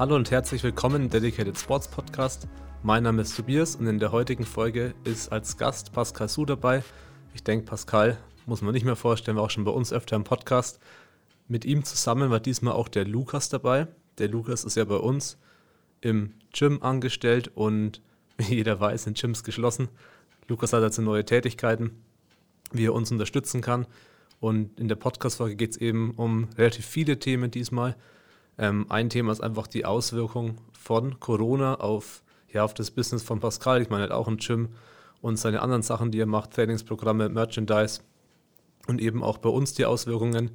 Hallo und herzlich willkommen im Dedicated Sports Podcast. Mein Name ist Tobias und in der heutigen Folge ist als Gast Pascal Su dabei. Ich denke, Pascal muss man nicht mehr vorstellen, war auch schon bei uns öfter im Podcast. Mit ihm zusammen war diesmal auch der Lukas dabei. Der Lukas ist ja bei uns im Gym angestellt und wie jeder weiß, sind Gyms geschlossen. Lukas hat also neue Tätigkeiten, wie er uns unterstützen kann. Und in der Podcast-Folge geht es eben um relativ viele Themen diesmal. Ähm, ein Thema ist einfach die Auswirkung von Corona auf, ja, auf das Business von Pascal. Ich meine halt auch im Gym und seine anderen Sachen, die er macht, Trainingsprogramme, Merchandise und eben auch bei uns die Auswirkungen,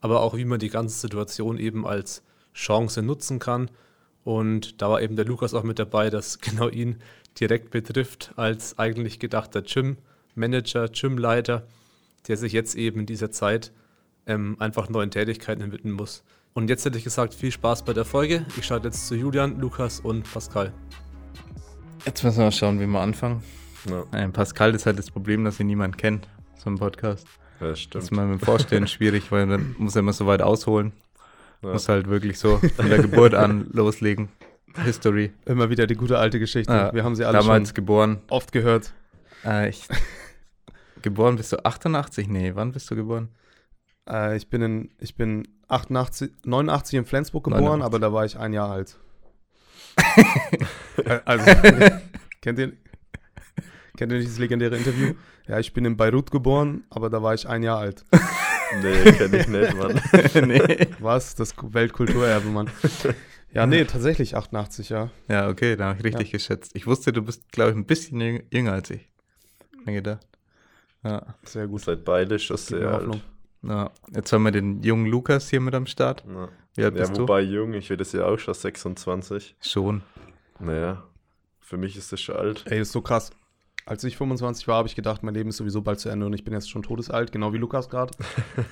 aber auch wie man die ganze Situation eben als Chance nutzen kann. Und da war eben der Lukas auch mit dabei, dass genau ihn direkt betrifft als eigentlich gedachter Gym-Manager, Gym-Leiter, der sich jetzt eben in dieser Zeit ähm, einfach neuen Tätigkeiten widmen muss. Und jetzt hätte ich gesagt, viel Spaß bei der Folge. Ich schalte jetzt zu Julian, Lukas und Pascal. Jetzt müssen wir mal schauen, wie wir anfangen. Ja. Ähm, Pascal ist halt das Problem, dass ihn niemand kennt, so ein Podcast. Ja, stimmt. Das ist mal mit dem Vorstellen schwierig, weil dann muss er immer so weit ausholen. Ja. Muss halt wirklich so von der Geburt an loslegen. History. Immer wieder die gute alte Geschichte. Ja, Wir haben sie alle damals schon geboren. oft gehört. Äh, ich, geboren bist du 88? Nee, wann bist du geboren? Äh, ich bin in, ich bin 88, 89 in Flensburg geboren, 89. aber da war ich ein Jahr alt. also, kennt ihr, kennt ihr nicht das legendäre Interview? Ja, ich bin in Beirut geboren, aber da war ich ein Jahr alt. Nee, kenn ich nicht, Mann. nee. Was? Das Weltkulturerbe, Mann. Ja, nee, tatsächlich 88, ja. Ja, okay, da habe ich richtig ja. geschätzt. Ich wusste, du bist, glaube ich, ein bisschen jünger als ich. Mir gedacht. Ja. Sehr gut. Seid beide schon sehr alt. Ja, jetzt haben wir den jungen Lukas hier mit am Start. Ja. Wie alt ja, bist wobei du? jung, ich werde das ja auch schon 26. Schon. Naja, für mich ist das schon alt. Ey, das ist so krass. Als ich 25 war, habe ich gedacht, mein Leben ist sowieso bald zu Ende und ich bin jetzt schon todesalt, genau wie Lukas gerade.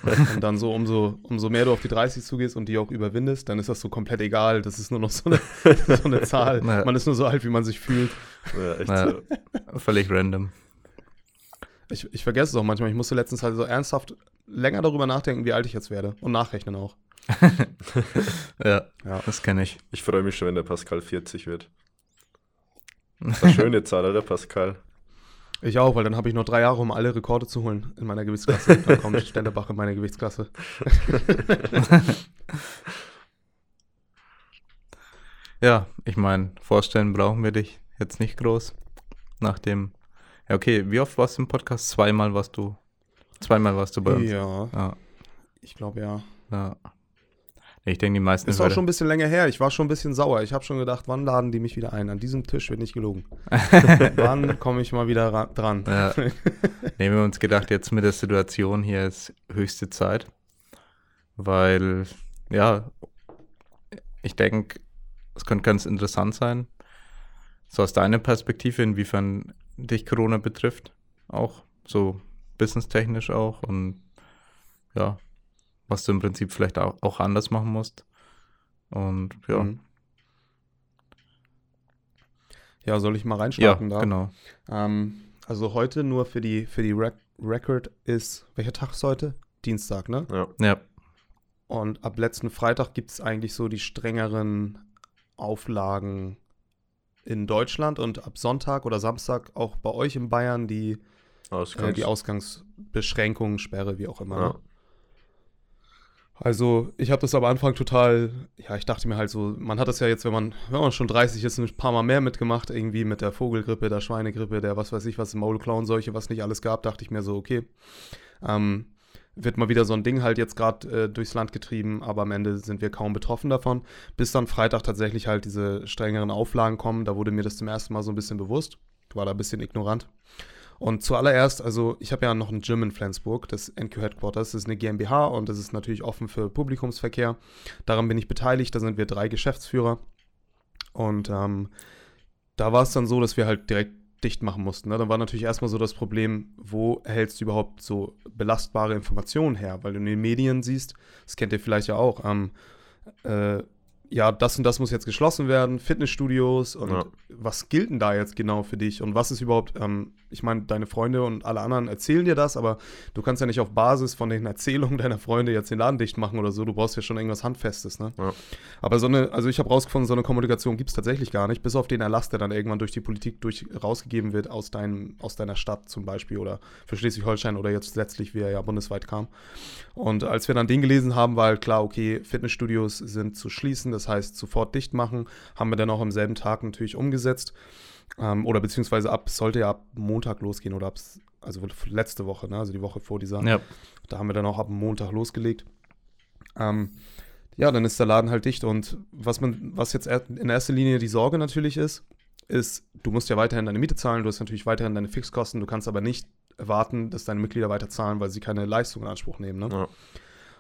und dann so, umso, umso mehr du auf die 30 zugehst und die auch überwindest, dann ist das so komplett egal. Das ist nur noch so eine, so eine Zahl. Ja. Man ist nur so alt, wie man sich fühlt. Ja, echt ja. so. Völlig random. Ich, ich vergesse es auch manchmal. Ich musste letztens halt so ernsthaft länger darüber nachdenken, wie alt ich jetzt werde. Und nachrechnen auch. ja, ja, das kenne ich. Ich freue mich schon, wenn der Pascal 40 wird. Das ist eine schöne Zahl, oder Pascal? Ich auch, weil dann habe ich noch drei Jahre, um alle Rekorde zu holen in meiner Gewichtsklasse. Dann kommt Stenderbach in meine Gewichtsklasse. ja, ich meine, vorstellen brauchen wir dich jetzt nicht groß. Nach dem. Ja, okay, wie oft warst du im Podcast? Zweimal warst du Zweimal warst du bei uns. Ja. ja. Ich glaube ja. Ja. Ich denke, die meisten. Ist auch schon ein bisschen länger her. Ich war schon ein bisschen sauer. Ich habe schon gedacht, wann laden die mich wieder ein? An diesem Tisch wird nicht gelogen. wann komme ich mal wieder dran? Ja. Nehmen wir uns gedacht, jetzt mit der Situation hier ist höchste Zeit. Weil, ja, ich denke, es könnte ganz interessant sein. So aus deiner Perspektive, inwiefern dich Corona betrifft. Auch so businesstechnisch auch und ja, was du im Prinzip vielleicht auch, auch anders machen musst. Und ja. Mhm. Ja, soll ich mal reinstarten ja, da? Genau. Ähm, also heute nur für die, für die Rec Record ist, welcher Tag ist heute? Dienstag, ne? Ja. ja. Und ab letzten Freitag gibt es eigentlich so die strengeren Auflagen in Deutschland und ab Sonntag oder Samstag auch bei euch in Bayern die Ausgangs äh, die Ausgangsbeschränkungen, Sperre, wie auch immer. Ja. Ne? Also ich habe das am Anfang total, ja, ich dachte mir halt so, man hat das ja jetzt, wenn man, wenn man schon 30 ist, ein paar Mal mehr mitgemacht, irgendwie mit der Vogelgrippe, der Schweinegrippe, der was weiß ich was, Maulclown-Seuche, was nicht alles gab, dachte ich mir so, okay, ähm, wird mal wieder so ein Ding halt jetzt gerade äh, durchs Land getrieben, aber am Ende sind wir kaum betroffen davon, bis dann Freitag tatsächlich halt diese strengeren Auflagen kommen, da wurde mir das zum ersten Mal so ein bisschen bewusst, war da ein bisschen ignorant. Und zuallererst, also ich habe ja noch ein Gym in Flensburg, das NQ Headquarters, das ist eine GmbH und das ist natürlich offen für Publikumsverkehr. Daran bin ich beteiligt, da sind wir drei Geschäftsführer. Und ähm, da war es dann so, dass wir halt direkt dicht machen mussten. Ne? Dann war natürlich erstmal so das Problem, wo hältst du überhaupt so belastbare Informationen her? Weil du in den Medien siehst, das kennt ihr vielleicht ja auch, ähm, äh, ja, das und das muss jetzt geschlossen werden, Fitnessstudios und Ja. was gilt denn da jetzt genau für dich und was ist überhaupt, ähm, ich meine, deine Freunde und alle anderen erzählen dir das, aber du kannst ja nicht auf Basis von den Erzählungen deiner Freunde jetzt den Laden dicht machen oder so, du brauchst ja schon irgendwas Handfestes, ne? Ja. Aber so eine, also ich habe rausgefunden, so eine Kommunikation gibt es tatsächlich gar nicht, bis auf den Erlass, der dann irgendwann durch die Politik durch, rausgegeben wird aus, deinem, aus deiner Stadt zum Beispiel oder für Schleswig-Holstein oder jetzt letztlich, wie er ja bundesweit kam. Und als wir dann den gelesen haben, war halt klar, okay, Fitnessstudios sind zu schließen, das heißt sofort dicht machen, haben wir dann auch am selben Tag natürlich umgesetzt. Ähm, oder beziehungsweise ab, sollte ja ab Montag losgehen oder ab, also letzte Woche, ne? also die Woche vor dieser. Ja. Da haben wir dann auch ab Montag losgelegt. Ähm, ja, dann ist der Laden halt dicht. Und was man, was jetzt in erster Linie die Sorge natürlich ist, ist, du musst ja weiterhin deine Miete zahlen, du hast natürlich weiterhin deine Fixkosten, du kannst aber nicht erwarten, dass deine Mitglieder weiter zahlen, weil sie keine Leistung in Anspruch nehmen. Ne? Ja.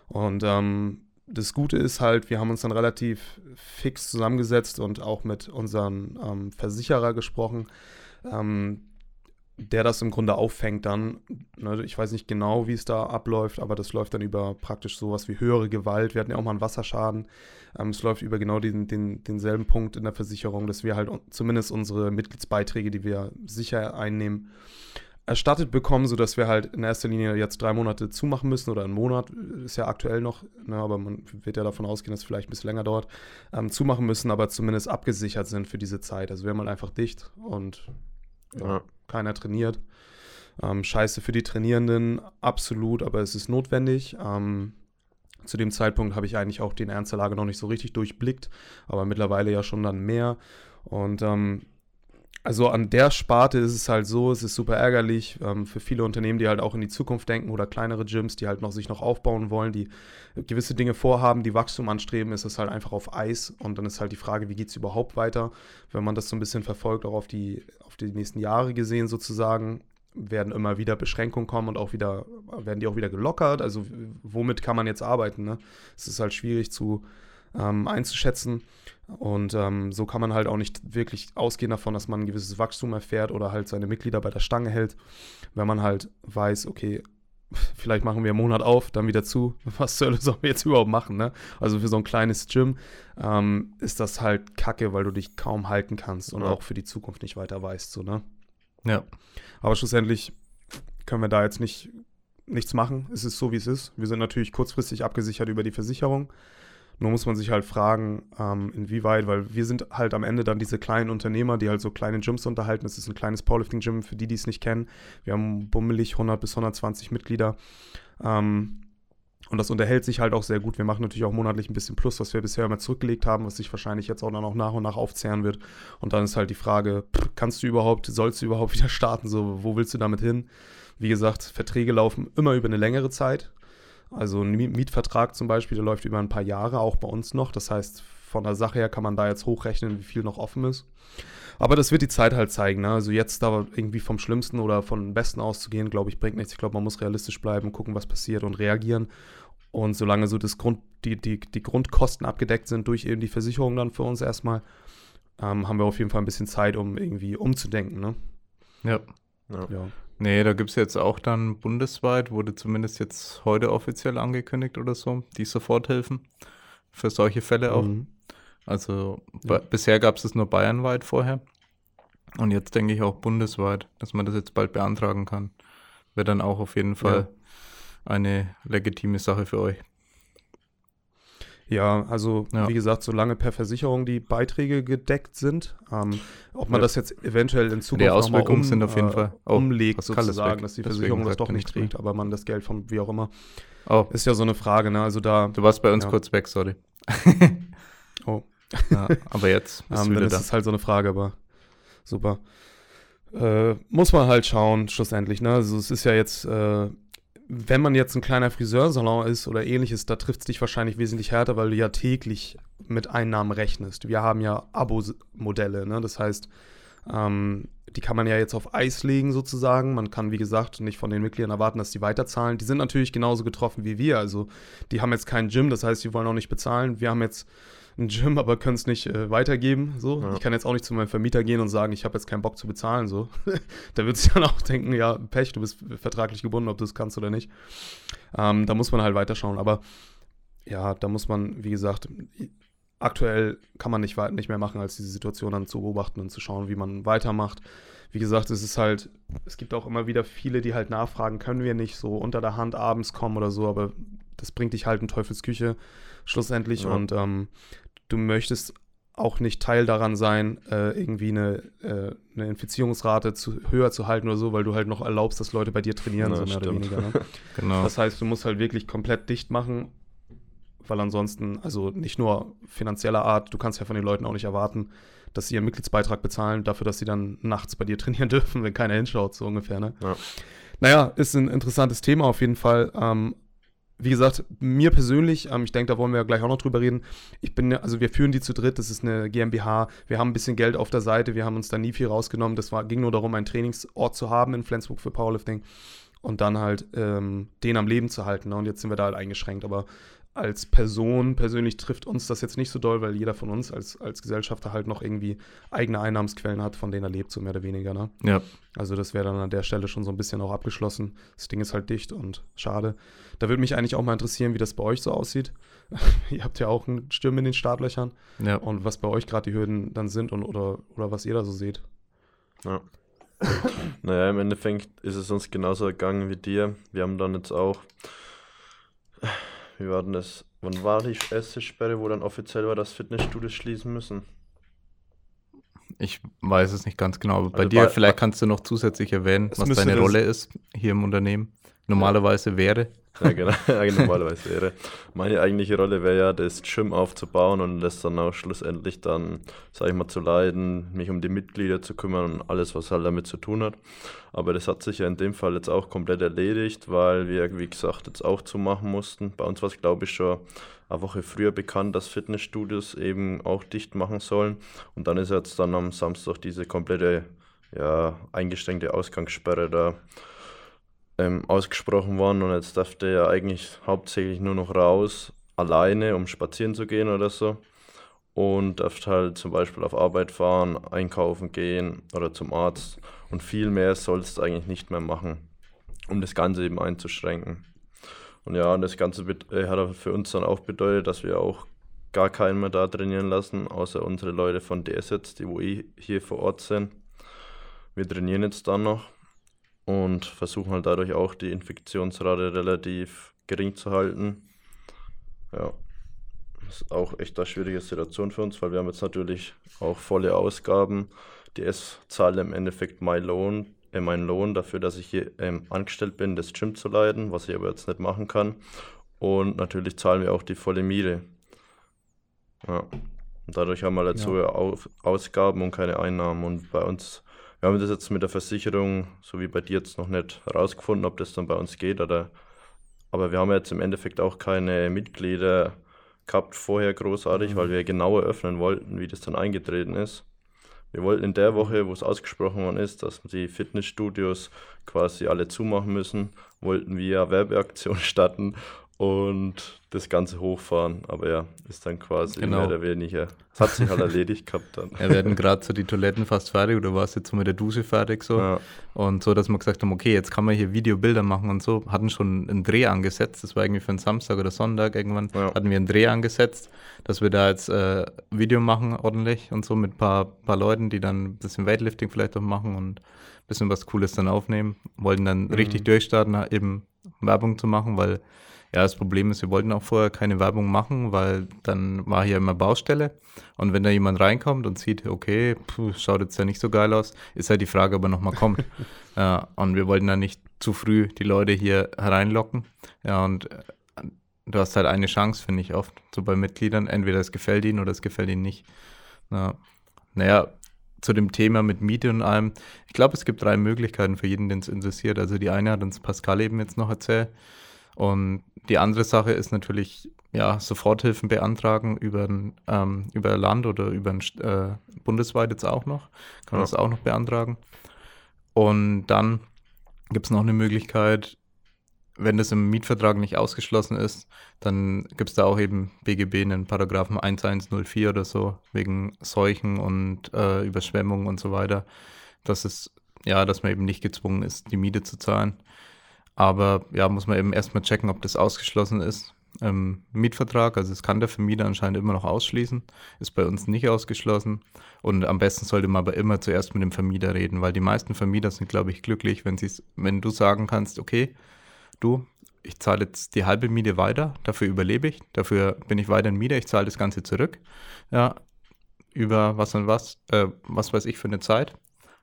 Und ähm, das Gute ist halt, wir haben uns dann relativ fix zusammengesetzt und auch mit unserem ähm, Versicherer gesprochen, ähm, der das im Grunde auffängt dann. Ne, ich weiß nicht genau, wie es da abläuft, aber das läuft dann über praktisch sowas wie höhere Gewalt. Wir hatten ja auch mal einen Wasserschaden. Ähm, es läuft über genau den, den, denselben Punkt in der Versicherung, dass wir halt zumindest unsere Mitgliedsbeiträge, die wir sicher einnehmen, erstattet bekommen, sodass wir halt in erster Linie jetzt drei Monate zumachen müssen oder einen Monat, ist ja aktuell noch, ne, aber man wird ja davon ausgehen, dass es vielleicht ein bisschen länger dauert, ähm, zumachen müssen, aber zumindest abgesichert sind für diese Zeit. Also wir haben halt einfach dicht und ja, Ja. keiner trainiert. Ähm, scheiße für die Trainierenden, absolut, aber es ist notwendig. Ähm, zu dem Zeitpunkt habe ich eigentlich auch den Ernst der Lage noch nicht so richtig durchblickt, aber mittlerweile ja schon dann mehr. Und ähm, also an der Sparte ist es halt so, es ist super ärgerlich ähm, für viele Unternehmen, die halt auch in die Zukunft denken oder kleinere Gyms, die halt noch sich noch aufbauen wollen, die gewisse Dinge vorhaben, die Wachstum anstreben, ist es halt einfach auf Eis. Und dann ist halt die Frage, wie geht es überhaupt weiter, wenn man das so ein bisschen verfolgt, auch auf die, auf die nächsten Jahre gesehen sozusagen, werden immer wieder Beschränkungen kommen und auch wieder, werden die auch wieder gelockert, also womit kann man jetzt arbeiten, ne? Es ist halt schwierig zu ähm, einzuschätzen und ähm, so kann man halt auch nicht wirklich ausgehen davon, dass man ein gewisses Wachstum erfährt oder halt seine Mitglieder bei der Stange hält, wenn man halt weiß, okay, vielleicht machen wir einen Monat auf, dann wieder zu. Was sollen wir jetzt überhaupt machen, ne? Also für so ein kleines Gym ähm, ist das halt kacke, weil du dich kaum halten kannst und Ja. auch für die Zukunft nicht weiter weißt, so, ne? Ja. Aber schlussendlich können wir da jetzt nicht nichts machen. Es ist so, wie es ist. Wir sind natürlich kurzfristig abgesichert über die Versicherung. Nur muss man sich halt fragen, ähm, inwieweit, weil wir sind halt am Ende dann diese kleinen Unternehmer, die halt so kleine Gyms unterhalten. Es ist ein kleines Powerlifting-Gym, für die, die es nicht kennen. Wir haben bummelig 100 bis 120 Mitglieder. Ähm, und das unterhält sich halt auch sehr gut. Wir machen natürlich auch monatlich ein bisschen Plus, was wir bisher immer zurückgelegt haben, was sich wahrscheinlich jetzt auch dann auch nach und nach aufzehren wird. Und dann ist halt die Frage, kannst du überhaupt, sollst du überhaupt wieder starten? So, wo willst du damit hin? Wie gesagt, Verträge laufen immer über eine längere Zeit. Also ein Mi- Mietvertrag zum Beispiel, der läuft über ein paar Jahre, auch bei uns noch. Das heißt, von der Sache her kann man da jetzt hochrechnen, wie viel noch offen ist. Aber das wird die Zeit halt zeigen. Ne? Also jetzt da irgendwie vom Schlimmsten oder vom Besten auszugehen, glaube ich, bringt nichts. Ich glaube, man muss realistisch bleiben, gucken, was passiert und reagieren. Und solange so das Grund, die, die, die Grundkosten abgedeckt sind durch eben die Versicherung dann für uns erstmal, ähm, haben wir auf jeden Fall ein bisschen Zeit, um irgendwie umzudenken. Ne? Ja. Ja. Ja. Nee, da gibt es jetzt auch dann bundesweit, wurde zumindest jetzt heute offiziell angekündigt oder so, die sofort helfen. Für solche Fälle auch. Mhm. Also Ja. bisher gab es es nur bayernweit vorher. Und jetzt denke ich auch bundesweit, dass man das jetzt bald beantragen kann. Wäre dann auch auf jeden Fall eine legitime Sache für euch. Ja, also Ja. wie gesagt, solange per Versicherung die Beiträge gedeckt sind, ähm, ob man Ja. das jetzt eventuell in Zukunft Die Auswirkungen sind auf jeden Fall- Oh, umlegt sozusagen, dass die Deswegen Versicherung das doch nicht nichts mehr. trägt, aber man das Geld von wie auch immer, Oh, ist ja so eine Frage, ne? Also da, du warst bei uns Ja. kurz weg, sorry. Oh. Aber jetzt bist ähm, dann ist da. es halt so eine Frage, aber super. Äh, muss man halt schauen, schlussendlich, ne? Also es ist ja jetzt, äh, wenn man jetzt ein kleiner Friseursalon ist oder ähnliches, da trifft es dich wahrscheinlich wesentlich härter, weil du ja täglich mit Einnahmen rechnest. Wir haben ja Abo-Modelle, ne? Das heißt, ähm, die kann man ja jetzt auf Eis legen sozusagen. Man kann, wie gesagt, nicht von den Mitgliedern erwarten, dass die weiterzahlen. Die sind natürlich genauso getroffen wie wir. Also die haben jetzt kein Gym, das heißt, die wollen auch nicht bezahlen. Wir haben jetzt ein Gym, aber können es nicht äh, weitergeben. So. Ja. Ich kann jetzt auch nicht zu meinem Vermieter gehen und sagen, ich habe jetzt keinen Bock zu bezahlen. So. Der wird sich dann auch denken, ja, Pech, du bist vertraglich gebunden, ob du es kannst oder nicht. Ähm, da muss man halt weiterschauen. Aber ja, da muss man, wie gesagt, aktuell kann man nicht, nicht mehr machen, als diese Situation dann zu beobachten und zu schauen, wie man weitermacht. Wie gesagt, es ist halt, es gibt auch immer wieder viele, die halt nachfragen, können wir nicht so unter der Hand abends kommen oder so, aber das bringt dich halt in Teufelsküche schlussendlich ja. und ähm, du möchtest auch nicht Teil daran sein, äh, irgendwie eine, äh, eine Infizierungsrate zu, höher zu halten oder so, weil du halt noch erlaubst, dass Leute bei dir trainieren, ja, so mehr oder weniger. Ne? genau. Das heißt, du musst halt wirklich komplett dicht machen, weil ansonsten, also nicht nur finanzieller Art, du kannst ja von den Leuten auch nicht erwarten, dass sie ihren Mitgliedsbeitrag bezahlen, dafür, dass sie dann nachts bei dir trainieren dürfen, wenn keiner hinschaut, so ungefähr. Ne? Ja. Naja, ist ein interessantes Thema auf jeden Fall. Ähm, wie gesagt, mir persönlich, ähm, ich denke, da wollen wir ja gleich auch noch drüber reden. Ich bin, also wir führen die zu dritt, das ist eine GmbH, wir haben ein bisschen Geld auf der Seite, wir haben uns da nie viel rausgenommen. Das war, ging nur darum, einen Trainingsort zu haben in Flensburg für Powerlifting und dann halt ähm, den am Leben zu halten. Ne? Und jetzt sind wir da halt eingeschränkt. Aber als Person persönlich trifft uns das jetzt nicht so doll, weil jeder von uns als, als Gesellschafter halt noch irgendwie eigene Einnahmensquellen hat, von denen er lebt, so mehr oder weniger. Ne? Ja. Also das wäre dann an der Stelle schon so ein bisschen auch abgeschlossen. Das Ding ist halt dicht und schade. Da würde mich eigentlich auch mal interessieren, wie das bei euch so aussieht. ihr habt ja auch einen Sturm in den Startlöchern. Ja. Und was bei euch gerade die Hürden dann sind und oder, oder was ihr da so seht. Ja. naja, im Endeffekt ist es uns genauso ergangen wie dir. Wir haben dann jetzt auch wie war denn das? Wann war die erste Sperre, wo dann offiziell war, dass Fitnessstudios schließen müssen? Ich weiß es nicht ganz genau, aber also bei dir, bei, vielleicht kannst du noch zusätzlich erwähnen, was deine Rolle ist hier im Unternehmen. Normalerweise wäre. Ja, genau, normalerweise wäre. Meine eigentliche Rolle wäre ja, das Gym aufzubauen und das dann auch schlussendlich dann, sag ich mal, zu leiden, mich um die Mitglieder zu kümmern und alles, was halt damit zu tun hat. Aber das hat sich ja in dem Fall jetzt auch komplett erledigt, weil wir, wie gesagt, jetzt auch zumachen mussten. Bei uns war es, glaube ich, schon eine Woche früher bekannt, dass Fitnessstudios eben auch dicht machen sollen. Und dann ist jetzt dann am Samstag diese komplette, ja, eingeschränkte Ausgangssperre da ähm, ausgesprochen worden und jetzt darf er eigentlich hauptsächlich nur noch raus, alleine, um spazieren zu gehen oder so. Und darf halt zum Beispiel auf Arbeit fahren, einkaufen gehen oder zum Arzt. Und viel mehr sollst du eigentlich nicht mehr machen, um das Ganze eben einzuschränken. Und ja, das Ganze äh, hat für uns dann auch bedeutet, dass wir auch gar keinen mehr da trainieren lassen, außer unsere Leute von DS jetzt, die wo eh hier vor Ort sind. Wir trainieren jetzt dann noch und versuchen halt dadurch auch die Infektionsrate relativ gering zu halten. Ja, das ist auch echt eine schwierige Situation für uns, weil wir haben jetzt natürlich auch volle Ausgaben. Die S zahlt im Endeffekt mein Lohn, äh, meinen Lohn dafür, dass ich hier ähm, angestellt bin, das Gym zu leiten, was ich aber jetzt nicht machen kann. Und natürlich zahlen wir auch die volle Miete. Ja. Und dadurch haben wir halt so ja. Ausgaben und keine Einnahmen. Und bei uns wir haben das jetzt mit der Versicherung, so wie bei dir jetzt noch nicht herausgefunden, ob das dann bei uns geht oder. Aber wir haben jetzt im Endeffekt auch keine Mitglieder gehabt vorher großartig, mhm. weil wir genauer öffnen wollten, wie das dann eingetreten ist. Wir wollten in der Woche, wo es ausgesprochen worden ist, dass die Fitnessstudios quasi alle zumachen müssen, wollten wir Werbeaktion starten und das Ganze hochfahren. Aber ja, ist dann quasi genau. mehr oder weniger. Hat sich halt erledigt gehabt dann. Ja, wir hatten gerade so die Toiletten fast fertig oder war es jetzt so mit der Dusche fertig so. Ja. Und so, dass wir gesagt haben, okay, jetzt kann man hier Videobilder machen und so. Hatten schon einen Dreh angesetzt. Das war irgendwie für einen Samstag oder Sonntag irgendwann. Ja. Hatten wir einen Dreh angesetzt, dass wir da jetzt äh, Video machen ordentlich und so mit ein paar, paar Leuten, die dann ein bisschen Weightlifting vielleicht auch machen und ein bisschen was Cooles dann aufnehmen. Wollten dann mhm. richtig durchstarten, eben Werbung zu machen, weil ja, das Problem ist, wir wollten auch vorher keine Werbung machen, weil dann war hier immer Baustelle. Und wenn da jemand reinkommt und sieht, okay, puh, schaut jetzt ja nicht so geil aus, ist halt die Frage, ob er nochmal kommt. ja, und wir wollten dann nicht zu früh die Leute hier hereinlocken. Ja, und äh, du hast halt eine Chance, finde ich oft, so bei Mitgliedern. Entweder es gefällt ihnen oder es gefällt ihnen nicht. Ja. Naja, zu dem Thema mit Miete und allem. Ich glaube, es gibt drei Möglichkeiten für jeden, den es interessiert. Also die eine hat uns Pascal eben jetzt noch erzählt. Und die andere Sache ist natürlich, ja, Soforthilfen beantragen über, ähm, über Land oder über ein, äh, bundesweit jetzt auch noch. Kann man ja. das auch noch beantragen. Und dann gibt es noch eine Möglichkeit, wenn das im Mietvertrag nicht ausgeschlossen ist, dann gibt es da auch eben BGB einen Paragraphen 1104 oder so, wegen Seuchen und äh, Überschwemmungen und so weiter. Das ist, ja, dass man eben nicht gezwungen ist, die Miete zu zahlen. Aber ja, muss man eben erstmal checken, ob das ausgeschlossen ist. im Mietvertrag. Also es kann der Vermieter anscheinend immer noch ausschließen. Ist bei uns nicht ausgeschlossen. Und am besten sollte man aber immer zuerst mit dem Vermieter reden, weil die meisten Vermieter sind, glaube ich, glücklich, wenn, wenn du sagen kannst, okay, du, ich zahle jetzt die halbe Miete weiter, dafür überlebe ich, dafür bin ich weiter in Mieter, ich zahle das Ganze zurück. Ja, über was und was, äh, was weiß ich für eine Zeit.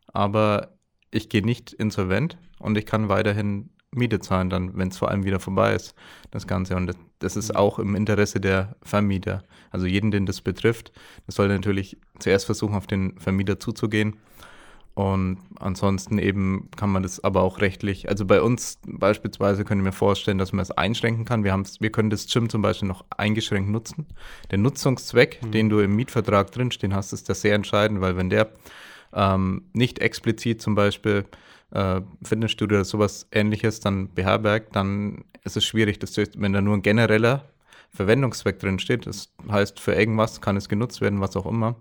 Aber ich gehe nicht insolvent und ich kann weiterhin Miete zahlen, dann, wenn es vor allem wieder vorbei ist, das Ganze. Und das ist mhm. auch im Interesse der Vermieter. Also jeden, den das betrifft, das sollte natürlich zuerst versuchen, auf den Vermieter zuzugehen. Und ansonsten eben kann man das aber auch rechtlich, also bei uns beispielsweise können wir vorstellen, dass man es einschränken kann. Wir, wir können das Gym zum Beispiel noch eingeschränkt nutzen. Der Nutzungszweck, mhm. den du im Mietvertrag drinstehen hast, ist da sehr entscheidend, weil wenn der ähm, nicht explizit zum Beispiel äh, Fitnessstudio oder sowas ähnliches dann beherbergt, dann ist es schwierig, dass du, wenn da nur ein genereller Verwendungszweck drin steht, das heißt für irgendwas kann es genutzt werden, was auch immer,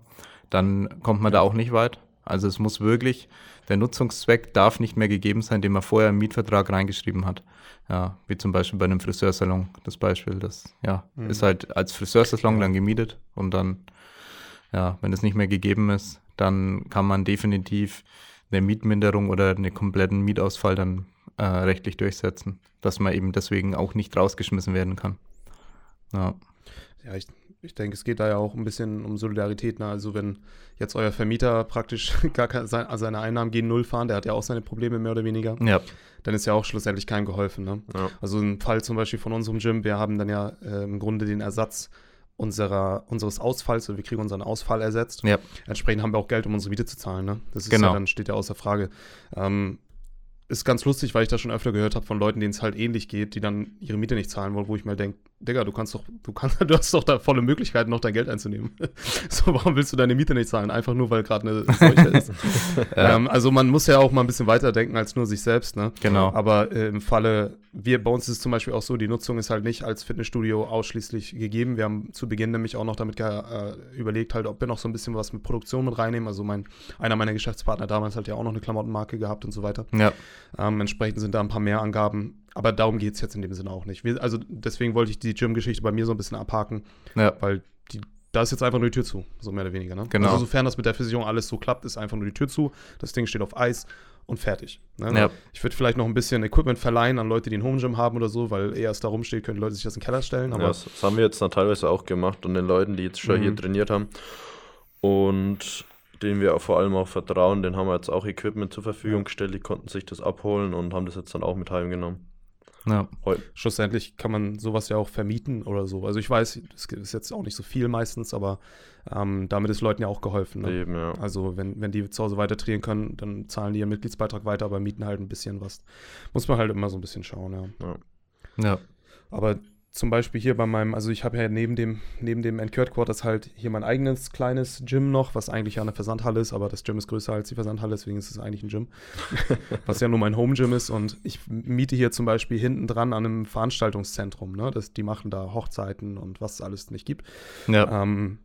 dann kommt man da auch nicht weit. Also es muss wirklich, der Nutzungszweck darf nicht mehr gegeben sein, den man vorher im Mietvertrag reingeschrieben hat. Ja, wie zum Beispiel bei einem Friseursalon, das Beispiel, das ja, mhm. ist halt als Friseursalon dann gemietet und dann, ja, wenn es nicht mehr gegeben ist, dann kann man definitiv eine Mietminderung oder einen kompletten Mietausfall dann äh, rechtlich durchsetzen, dass man eben deswegen auch nicht rausgeschmissen werden kann. Ja, ja ich, ich denke, es geht da ja auch ein bisschen um Solidarität. Ne? Also wenn jetzt euer Vermieter praktisch gar keine, seine Einnahmen gegen Null fahren, der hat ja auch seine Probleme mehr oder weniger, ja. dann ist ja auch schlussendlich keinem geholfen. Ne? Ja. Also ein Fall zum Beispiel von unserem Gym, wir haben dann ja äh, im Grunde den Ersatz unserer, unseres Ausfalls, also wir kriegen unseren Ausfall ersetzt. Ja. Entsprechend haben wir auch Geld, um unsere Miete zu zahlen. Ne? Das ist genau. ja dann steht ja außer Frage. Ähm, ist ganz lustig, weil ich das schon öfter gehört habe von Leuten, denen es halt ähnlich geht, die dann ihre Miete nicht zahlen wollen, wo ich mir denke, Digga, du kannst doch, du kannst, du hast doch da volle Möglichkeiten, noch dein Geld einzunehmen. so, warum willst du deine Miete nicht zahlen? Einfach nur, weil gerade eine Seuche ist. ja. ähm, also man muss ja auch mal ein bisschen weiterdenken als nur sich selbst, ne? Genau. Aber äh, im Falle, wir, bei uns ist es zum Beispiel auch so, die Nutzung ist halt nicht als Fitnessstudio ausschließlich gegeben. Wir haben zu Beginn nämlich auch noch damit äh, überlegt, halt, ob wir noch so ein bisschen was mit Produktion mit reinnehmen. Also mein, einer meiner Geschäftspartner damals hat ja auch noch eine Klamottenmarke gehabt und so weiter. Ja. Ähm, entsprechend sind da ein paar mehr Angaben aber darum geht es jetzt in dem Sinne auch nicht. Wir, also deswegen wollte ich die Gym-Geschichte bei mir so ein bisschen abhaken, ja. weil die, da ist jetzt einfach nur die Tür zu, so mehr oder weniger. Ne? Genau. Also sofern das mit der Versicherung alles so klappt, ist einfach nur die Tür zu, das Ding steht auf Eis und fertig. Ne? Ja. Ich würde vielleicht noch ein bisschen Equipment verleihen an Leute, die ein Home Gym haben oder so, weil eher es da rumsteht, können die Leute sich das in den Keller stellen. ja, das, das haben wir jetzt dann teilweise auch gemacht und den Leuten, die jetzt schon mhm. hier trainiert haben. Und denen wir auch vor allem auch vertrauen, den haben wir jetzt auch Equipment zur Verfügung gestellt, die konnten sich das abholen und haben das jetzt dann auch mit heimgenommen. Ja. Schlussendlich kann man sowas ja auch vermieten oder so. Also ich weiß, es ist jetzt auch nicht so viel meistens, aber ähm, damit ist Leuten ja auch geholfen. Ne? Eben, ja. Also wenn, wenn die zu Hause weiter trainieren können, dann zahlen die ihren Mitgliedsbeitrag weiter, aber mieten halt ein bisschen was. Muss man halt immer so ein bisschen schauen, ja. Ja. ja. Aber zum Beispiel hier bei meinem, also ich habe ja neben dem, neben dem Encurred Quarters halt hier mein eigenes kleines Gym noch, was eigentlich ja eine Versandhalle ist, aber das Gym ist größer als die Versandhalle, deswegen ist es eigentlich ein Gym. was ja nur mein Home Gym ist und ich miete hier zum Beispiel hinten dran an einem Veranstaltungszentrum, ne? Das, die machen da Hochzeiten und was es alles nicht gibt. Ja. Ähm,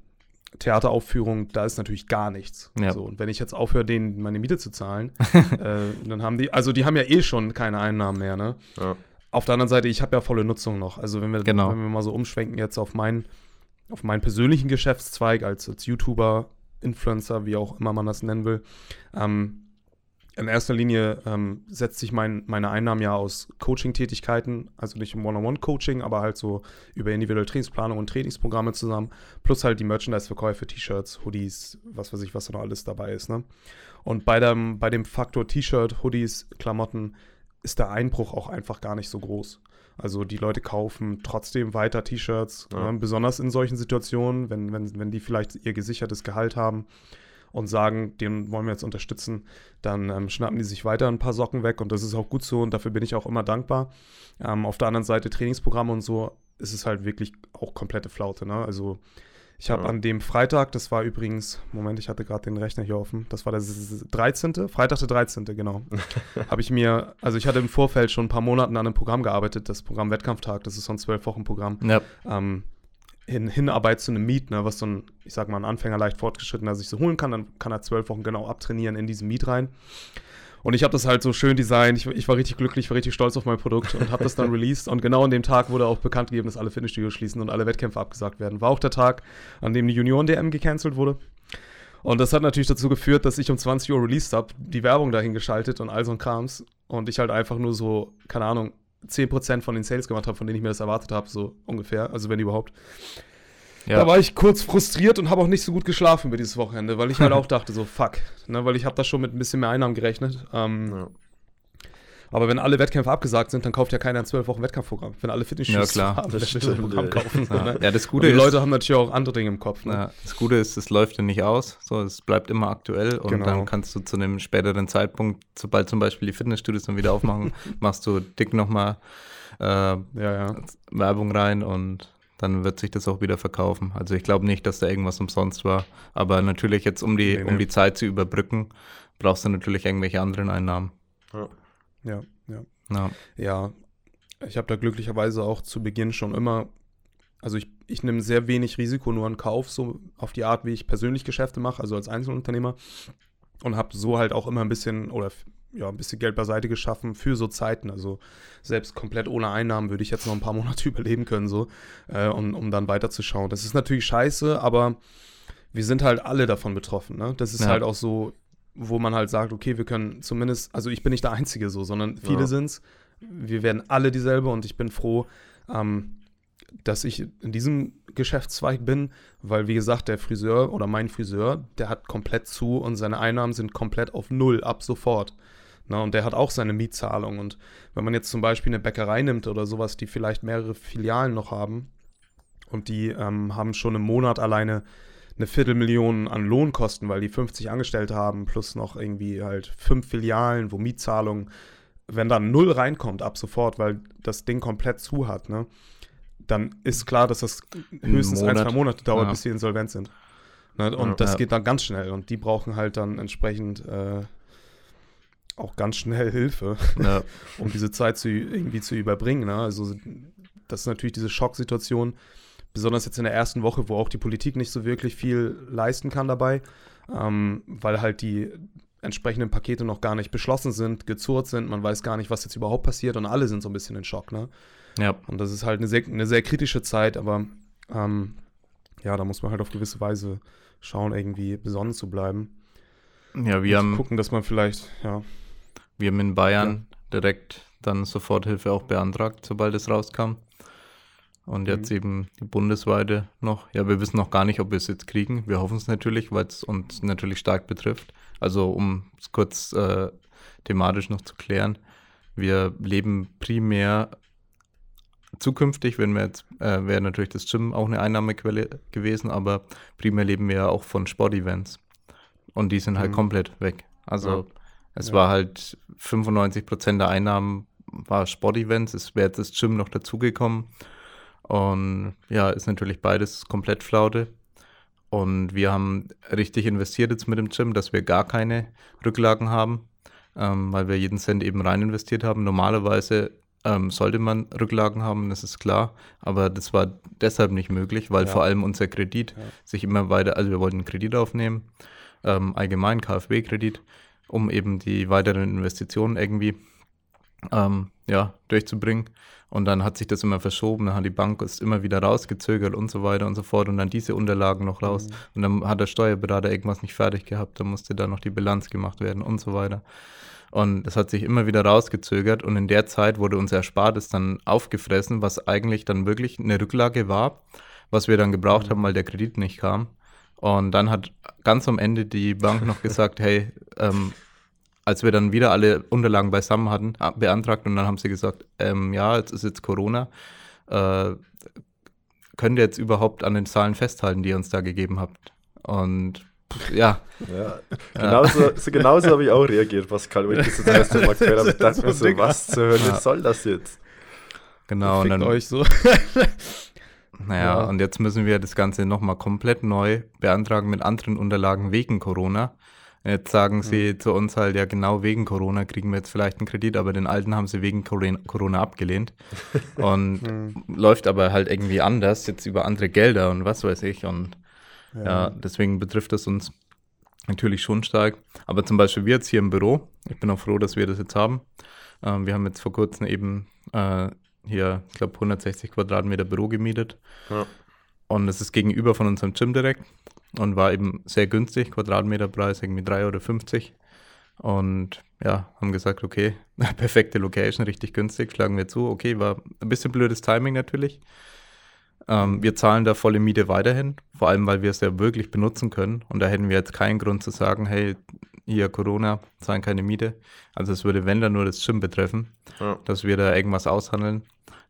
Theateraufführung, da ist natürlich gar nichts. Ja. So, und wenn ich jetzt aufhöre, denen meine Miete zu zahlen, äh, dann haben die, also die haben ja eh schon keine Einnahmen mehr, ne? Ja. Auf der anderen Seite, ich habe ja volle Nutzung noch. Also wenn wir, genau. wenn wir mal so umschwenken jetzt auf meinen, auf meinen persönlichen Geschäftszweig als, als YouTuber, Influencer, wie auch immer man das nennen will, ähm, in erster Linie ähm, setzt sich mein, meine Einnahmen ja aus Coaching-Tätigkeiten, also nicht im One-on-One-Coaching, aber halt so über individuelle Trainingsplanung und Trainingsprogramme zusammen, plus halt die Merchandise-Verkäufe, T-Shirts, Hoodies, was weiß ich, was da noch alles dabei ist. Ne? Und bei dem, bei dem Faktor T-Shirt, Hoodies, Klamotten ist der Einbruch auch einfach gar nicht so groß. Also die Leute kaufen trotzdem weiter T-Shirts, ja. ne? besonders in solchen Situationen, wenn, wenn, wenn die vielleicht ihr gesichertes Gehalt haben und sagen, den wollen wir jetzt unterstützen, dann ähm, schnappen die sich weiter ein paar Socken weg und das ist auch gut so und dafür bin ich auch immer dankbar. Ähm, auf der anderen Seite Trainingsprogramme und so ist es halt wirklich auch komplette Flaute. Ne? Also ich habe ja. an dem Freitag, das war übrigens, Moment, ich hatte gerade den Rechner hier offen, das war der 13., Freitag der 13., genau. habe ich mir, also ich hatte im Vorfeld schon ein paar Monate an einem Programm gearbeitet, das Programm Wettkampftag, das ist so ein zwölf Wochen Programm. Ja. Ähm, in Hinarbeit zu einem Meet, ne, was so ein, ich sag mal, ein Anfänger leicht fortgeschrittener sich so holen kann, dann kann er zwölf Wochen genau abtrainieren in diesen Meet rein. Und ich habe das halt so schön designt. Ich, ich, war richtig glücklich, war richtig stolz auf mein Produkt und habe das dann released. Und genau an dem Tag wurde auch bekannt gegeben, dass alle Fitnessstudios schließen und alle Wettkämpfe abgesagt werden. War auch der Tag, an dem die Junioren-DM gecancelt wurde. Und das hat natürlich dazu geführt, dass ich um 20 Uhr released habe, die Werbung dahin geschaltet und all so ein Krams. Und ich halt einfach nur so, keine Ahnung, 10% von den Sales gemacht habe, von denen ich mir das erwartet habe, so ungefähr. Also wenn überhaupt. Ja. Da war ich kurz frustriert und habe auch nicht so gut geschlafen über dieses Wochenende, weil ich halt auch dachte so, fuck, ne, weil ich habe da schon mit ein bisschen mehr Einnahmen gerechnet. Ähm, ja. Aber wenn alle Wettkämpfe abgesagt sind, dann kauft ja keiner ein zwölf Wochen Wettkampfprogramm. Wenn alle Fitnessstudios ja, haben, das Programm kaufen. Ja. Ne? ja, das Gute und die ist, Leute haben natürlich auch andere Dinge im Kopf. Ne? Ja, das Gute ist, es läuft ja nicht aus. So, es bleibt immer aktuell und genau. dann kannst du zu einem späteren Zeitpunkt, sobald zum Beispiel die Fitnessstudios dann wieder aufmachen, machst du dick nochmal äh, Werbung rein und dann wird sich das auch wieder verkaufen. Also ich glaube nicht, dass da irgendwas umsonst war. Aber natürlich jetzt, um die, nee, nee. um die Zeit zu überbrücken, brauchst du natürlich irgendwelche anderen Einnahmen. Ja. Ja, ja. Ja, ja ich habe da glücklicherweise auch zu Beginn schon immer, also ich, ich nehme sehr wenig Risiko nur in Kauf, so auf die Art, wie ich persönlich Geschäfte mache, also als Einzelunternehmer. Und habe so halt auch immer ein bisschen oder ja, ein bisschen Geld beiseite geschaffen für so Zeiten. Also selbst komplett ohne Einnahmen würde ich jetzt noch ein paar Monate überleben können, so, äh, um, um dann weiterzuschauen. Das ist natürlich scheiße, aber wir sind halt alle davon betroffen. Ne? Das ist ja. halt auch so, wo man halt sagt, okay, wir können zumindest, also ich bin nicht der Einzige so, sondern viele ja. sind es. Wir werden alle dieselbe und ich bin froh, ähm, dass ich in diesem Geschäftszweig bin, weil wie gesagt, der Friseur oder mein Friseur, der hat komplett zu und seine Einnahmen sind komplett auf Null ab sofort. Na, und der hat auch seine Mietzahlung. Und wenn man jetzt zum Beispiel eine Bäckerei nimmt oder sowas, die vielleicht mehrere Filialen noch haben und die ähm, haben schon im Monat alleine eine Viertelmillion an Lohnkosten, weil die 50 Angestellte haben, plus noch irgendwie halt fünf Filialen, wo Mietzahlungen, wenn dann null reinkommt ab sofort, weil das Ding komplett zu hat, ne, dann ist klar, dass das höchstens ein, zwei Monate dauert, ja. bis sie insolvent sind. Ne, und ja, das ja. geht dann ganz schnell und die brauchen halt dann entsprechend äh, auch ganz schnell Hilfe, um diese Zeit zu, irgendwie zu überbringen. Ne? Also das ist natürlich diese Schocksituation, besonders jetzt in der ersten Woche, wo auch die Politik nicht so wirklich viel leisten kann dabei, ähm, weil halt die entsprechenden Pakete noch gar nicht beschlossen sind, gezurrt sind, man weiß gar nicht, was jetzt überhaupt passiert und alle sind so ein bisschen in Schock, ne? Ja. Und das ist halt eine sehr, eine sehr kritische Zeit, aber ähm, ja, da muss man halt auf gewisse Weise schauen, irgendwie besonnen zu bleiben. Ja, wir haben. Gucken, dass man vielleicht, ja. Wir haben in Bayern ja. direkt dann Soforthilfe auch beantragt, sobald es rauskam. Und jetzt mhm. eben die bundesweite noch. Ja, wir wissen noch gar nicht, ob wir es jetzt kriegen. Wir hoffen es natürlich, weil es uns natürlich stark betrifft. Also um es kurz äh, thematisch noch zu klären. Wir leben primär zukünftig, wenn wir jetzt, äh, wäre natürlich das Gym auch eine Einnahmequelle gewesen, aber primär leben wir ja auch von Sportevents. Und die sind halt mhm. komplett weg. Also ja. Es ja. war halt 95 Prozent der Einnahmen war Sportevents. Es wäre jetzt das Gym noch dazugekommen. Und ja, ist natürlich beides komplett Flaute. Und wir haben richtig investiert jetzt mit dem Gym, dass wir gar keine Rücklagen haben, ähm, weil wir jeden Cent eben rein investiert haben. Normalerweise ähm, sollte man Rücklagen haben, das ist klar, aber das war deshalb nicht möglich, weil ja. vor allem unser Kredit ja. sich immer weiter, also wir wollten einen Kredit aufnehmen, ähm, allgemein KfW-Kredit, um eben die weiteren Investitionen irgendwie ähm, ja, durchzubringen. Und dann hat sich das immer verschoben, dann hat die Bank es immer wieder rausgezögert und so weiter und so fort und dann diese Unterlagen noch raus. Mhm. Und dann hat der Steuerberater irgendwas nicht fertig gehabt, dann musste da noch die Bilanz gemacht werden und so weiter. Und das hat sich immer wieder rausgezögert und in der Zeit wurde unser Erspartes dann aufgefressen, was eigentlich dann wirklich eine Rücklage war, was wir dann gebraucht mhm. haben, weil der Kredit nicht kam. Und dann hat ganz am Ende die Bank noch gesagt, hey, ähm, als wir dann wieder alle Unterlagen beisammen hatten, beantragt und dann haben sie gesagt, ähm, ja, jetzt ist jetzt Corona. Äh, könnt ihr jetzt überhaupt an den Zahlen festhalten, die ihr uns da gegeben habt? Und ja. ja genauso, so, genauso habe ich auch reagiert, Pascal, wenn ich das das erste Mal gehört habe. Ich dachte mir so, was zur Hölle ja. soll das jetzt? Genau. Und dann, euch so. Naja, ja. und jetzt müssen wir das Ganze nochmal komplett neu beantragen mit anderen Unterlagen wegen Corona. Jetzt sagen sie mhm. zu uns halt, ja genau wegen Corona kriegen wir jetzt vielleicht einen Kredit, aber den alten haben sie wegen Corona abgelehnt. Und mhm. läuft aber halt irgendwie anders, jetzt über andere Gelder und was weiß ich. Und ja, ja deswegen betrifft es uns natürlich schon stark. Aber zum Beispiel wir jetzt hier im Büro, ich bin auch froh, dass wir das jetzt haben. Ähm, wir haben jetzt vor kurzem eben äh, hier, ich glaube, 160 Quadratmeter Büro gemietet. Ja. Und es ist gegenüber von unserem Gym direkt und war eben sehr günstig, Quadratmeterpreis irgendwie 3,50 Euro. Und ja, haben gesagt, okay, perfekte Location, richtig günstig, schlagen wir zu. Okay, war ein bisschen blödes Timing natürlich. Ähm, wir zahlen da volle Miete weiterhin, vor allem weil wir es ja wirklich benutzen können. Und da hätten wir jetzt keinen Grund zu sagen, hey, hier Corona, zahlen keine Miete. Also es würde, wenn dann nur das Gym betreffen, Ja. dass wir da irgendwas aushandeln,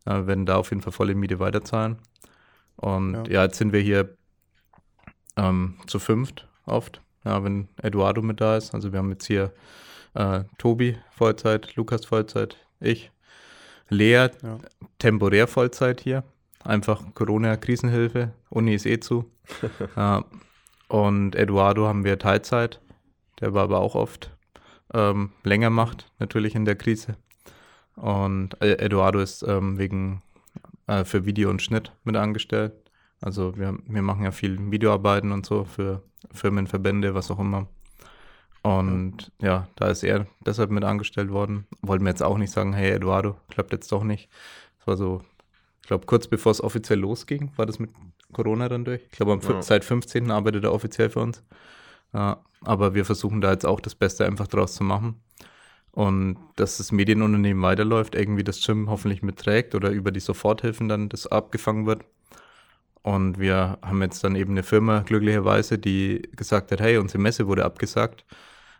äh, wenn da auf jeden Fall volle Miete weiterzahlen. Und Ja. ja, jetzt sind wir hier ähm, zu fünft oft, ja, wenn Eduardo mit da ist. Also wir haben jetzt hier äh, Tobi Vollzeit, Lukas Vollzeit, ich, Lea Ja. temporär Vollzeit hier. Einfach Corona-Krisenhilfe, Uni ist eh zu. äh, und Eduardo haben wir Teilzeit, der war aber auch oft ähm, länger macht, natürlich in der Krise. Und äh, Eduardo ist ähm, wegen äh, für Video und Schnitt mit angestellt. Also wir, wir machen ja viel Videoarbeiten und so für Firmen, Verbände, was auch immer. Und ja. da ist er deshalb mit angestellt worden. Wollten wir jetzt auch nicht sagen, hey Eduardo, klappt jetzt doch nicht. Es war so, ich glaube, kurz bevor es offiziell losging, war das mit Corona dann durch. Ich glaube, Ja. seit 15. arbeitet er offiziell für uns. Ja, aber wir versuchen da jetzt auch das Beste einfach draus zu machen. Und dass das Medienunternehmen weiterläuft, irgendwie das Gym hoffentlich mitträgt oder über die Soforthilfen dann das abgefangen wird. Und wir haben jetzt dann eben eine Firma, glücklicherweise, die gesagt hat, hey, unsere Messe wurde abgesagt,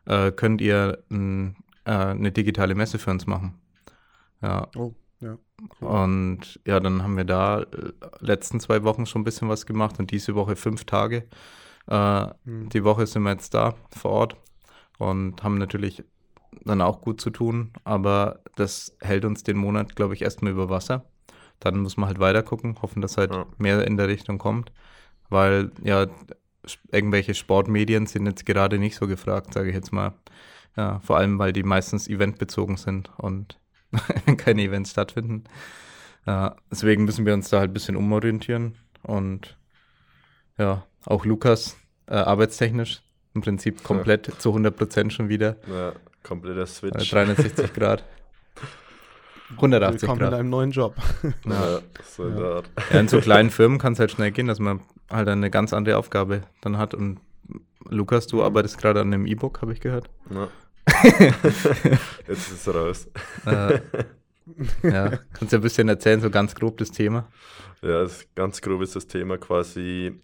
äh, könnt ihr n, äh, eine digitale Messe für uns machen? Ja, Oh, ja. und ja, dann haben wir da äh, letzten zwei Wochen schon ein bisschen was gemacht und diese Woche fünf Tage. Äh, Hm. die Woche sind wir jetzt da vor Ort und haben natürlich dann auch gut zu tun, aber das hält uns den Monat, glaube ich, erstmal über Wasser. Dann muss man halt weiter gucken, hoffen, dass halt Ja. mehr in der Richtung kommt, weil ja, irgendwelche Sportmedien sind jetzt gerade nicht so gefragt, sage ich jetzt mal. Ja, vor allem, weil die meistens eventbezogen sind und keine Events stattfinden. Ja, deswegen müssen wir uns da halt ein bisschen umorientieren und ja, auch Lukas äh, arbeitstechnisch im Prinzip komplett zu 100% schon wieder. Ja, kompletter Äh, Switch. 360 Grad. 180 Willkommen in Grad. einem neuen Job. Ja, so in Ja. Ja, in so kleinen Firmen kann es halt schnell gehen, dass man halt eine ganz andere Aufgabe dann hat. Und Lukas, du arbeitest gerade an einem E-Book, habe ich gehört. Ja. Jetzt ist es raus. Äh, ja, kannst du ein bisschen erzählen, so ganz grob das Thema? Ja, das ganz grob ist das Thema quasi,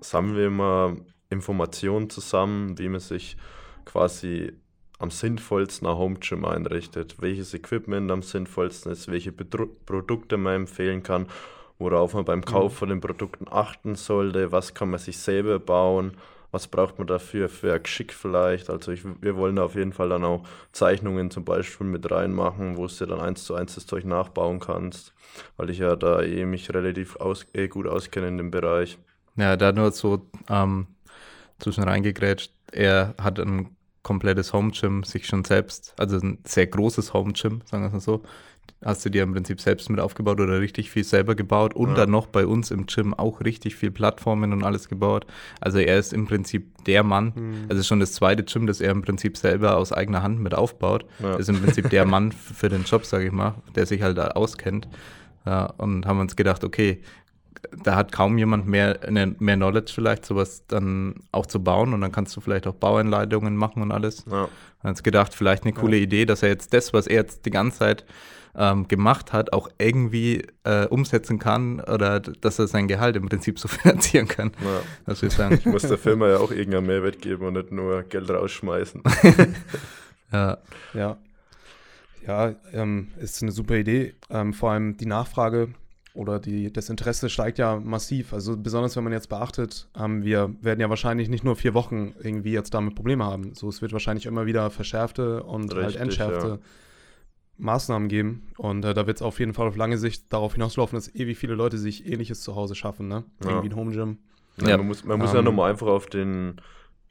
sammeln wir immer Informationen zusammen, wie man sich quasi am sinnvollsten ein Home Gym einrichtet, welches Equipment am sinnvollsten ist, welche Bedru Produkte man empfehlen kann, worauf man beim Kauf von den Produkten achten sollte, was kann man sich selber bauen, was braucht man dafür für ein Geschick vielleicht. Also ich, wir wollen da auf jeden Fall dann auch Zeichnungen zum Beispiel mit reinmachen, wo du dann eins zu eins das Zeug nachbauen kannst, weil ich ja da eh mich relativ aus, eh gut auskenne in dem Bereich. Ja, da nur so ähm, zwischen reingegrätscht. Er hat ein komplettes Home Gym sich schon selbst, also ein sehr großes Home Gym, sagen wir es mal so, hast du dir im Prinzip selbst mit aufgebaut oder richtig viel selber gebaut und Ja. dann noch bei uns im Gym auch richtig viel Plattformen und alles gebaut. Also er ist im Prinzip der Mann, Hm. also schon das zweite Gym, das er im Prinzip selber aus eigener Hand mit aufbaut. Ja. ist im Prinzip der Mann für den Job, sage ich mal, der sich halt da auskennt. Ja, und haben uns gedacht, okay, da hat kaum jemand mehr, mehr Knowledge vielleicht, sowas dann auch zu bauen und dann kannst du vielleicht auch Bauanleitungen machen und alles. Ja, Haben uns gedacht, vielleicht eine coole Idee, dass er jetzt das, was er jetzt die ganze Zeit ähm, gemacht hat, auch irgendwie äh, umsetzen kann oder dass er sein Gehalt im Prinzip so finanzieren kann. ja. Wir sagen. Ich muss der Firma ja auch irgendeinen Mehrwert geben und nicht nur Geld rausschmeißen. ja, Ja. Ja, ähm, ist eine super Idee. Ähm, vor allem die Nachfrage oder die, das Interesse steigt ja massiv. Also besonders wenn man jetzt beachtet, ähm, wir werden ja wahrscheinlich nicht nur vier Wochen irgendwie jetzt damit Probleme haben. So, es wird wahrscheinlich immer wieder verschärfte und halt Richtig, entschärfte ja. Maßnahmen geben. Und äh, da wird es auf jeden Fall auf lange Sicht darauf hinauslaufen, dass ewig viele Leute sich ähnliches zu Hause schaffen, ne? Ja. Irgendwie ein Home Gym. Ja, Ja. man muss, man muss ja Ähm, nochmal einfach auf den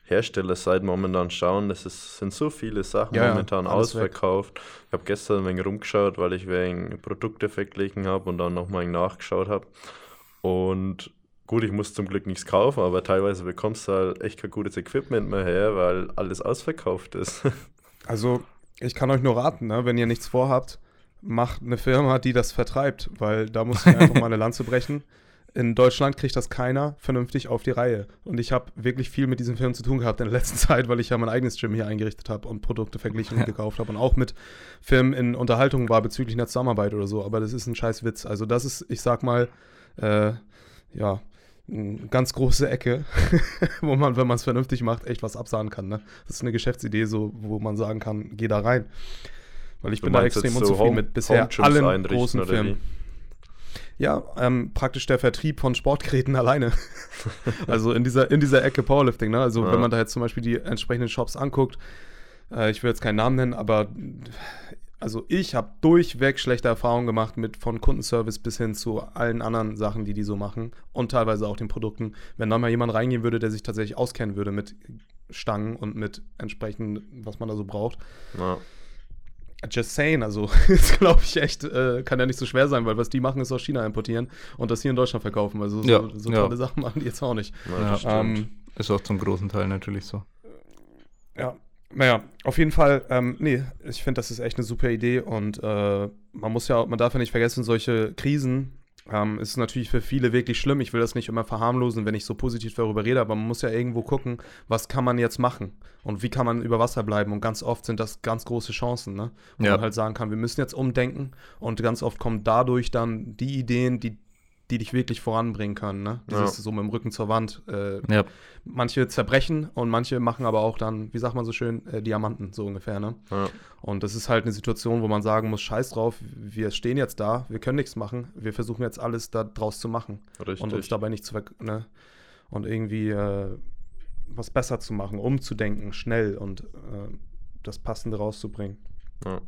Herstellerseite momentan schauen. Es ist, sind so viele Sachen Ja, momentan alles weg. ausverkauft. Ich habe gestern ein wenig rumgeschaut, weil ich wegen Produkte verglichen habe und dann nochmal nachgeschaut habe. Und gut, ich muss zum Glück nichts kaufen, aber teilweise bekommst du halt echt kein gutes Equipment mehr her, weil alles ausverkauft ist. Also, ich kann euch nur raten, ne, wenn ihr nichts vorhabt, macht eine Firma, die das vertreibt, weil da muss ich einfach mal eine Lanze brechen. In Deutschland kriegt das keiner vernünftig auf die Reihe. Und ich habe wirklich viel mit diesen Firmen zu tun gehabt in der letzten Zeit, weil ich ja mein eigenes Gym hier eingerichtet habe und Produkte verglichen und Ja. gekauft habe und auch mit Firmen in Unterhaltung war bezüglich einer Zusammenarbeit oder so. Aber das ist ein scheiß Witz. Also das ist, ich sag mal, äh, ja, eine ganz große Ecke, wo man, wenn man es vernünftig macht, echt was absahen kann. Ne? Das ist eine Geschäftsidee, so, wo man sagen kann, geh da rein. Weil ich Du bin da extrem so unzufrieden Home- mit bisher allen großen oder Firmen. Ja, ähm, praktisch der Vertrieb von Sportgeräten alleine. also in dieser, in dieser Ecke Powerlifting. Ne? Also Ja. wenn man da jetzt zum Beispiel die entsprechenden Shops anguckt, äh, ich will jetzt keinen Namen nennen, aber also ich habe durchweg schlechte Erfahrungen gemacht mit von Kundenservice bis hin zu allen anderen Sachen, die die so machen und teilweise auch den Produkten. Wenn da mal jemand reingehen würde, der sich tatsächlich auskennen würde mit Stangen und mit entsprechend, was man da so braucht. Ja. Just saying, also ist glaube ich echt, äh, kann ja nicht so schwer sein, weil was die machen, ist aus China importieren und das hier in Deutschland verkaufen. Also so, Ja, so ja. tolle Sachen machen die jetzt auch nicht. Ja, Ja. Ähm, Ist auch zum großen Teil natürlich so. Ja, naja, auf jeden Fall, ähm, nee, ich finde, das ist echt eine super Idee und äh, man muss ja, man darf ja nicht vergessen, solche Krisen ähm, ist natürlich für viele wirklich schlimm. Ich will das nicht immer verharmlosen, wenn ich so positiv darüber rede, aber man muss ja irgendwo gucken, was kann man jetzt machen und wie kann man über Wasser bleiben und ganz oft sind das ganz große Chancen, ne? Wo Ja. man halt sagen kann, wir müssen jetzt umdenken und ganz oft kommen dadurch dann die Ideen, die die dich wirklich voranbringen können, ne? Dieses Ja. so mit dem Rücken zur Wand, äh, Ja, manche zerbrechen und manche machen aber auch dann, wie sagt man so schön, äh, Diamanten, so ungefähr, ne? Ja. Und das ist halt eine Situation, wo man sagen muss, scheiß drauf, wir stehen jetzt da, wir können nichts machen, wir versuchen jetzt alles da draus zu machen Richtig. und uns dabei nicht zu ver ne? Und irgendwie äh, was besser zu machen, umzudenken, schnell und äh, das Passende rauszubringen. ja.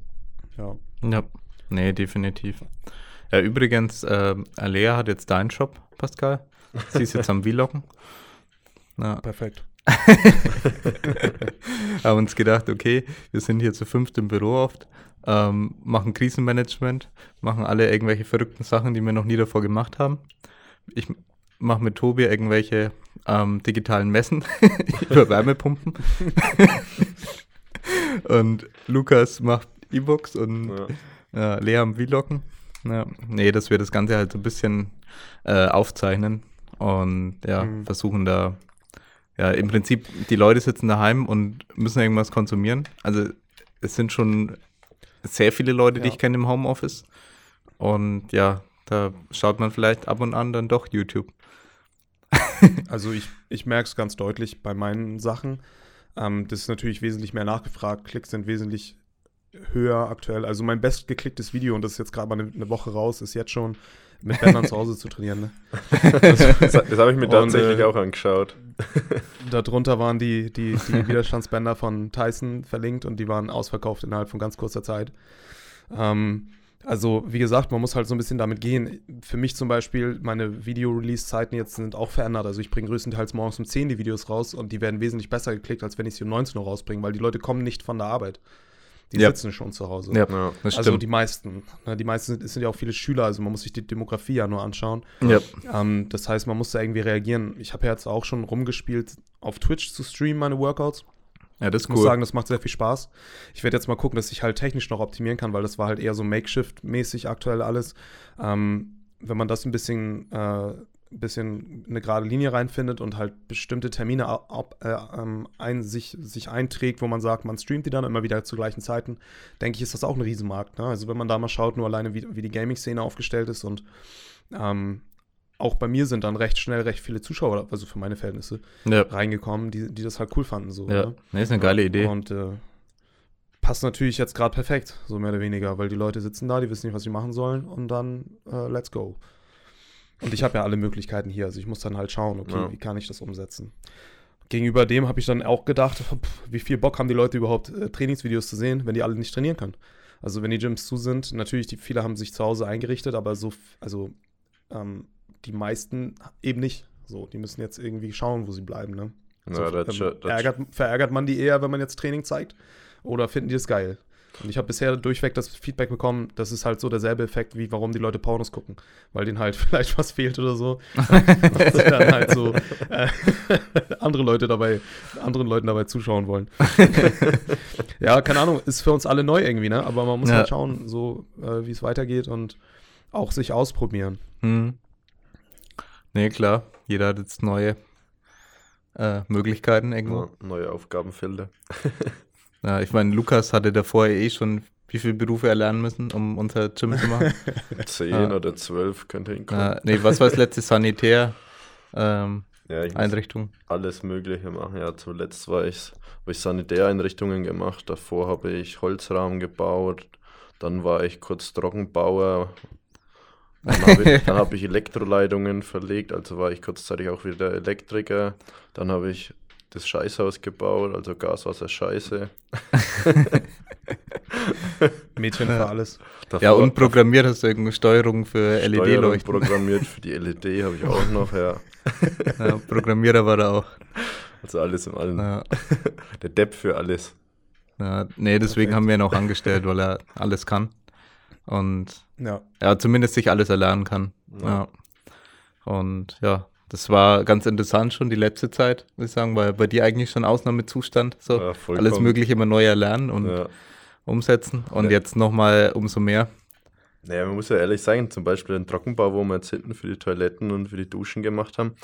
Ja. ja. Nee, definitiv. Ja, übrigens, äh, Alea hat jetzt deinen Shop, Pascal. Sie ist jetzt am Vloggen. Ja, Perfekt. haben uns gedacht, okay, wir sind hier zu fünft im Büro oft, ähm, machen Krisenmanagement, machen alle irgendwelche verrückten Sachen, die wir noch nie davor gemacht haben. Ich mache mit Tobi irgendwelche ähm, digitalen Messen über Wärmepumpen. und Lukas macht E-Books und Ja. ja, Lea am Vloggen. Ja, nee, dass wir das Ganze halt so ein bisschen äh, aufzeichnen und ja, Mhm. versuchen da, ja, im Prinzip, die Leute sitzen daheim und müssen irgendwas konsumieren. Also es sind schon sehr viele Leute, die Ja. ich kenne im Homeoffice. Und ja, da schaut man vielleicht ab und an dann doch YouTube. Also ich, ich merke es ganz deutlich bei meinen Sachen. Ähm, das ist natürlich wesentlich mehr nachgefragt. Klicks sind wesentlich höher aktuell. Also mein bestgeklicktes Video, und das ist jetzt gerade mal eine, eine Woche raus, ist jetzt schon mit Bändern zu Hause zu trainieren. Ne? Das, das habe ich mir tatsächlich äh, auch angeschaut. Darunter waren die, die, die Widerstandsbänder von Tyson verlinkt und die waren ausverkauft innerhalb von ganz kurzer Zeit. Ähm, also, wie gesagt, man muss halt so ein bisschen damit gehen. Für mich zum Beispiel, meine Video-Release-Zeiten jetzt sind auch verändert. Also, ich bringe größtenteils morgens um 10 die Videos raus und die werden wesentlich besser geklickt, als wenn ich sie um 19 Uhr rausbringe, weil die Leute kommen nicht von der Arbeit. Die Ja. sitzen schon zu Hause. Ja, Ja. das Also stimmt. die meisten. Ne, Die meisten sind, es sind ja auch viele Schüler, also man muss sich die Demografie ja nur anschauen. ja. Ähm, das heißt, man muss da irgendwie reagieren. Ich habe ja jetzt auch schon rumgespielt, auf Twitch zu streamen, meine Workouts. ja, das ist Ich muss cool. sagen, das macht sehr viel Spaß. Ich werde jetzt mal gucken, dass ich halt technisch noch optimieren kann, weil das war halt eher so Makeshift-mäßig aktuell alles. Ähm, wenn man das ein bisschen, äh, bisschen eine gerade Linie reinfindet und halt bestimmte Termine ab, äh, ähm, ein, sich, sich einträgt, wo man sagt, man streamt die dann immer wieder zu gleichen Zeiten, denke ich, ist das auch ein Riesenmarkt. Ne? Also wenn man da mal schaut, nur alleine wie, wie die Gaming-Szene aufgestellt ist und ähm, auch bei mir sind dann recht schnell recht viele Zuschauer, also für meine Verhältnisse, ja, reingekommen, die, die das halt cool fanden. So, ja. ne? Ist eine geile Idee. Und äh, passt natürlich jetzt gerade perfekt, so mehr oder weniger, weil die Leute sitzen da, die wissen nicht, was sie machen sollen und dann äh, let's go. Und ich habe ja alle Möglichkeiten hier, also ich muss dann halt schauen, okay, Ja. wie kann ich das umsetzen. Gegenüber dem habe ich dann auch gedacht, pff, wie viel Bock haben die Leute überhaupt, äh, Trainingsvideos zu sehen, wenn die alle nicht trainieren können. Also wenn die Gyms zu sind, natürlich, die, viele haben sich zu Hause eingerichtet, aber so, also ähm, die meisten eben nicht. So, die müssen jetzt irgendwie schauen, wo sie bleiben, ne? Ja, So, ähm, ärgert, verärgert man die eher, wenn man jetzt Training zeigt? Oder finden die das geil? Und ich habe bisher durchweg das Feedback bekommen, das ist halt so derselbe Effekt, wie warum die Leute Pornos gucken. Weil denen halt vielleicht was fehlt oder so. Und sie dann halt so äh, andere Leute dabei, anderen Leuten dabei zuschauen wollen. ja, keine Ahnung, ist für uns alle neu irgendwie, ne? Aber man muss Ja. halt schauen, so äh, wie es weitergeht und auch sich ausprobieren. Hm. Nee, klar. Jeder hat jetzt neue äh, Möglichkeiten irgendwo. Ja, neue Aufgabenfelder. Ja, ich meine, Lukas hatte davor eh schon wie viele Berufe erlernen müssen, um unser Gym zu machen. Zehn Ja. oder zwölf könnte hinkommen. äh, nee, was war das letzte Sanitär? Ähm, ja, Einrichtung. alles Mögliche machen. Ja, zuletzt war ich, habe ich Sanitäreinrichtungen gemacht. Davor habe ich Holzrahmen gebaut. Dann war ich kurz Trockenbauer. Dann habe ich, dann habe ich Elektroleitungen verlegt, also war ich kurzzeitig auch wieder Elektriker. Dann habe ich das Scheißhaus gebaut, also Gaswasser Scheiße. Mädchen Ja. für alles. Ja, Davor- und programmiert hast du irgendeine Steuerung für LED-Leuchten. programmiert für die LED habe ich auch noch, ja. Ja, Programmierer war da auch. Also alles in allem. Ja, Der Depp für alles. ja, nee, deswegen haben wir ihn auch angestellt, weil er alles kann. Und Ja. ja, zumindest sich alles erlernen kann. Ja. Ja. Und ja, das war ganz interessant schon die letzte Zeit, muss ich sagen, weil bei dir eigentlich schon Ausnahmezustand. So Ja, alles Mögliche immer neu erlernen und Ja. umsetzen. Und Ja. jetzt nochmal umso mehr. Naja, man muss ja ehrlich sagen, zum Beispiel den Trockenbau, wo wir jetzt hinten für die Toiletten und für die Duschen gemacht haben.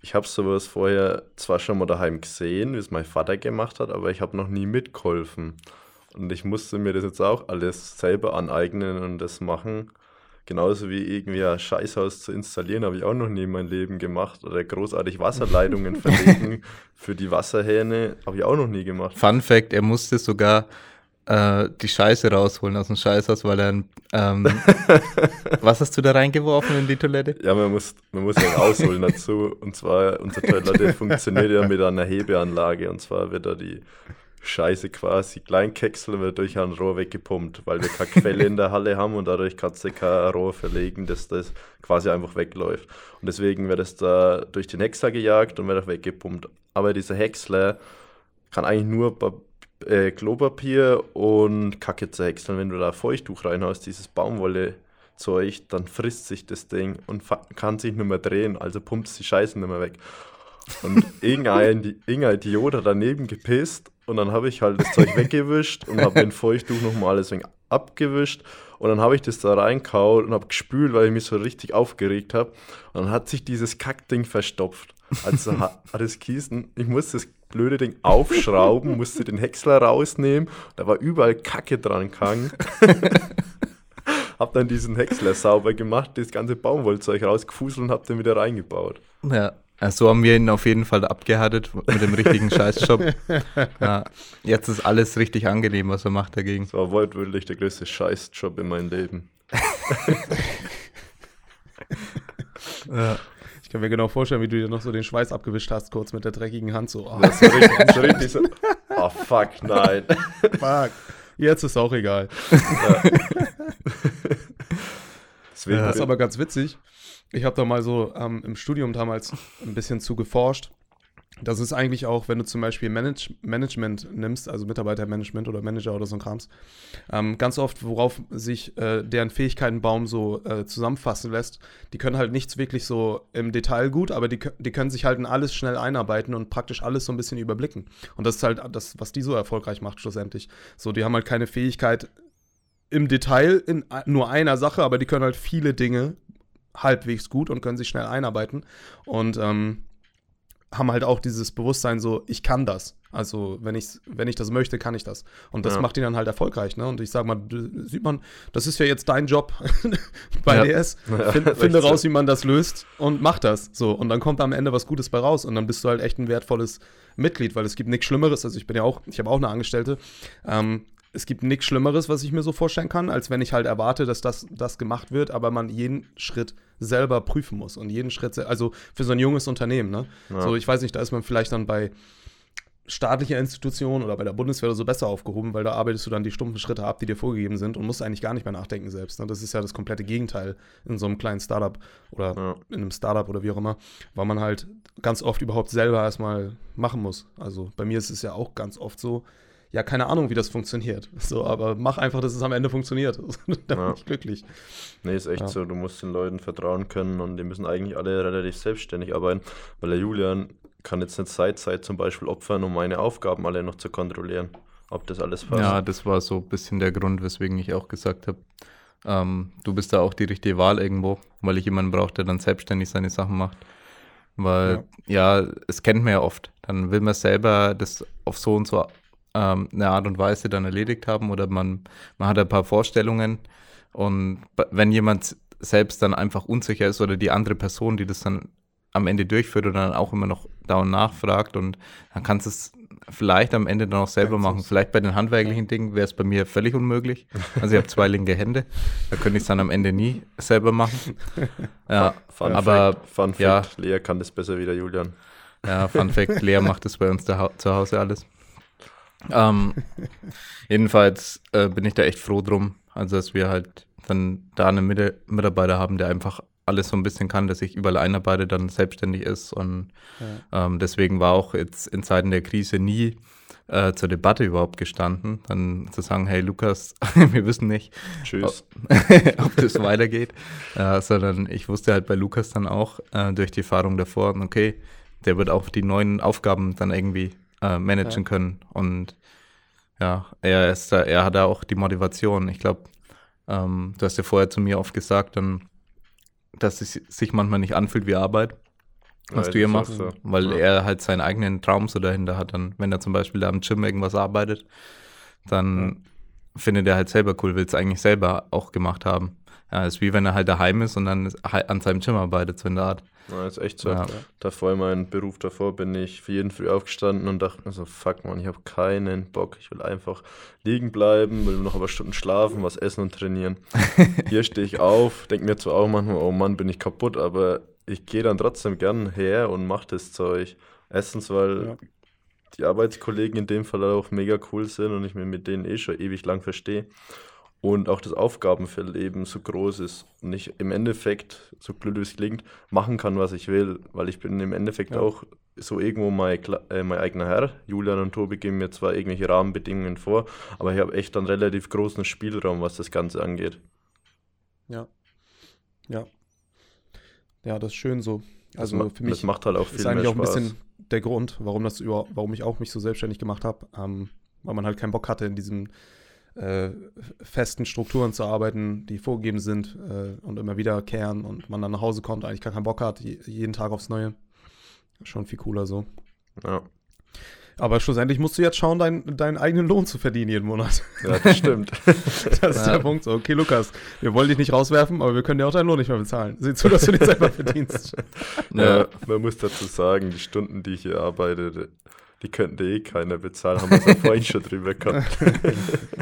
Ich habe sowas vorher zwar schon mal daheim gesehen, wie es mein Vater gemacht hat, aber ich habe noch nie mitgeholfen. Und ich musste mir das jetzt auch alles selber aneignen und das machen. Genauso wie irgendwie ein Scheißhaus zu installieren, habe ich auch noch nie in meinem Leben gemacht. Oder großartig Wasserleitungen verlegen für die Wasserhähne, habe ich auch noch nie gemacht. Fun Fact, er musste sogar äh, die Scheiße rausholen aus dem Scheißhaus, weil er ein, ähm, was hast du da reingeworfen in die Toilette? Ja, man muss, man muss ja ausholen dazu. Und zwar, unsere Toilette funktioniert ja mit einer Hebeanlage. Und zwar wird da die Scheiße quasi Kleinkeksel und wird durch ein Rohr weggepumpt, weil wir keine Quelle in der Halle haben und dadurch kannst du kein Rohr verlegen, dass das quasi einfach wegläuft. Und deswegen wird es da durch den Häcksler gejagt und wird auch weggepumpt. Aber dieser Häcksler kann eigentlich nur äh, Klopapier und Kacke zerhäckseln. Wenn du da Feuchttuch reinhaust, dieses Baumwolle-Zeug, dann frisst sich das Ding und kann sich nicht mehr drehen, also pumpt es die Scheiße nicht mehr weg. Und irgendein, irgendein Idiot hat daneben gepisst und dann habe ich halt das Zeug weggewischt und habe mit dem Feuchttuch nochmal alles wegen abgewischt und dann habe ich das da reinkaut und habe gespült, weil ich mich so richtig aufgeregt habe und dann hat sich dieses Kackding verstopft. Also ha- hat es Kiesen, ich musste das blöde Ding aufschrauben, musste den Häcksler rausnehmen, da war überall Kacke dran gehangen. hab dann diesen Häcksler sauber gemacht, das ganze Baumwollzeug rausgefuselt und hab den wieder reingebaut. Ja, so haben wir ihn auf jeden Fall abgehärtet mit dem richtigen Scheißjob. ja, jetzt ist alles richtig angenehm, was er macht dagegen. Das war wortwörtlich der größte Scheißjob in meinem Leben. Ja. Ich kann mir genau vorstellen, wie du dir noch so den Schweiß abgewischt hast, kurz mit der dreckigen Hand. So, oh, Das richtig, so richtig so, oh fuck, nein. fuck. Jetzt ist auch egal. Deswegen Ja. Das ist aber ganz witzig. Ich habe da mal so ähm, im Studium damals ein bisschen zu geforscht. Das ist eigentlich auch, wenn du zum Beispiel Manage Management nimmst, also Mitarbeitermanagement oder Manager oder so ein Krams, ähm, ganz oft, worauf sich äh, deren Fähigkeitenbaum so äh, zusammenfassen lässt, die können halt nichts wirklich so im Detail gut, aber die, die können sich halt in alles schnell einarbeiten und praktisch alles so ein bisschen überblicken. Und das ist halt das, was die so erfolgreich macht schlussendlich. So, die haben halt keine Fähigkeit im Detail in a- nur einer Sache, aber die können halt viele Dinge halbwegs gut und können sich schnell einarbeiten und ähm, haben halt auch dieses Bewusstsein so, ich kann das. Also wenn ich, wenn ich das möchte, kann ich das. Und das Ja. macht ihn dann halt erfolgreich. Ne? Und ich sag mal, sieht man, das ist ja jetzt dein Job bei Ja. DS. Ja, Fin- echt finde raus, wie man das löst und mach das. So. Und dann kommt am Ende was Gutes bei raus. Und dann bist du halt echt ein wertvolles Mitglied, weil es gibt nichts Schlimmeres. Also ich bin ja auch, ich habe auch eine Angestellte. Ähm, es gibt nichts Schlimmeres, was ich mir so vorstellen kann, als wenn ich halt erwarte, dass das, das gemacht wird, aber man jeden Schritt selber prüfen muss und jeden Schritt, also für so ein junges Unternehmen, ne? Ja. So, ich weiß nicht, da ist man vielleicht dann bei staatlicher Institution oder bei der Bundeswehr oder so besser aufgehoben, weil da arbeitest du dann die stumpfen Schritte ab, die dir vorgegeben sind und musst eigentlich gar nicht mehr nachdenken selbst. Ne? Das ist ja das komplette Gegenteil in so einem kleinen Startup oder Ja. in einem Startup oder wie auch immer, weil man halt ganz oft überhaupt selber erstmal machen muss. Also bei mir ist es ja auch ganz oft so, ja, keine Ahnung, wie das funktioniert. So, aber mach einfach, dass es am Ende funktioniert. da bin Ja. ich glücklich. Nee, ist echt Ja. so, du musst den Leuten vertrauen können und die müssen eigentlich alle relativ selbstständig arbeiten, weil der Julian kann jetzt nicht Zeitzeit zum Beispiel opfern, um meine Aufgaben alle noch zu kontrollieren, ob das alles passt. Ja, das war so ein bisschen der Grund, weswegen ich auch gesagt habe, ähm, du bist da auch die richtige Wahl irgendwo, weil ich jemanden brauche, der dann selbstständig seine Sachen macht. Weil, ja, es kennt man ja oft. Dann will man selber das auf so und so ähm, eine Art und Weise dann erledigt haben oder man, man hat ein paar Vorstellungen und wenn jemand selbst dann einfach unsicher ist oder die andere Person, die das dann am Ende durchführt und dann auch immer noch da und nachfragt und dann kannst du es vielleicht am Ende dann auch selber machen. Vielleicht bei den handwerklichen Dingen wäre es bei mir völlig unmöglich. Also ich habe zwei linke Hände, da könnte ich es dann am Ende nie selber machen. Ja, Fun aber Fact, Fun Fact, ja. Lea kann das besser wie der Julian. ja, Fun Fact, Lea macht das bei uns da, zu Hause alles. Ähm, jedenfalls äh, bin ich da echt froh drum, also dass wir halt dann da einen Mit Mitarbeiter haben, der einfach alles so ein bisschen kann, dass sich überall einarbeite, dann selbstständig ist. Und ähm, deswegen war auch jetzt in Zeiten der Krise nie äh, zur Debatte überhaupt gestanden, dann zu sagen, hey Lukas, wir wissen nicht, Tschüss. ob das weitergeht, äh, sondern ich wusste halt bei Lukas dann auch äh, durch die Erfahrung davor, okay, der wird auch die neuen Aufgaben dann irgendwie äh, managen Ja. können und ja, er ist da, er hat da auch die Motivation. Ich glaube, ähm, du hast ja vorher zu mir oft gesagt, dann, dass es sich manchmal nicht anfühlt wie Arbeit, was Ja, du hier machst, so. weil Ja. er halt seinen eigenen Traum so dahinter hat. Dann, wenn er zum Beispiel da am Gym irgendwas arbeitet, dann findet er halt selber cool, will es eigentlich selber auch gemacht haben. Ja, ist wie wenn er halt daheim ist und dann halt an seinem Gym arbeitet, so in der Art. Ja, ist echt so. Ja. Davor in meinem Beruf davor bin ich für jeden früh aufgestanden und dachte mir so, fuck man, ich habe keinen Bock. Ich will einfach liegen bleiben, will noch ein paar Stunden schlafen, was essen und trainieren. Hier stehe ich auf, denke mir zwar auch manchmal, oh Mann, bin ich kaputt, aber ich gehe dann trotzdem gern her und mache das Zeug. Erstens, weil Ja. die Arbeitskollegen in dem Fall auch mega cool sind und ich mich mit denen eh schon ewig lang verstehe. Und auch das Aufgabenfeld eben so groß ist und ich im Endeffekt, so blöd wie es klingt, machen kann, was ich will. Weil ich bin im Endeffekt Ja. auch so irgendwo mein, äh, mein eigener Herr. Julian und Tobi geben mir zwar irgendwelche Rahmenbedingungen vor, aber ich habe echt einen relativ großen Spielraum, was das Ganze angeht. Ja. Ja. Ja, das ist schön so. Also das, ma- für mich das macht halt auch viel ist eigentlich auch ein Spaß. bisschen der Grund, warum das über, warum ich auch mich so selbstständig gemacht habe, ähm, weil man halt keinen Bock hatte, in diesen äh, festen Strukturen zu arbeiten, die vorgegeben sind äh, und immer wiederkehren und man dann nach Hause kommt, eigentlich gar keinen Bock hat, je, jeden Tag aufs Neue. Schon viel cooler so. ja. Aber schlussendlich musst du jetzt schauen, dein, deinen eigenen Lohn zu verdienen jeden Monat. ja, das stimmt. Das ist Ja. der Punkt. So, okay, Lukas, wir wollen dich nicht rauswerfen, aber wir können dir auch deinen Lohn nicht mehr bezahlen. Sieh zu, dass du den selber verdienst. ja, man muss dazu sagen, die Stunden, die ich hier arbeite, die könnte eh keiner bezahlen, haben wir es ja vorhin schon drüber gehabt.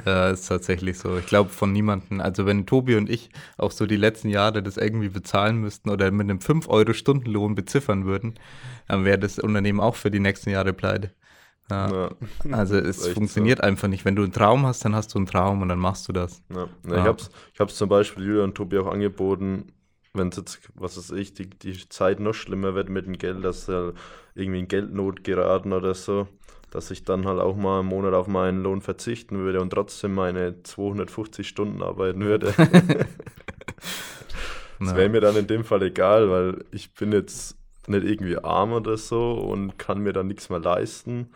Ja, ist tatsächlich so. Ich glaube von niemandem. Also wenn Tobi und ich auch so die letzten Jahre das irgendwie bezahlen müssten oder mit einem 5-Euro-Stundenlohn beziffern würden, dann wäre das Unternehmen auch für die nächsten Jahre pleite. Ja. Ja. Also es funktioniert einfach nicht. Wenn du einen Traum hast, dann hast du einen Traum und dann machst du das. Ja. Ich habe es ich hab's zum Beispiel Julia und Tobi auch angeboten, wenn es jetzt, was weiß ich, die, die Zeit noch schlimmer wird mit dem Geld, dass sie irgendwie in Geldnot geraten oder so, dass ich dann halt auch mal einen Monat auf meinen Lohn verzichten würde und trotzdem meine 250 Stunden arbeiten würde. Das wäre mir dann in dem Fall egal, weil ich bin jetzt nicht irgendwie arm oder so und kann mir dann nichts mehr leisten.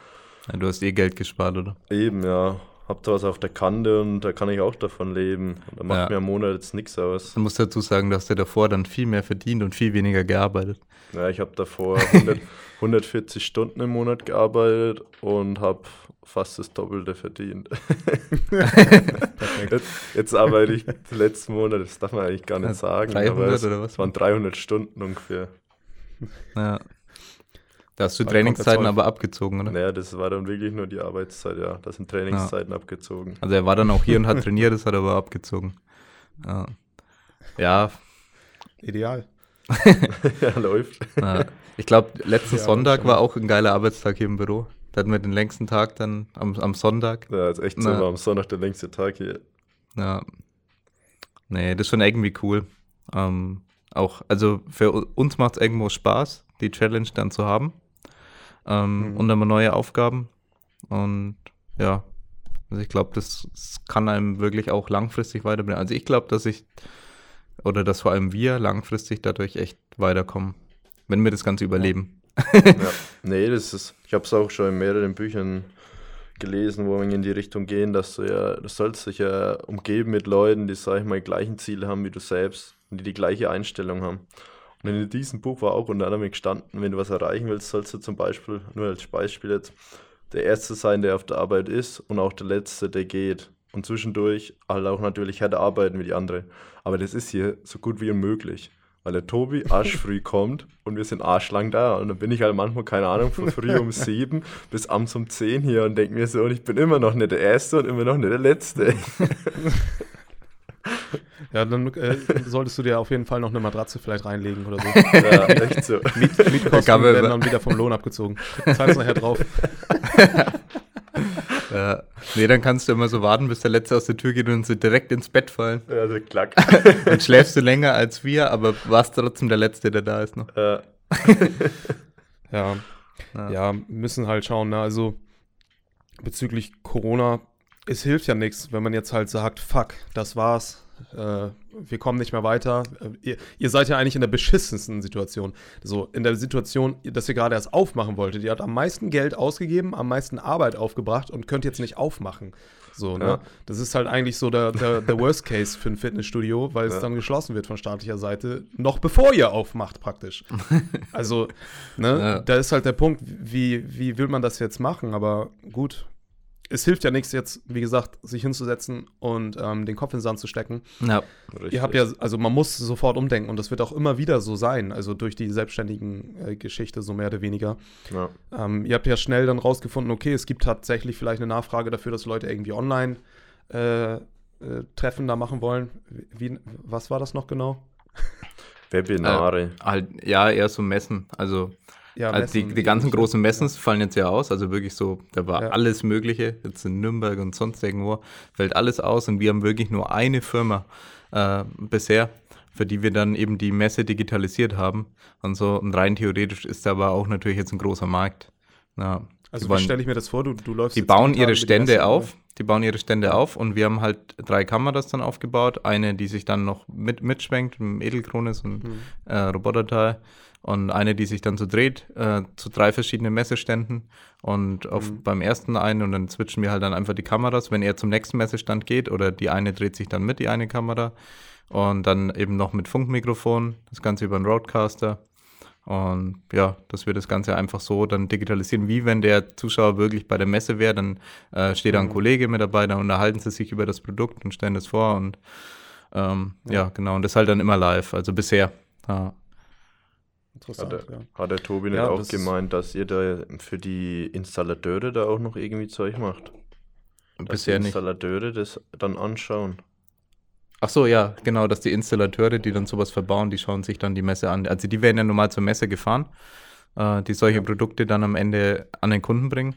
Ja, Du hast eh Geld gespart, oder? Eben, ja. Hab da was auf der Kante und da kann ich auch davon leben. Und da macht Ja. mir am Monat jetzt nichts aus. Du musst dazu sagen, dass du davor dann viel mehr verdient und viel weniger gearbeitet. Ja, ich habe davor 100, 140 Stunden im Monat gearbeitet und habe fast das Doppelte verdient. jetzt, jetzt arbeite ich den letzten Monat, das darf man eigentlich gar nicht sagen, 300 aber es, oder was? es waren 300 Stunden ungefähr. Ja. Da hast du Trainingszeiten das aber abgezogen, oder? Naja, das war dann wirklich nur die Arbeitszeit, ja. Da sind Trainingszeiten abgezogen. Also er war dann auch hier und hat trainiert, das hat er aber abgezogen. Ja, ja Ideal. ja, läuft. Ja, ich glaube, letzten Ja, Sonntag war auch ein geiler Arbeitstag hier im Büro. Da hatten wir den längsten Tag dann am, am Sonntag. Ja, ist echt so, war am Sonntag der längste Tag hier. Ja. Nee, das ist schon irgendwie cool. Ähm, auch, also für uns macht es irgendwo Spaß, die Challenge dann zu haben. Ähm, Mhm. Und dann mal neue Aufgaben. Und ja, Also ich glaube, das, das, kann einem wirklich auch langfristig weiterbringen. Also ich glaube, dass ich oder dass vor allem wir langfristig dadurch echt weiterkommen, wenn wir das Ganze überleben. ja. Nee, das ist, ich habe es auch schon in mehreren Büchern gelesen, wo wir in die Richtung gehen, dass du ja, du sollst dich ja umgeben mit Leuten, die, sag ich mal, die gleichen Ziele haben wie du selbst und die die gleiche Einstellung haben. Und in diesem Buch war auch unter anderem gestanden, wenn du was erreichen willst, sollst du zum Beispiel, nur als Beispiel jetzt, der Erste sein, der auf der Arbeit ist und auch der Letzte, der geht. Und zwischendurch halt auch natürlich härter arbeiten wie die andere. Aber das ist hier so gut wie unmöglich. Weil der Tobi arschfrüh kommt und wir sind arschlang da. Und dann bin ich halt manchmal, keine Ahnung, von früh um sieben bis abends um zehn hier und denke mir so, und ich bin immer noch nicht der Erste und immer noch nicht der Letzte. Ja, dann äh, solltest du dir auf jeden Fall noch eine Matratze vielleicht reinlegen oder so. Ja, echt so. Miet, Mietkosten werden dann wieder vom Lohn abgezogen. Zahlst nachher drauf. Ja. Nee, dann kannst du immer so warten, bis der Letzte aus der Tür geht und so direkt ins Bett fallen. Ja, so klack. Dann schläfst du länger als wir, aber warst trotzdem der Letzte, der da ist noch. Ja. ja. ja. ja. müssen halt schauen. Ne? Also bezüglich Corona, es hilft ja nichts, wenn man jetzt halt sagt, fuck, das war's, äh, wir kommen nicht mehr weiter. Äh, ihr, ihr, seid ja eigentlich in der beschissensten Situation. So, in der Situation, dass ihr gerade erst aufmachen wolltet. Ihr habt am meisten Geld ausgegeben, am meisten Arbeit aufgebracht und könnt jetzt nicht aufmachen. So, ne? Das ist halt eigentlich so der, der, der Worst Case für ein Fitnessstudio, weil es ja. dann geschlossen wird von staatlicher Seite, noch bevor ihr aufmacht, praktisch. also, ne, ja. da ist halt der Punkt, wie, wie will man das jetzt machen? Aber gut, es hilft ja nichts jetzt, wie gesagt, sich hinzusetzen und ähm, den Kopf in den Sand zu stecken. Ja, richtig. Ihr habt ja, also man muss sofort umdenken und das wird auch immer wieder so sein, also durch die selbstständigen äh, Geschichte so mehr oder weniger. Ja. Ähm, ihr habt ja schnell dann rausgefunden, okay, es gibt tatsächlich vielleicht eine Nachfrage dafür, dass Leute irgendwie online äh, äh, Treffen da machen wollen. Wie, was war das noch genau? Webinare. Äh, halt, ja, eher so Messen. Also ja, also die, die ganzen großen Messen ja. fallen jetzt ja aus, also wirklich so, da war ja. alles Mögliche, jetzt in Nürnberg und sonst irgendwo, fällt alles aus und wir haben wirklich nur eine Firma äh, bisher, für die wir dann eben die Messe digitalisiert haben und so. Und rein theoretisch ist da aber auch natürlich jetzt ein großer Markt. Ja, also wie stelle ich mir das vor? Du, du läufst Die bauen ihre Stände auf, die bauen ihre Stände auf und wir haben halt drei Kameras dann aufgebaut. Eine, die sich dann noch mit, mitschwenkt, mit Edelkronis und mhm. äh, Roboterteil und eine, die sich dann so dreht äh, zu drei verschiedenen Messeständen und auf, mhm. beim ersten einen und dann switchen wir halt dann einfach die Kameras, wenn er zum nächsten Messestand geht oder die eine dreht sich dann mit, die eine Kamera und dann eben noch mit Funkmikrofon, das Ganze über einen Roadcaster und ja, dass wir das Ganze einfach so dann digitalisieren, wie wenn der Zuschauer wirklich bei der Messe wäre, dann äh, steht da ein mhm. Kollege mit dabei, dann unterhalten sie sich über das Produkt und stellen das vor und ähm, ja. ja. genau, und das halt dann immer live, also bisher. Ja. Interessant, hat der, ja. Hat der Tobi nicht ja, auch das gemeint, dass ihr da für die Installateure da auch noch irgendwie Zeug macht? Bisher dass die Installateure nicht. das dann anschauen. Ach so, ja, genau, dass die Installateure, die dann sowas verbauen, die schauen sich dann die Messe an. Also die werden ja normal zur Messe gefahren, äh, die solche Produkte dann am Ende an den Kunden bringen.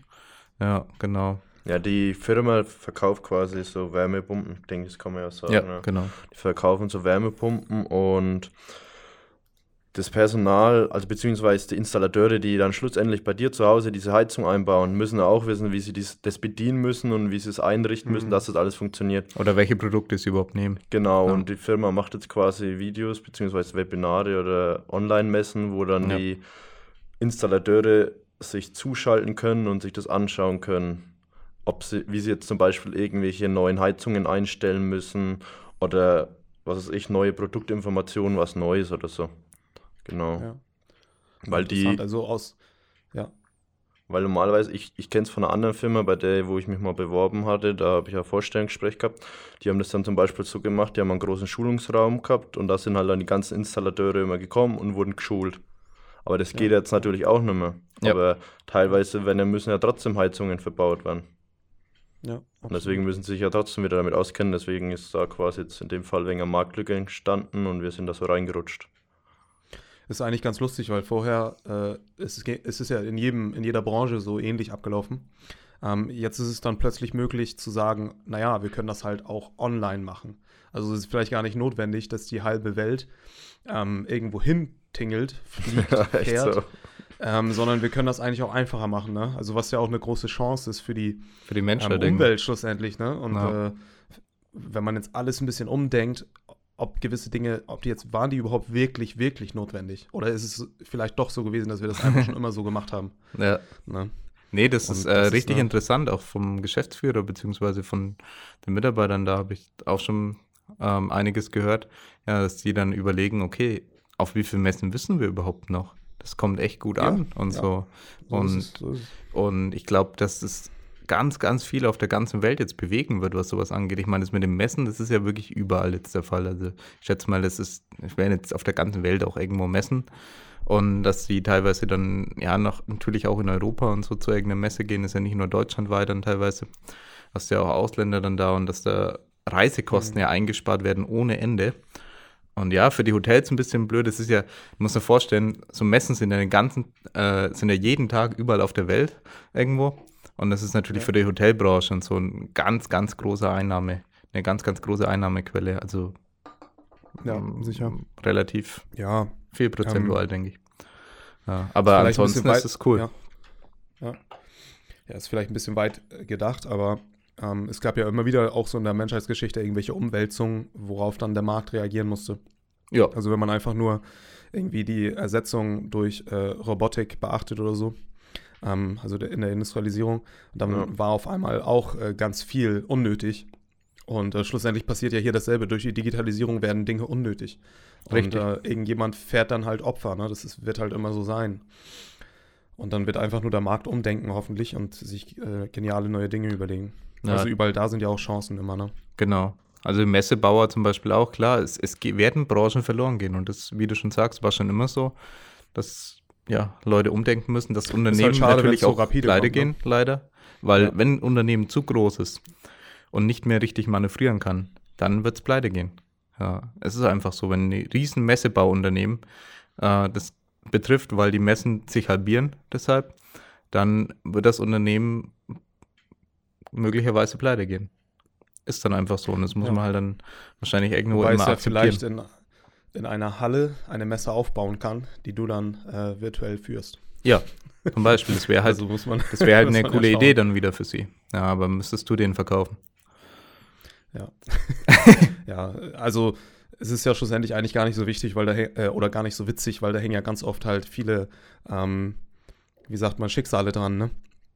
Ja, genau. Ja, die Firma verkauft quasi so Wärmepumpen, ich denke, das kann man ja sagen. Ja, ja. genau. Die verkaufen so Wärmepumpen und das Personal, also beziehungsweise die Installateure, die dann schlussendlich bei dir zu Hause diese Heizung einbauen, müssen auch wissen, wie sie dies, das bedienen müssen und wie sie es einrichten müssen, mhm. dass das alles funktioniert. Oder welche Produkte sie überhaupt nehmen. Genau, ja. und die Firma macht jetzt quasi Videos beziehungsweise Webinare oder Online-Messen, wo dann ja. die Installateure sich zuschalten können und sich das anschauen können. Ob sie, wie sie jetzt zum Beispiel irgendwelche neuen Heizungen einstellen müssen oder was weiß ich, neue Produktinformationen, was Neues oder so. Genau. Ja. Weil die. Also aus. Ja. Weil normalerweise, ich, ich kenne es von einer anderen Firma, bei der, wo ich mich mal beworben hatte, da habe ich ein Vorstellungsgespräch gehabt. Die haben das dann zum Beispiel so gemacht, die haben einen großen Schulungsraum gehabt und da sind halt dann die ganzen Installateure immer gekommen und wurden geschult. Aber das geht ja. jetzt natürlich auch nicht mehr. Ja. Aber teilweise wenn, müssen ja trotzdem Heizungen verbaut werden. Ja, und deswegen müssen sie sich ja trotzdem wieder damit auskennen. Deswegen ist da quasi jetzt in dem Fall wegen einer Marktlücke entstanden und wir sind da so reingerutscht ist eigentlich ganz lustig, weil vorher äh, es ist es ist ja in jedem in jeder Branche so ähnlich abgelaufen. Ähm, jetzt ist es dann plötzlich möglich zu sagen, naja, wir können das halt auch online machen. Also es ist vielleicht gar nicht notwendig, dass die halbe Welt ähm, irgendwo hin tingelt, fliegt, fährt, so. ähm, sondern wir können das eigentlich auch einfacher machen. Ne? Also was ja auch eine große Chance ist für die, Für die ähm, Menschheit. Umwelt schlussendlich. Ne? Und Ja. äh, wenn man jetzt alles ein bisschen umdenkt, ob gewisse Dinge, ob die jetzt, waren die überhaupt wirklich, wirklich notwendig? Oder ist es vielleicht doch so gewesen, dass wir das einfach schon immer so gemacht haben? Ja. Ne? Nee, das Und ist das äh, ist richtig eine- interessant, auch vom Geschäftsführer beziehungsweise von den Mitarbeitern. Da habe ich auch schon ähm, einiges gehört, ja, dass die dann überlegen, okay, auf wie viel Messen wissen wir überhaupt noch? Das kommt echt gut Ja, an und ja. so. So Und, ist es, so ist es. und ich glaube, dass es ganz, ganz viel auf der ganzen Welt jetzt bewegen wird, was sowas angeht. Ich meine, das mit dem Messen, das ist ja wirklich überall jetzt der Fall. Also ich schätze mal, das ist, es werden jetzt auf der ganzen Welt auch irgendwo Messen. Und dass die teilweise dann, ja, noch natürlich auch in Europa und so zu irgendeiner Messe gehen, ist ja nicht nur deutschlandweit dann teilweise. Hast ja auch Ausländer dann da und dass da Reisekosten Mhm. ja eingespart werden ohne Ende. Und ja, für die Hotels ein bisschen blöd. Das ist ja, du musst dir vorstellen, so Messen sind ja den ganzen, äh, sind ja jeden Tag überall auf der Welt irgendwo. Und das ist natürlich Ja. für die Hotelbranche und so ein ganz, ganz großer Einnahme, eine ganz, ganz große Einnahmequelle. Also Ja, ähm, sicher. relativ Ja, viel prozentual, Ähm, denke ich. Ja, aber ansonsten bisschen ist es cool. Ja. Ja. ja, ist vielleicht ein bisschen weit äh, gedacht, aber ähm, es gab ja immer wieder auch so in der Menschheitsgeschichte irgendwelche Umwälzungen, worauf dann der Markt reagieren musste. Ja, Also wenn man einfach nur irgendwie die Ersetzung durch äh, Robotik beachtet oder so, ähm, also in der Industrialisierung, dann Ja. war auf einmal auch äh, ganz viel unnötig. Und äh, schlussendlich passiert ja hier dasselbe. Durch die Digitalisierung werden Dinge unnötig. Richtig. Und äh, irgendjemand fährt dann halt Opfer. Ne? Das ist, wird halt immer so sein. Und dann wird einfach nur der Markt umdenken, hoffentlich, und sich äh, geniale neue Dinge überlegen. Ja. Also überall da sind ja auch Chancen immer, ne? genau. Also Messebauer zum Beispiel auch, klar, es, es werden Branchen verloren gehen. Und das, wie du schon sagst, war schon immer so, dass ja, Leute umdenken müssen, dass Unternehmen halt schade, natürlich wenn's so auch rapide pleite ne? gehen, leider. Weil Ja. wenn ein Unternehmen zu groß ist und nicht mehr richtig manövrieren kann, dann wird es pleite gehen. Ja, es ist einfach so, wenn ein riesen Messebauunternehmen äh, das betrifft, weil die Messen sich halbieren deshalb, dann wird das Unternehmen möglicherweise pleite gehen. Ist dann einfach so und das muss Ja. man halt dann wahrscheinlich irgendwo Wobei es immer ja akzeptieren. vielleicht in, in einer Halle eine Messe aufbauen kann, die du dann äh, virtuell führst. Ja, zum Beispiel, das wäre halt, also muss man. das wäre halt eine coole Idee dann wieder für sie. Ja, aber müsstest du den verkaufen. Ja. ja, also es ist ja schlussendlich eigentlich gar nicht so wichtig, weil da äh, oder gar nicht so witzig, weil da hängen ja ganz oft halt viele, ähm, wie sagt man, Schicksale dran, ne?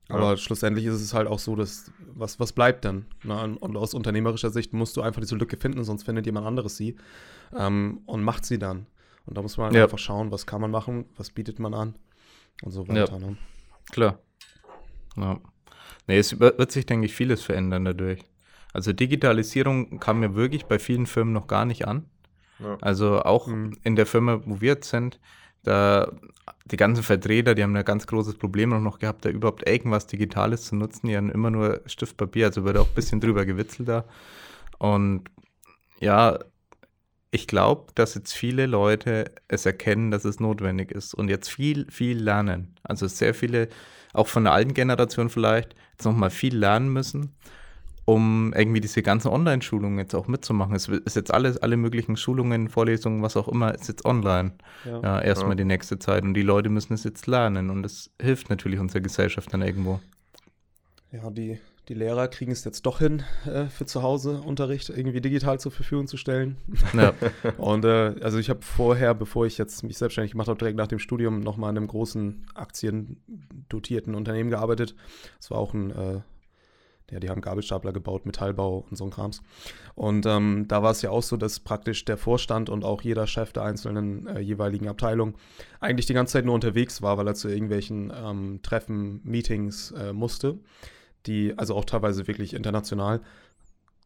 Aber Ja. schlussendlich ist es halt auch so, dass was, was bleibt denn? Ne? Und aus unternehmerischer Sicht musst du einfach diese Lücke finden, sonst findet jemand anderes sie ähm, und macht sie dann. Und da muss man Ja. einfach schauen, was kann man machen, was bietet man an und so weiter. Ne? Klar. Ja. Nee, es wird wird sich, denke ich, vieles verändern dadurch. Also Digitalisierung kam mir wirklich bei vielen Firmen noch gar nicht an. Ja. Also auch Mhm. in der Firma, wo wir jetzt sind, da die ganzen Vertreter, die haben ein ganz großes Problem auch noch gehabt, da überhaupt irgendwas Digitales zu nutzen. Die haben immer nur Stift, Papier, also wird auch ein bisschen drüber gewitzelt da. Und ja, ich glaube, dass jetzt viele Leute es erkennen, dass es notwendig ist und jetzt viel, viel lernen. Also sehr viele, auch von der alten Generation vielleicht, jetzt nochmal viel lernen müssen, um irgendwie diese ganzen Online-Schulungen jetzt auch mitzumachen. Es ist jetzt alles, alle möglichen Schulungen, Vorlesungen, was auch immer, ist jetzt online. Ja. Ja, erstmal Ja. die nächste Zeit. Und die Leute müssen es jetzt lernen. Und das hilft natürlich unserer Gesellschaft dann irgendwo. Ja, die, die Lehrer kriegen es jetzt doch hin, äh, für zu Hause Unterricht irgendwie digital zur Verfügung zu stellen. Ja, Und äh, also ich habe vorher, bevor ich jetzt mich selbstständig gemacht habe, direkt nach dem Studium nochmal in einem großen aktiendotierten Unternehmen gearbeitet. Es war auch ein, äh, ja, die haben Gabelstapler gebaut, Metallbau und so ein Krams. Und ähm, da war es ja auch so, dass praktisch der Vorstand und auch jeder Chef der einzelnen äh, jeweiligen Abteilung eigentlich die ganze Zeit nur unterwegs war, weil er zu irgendwelchen ähm, Treffen, Meetings äh, musste, die, also auch teilweise wirklich international,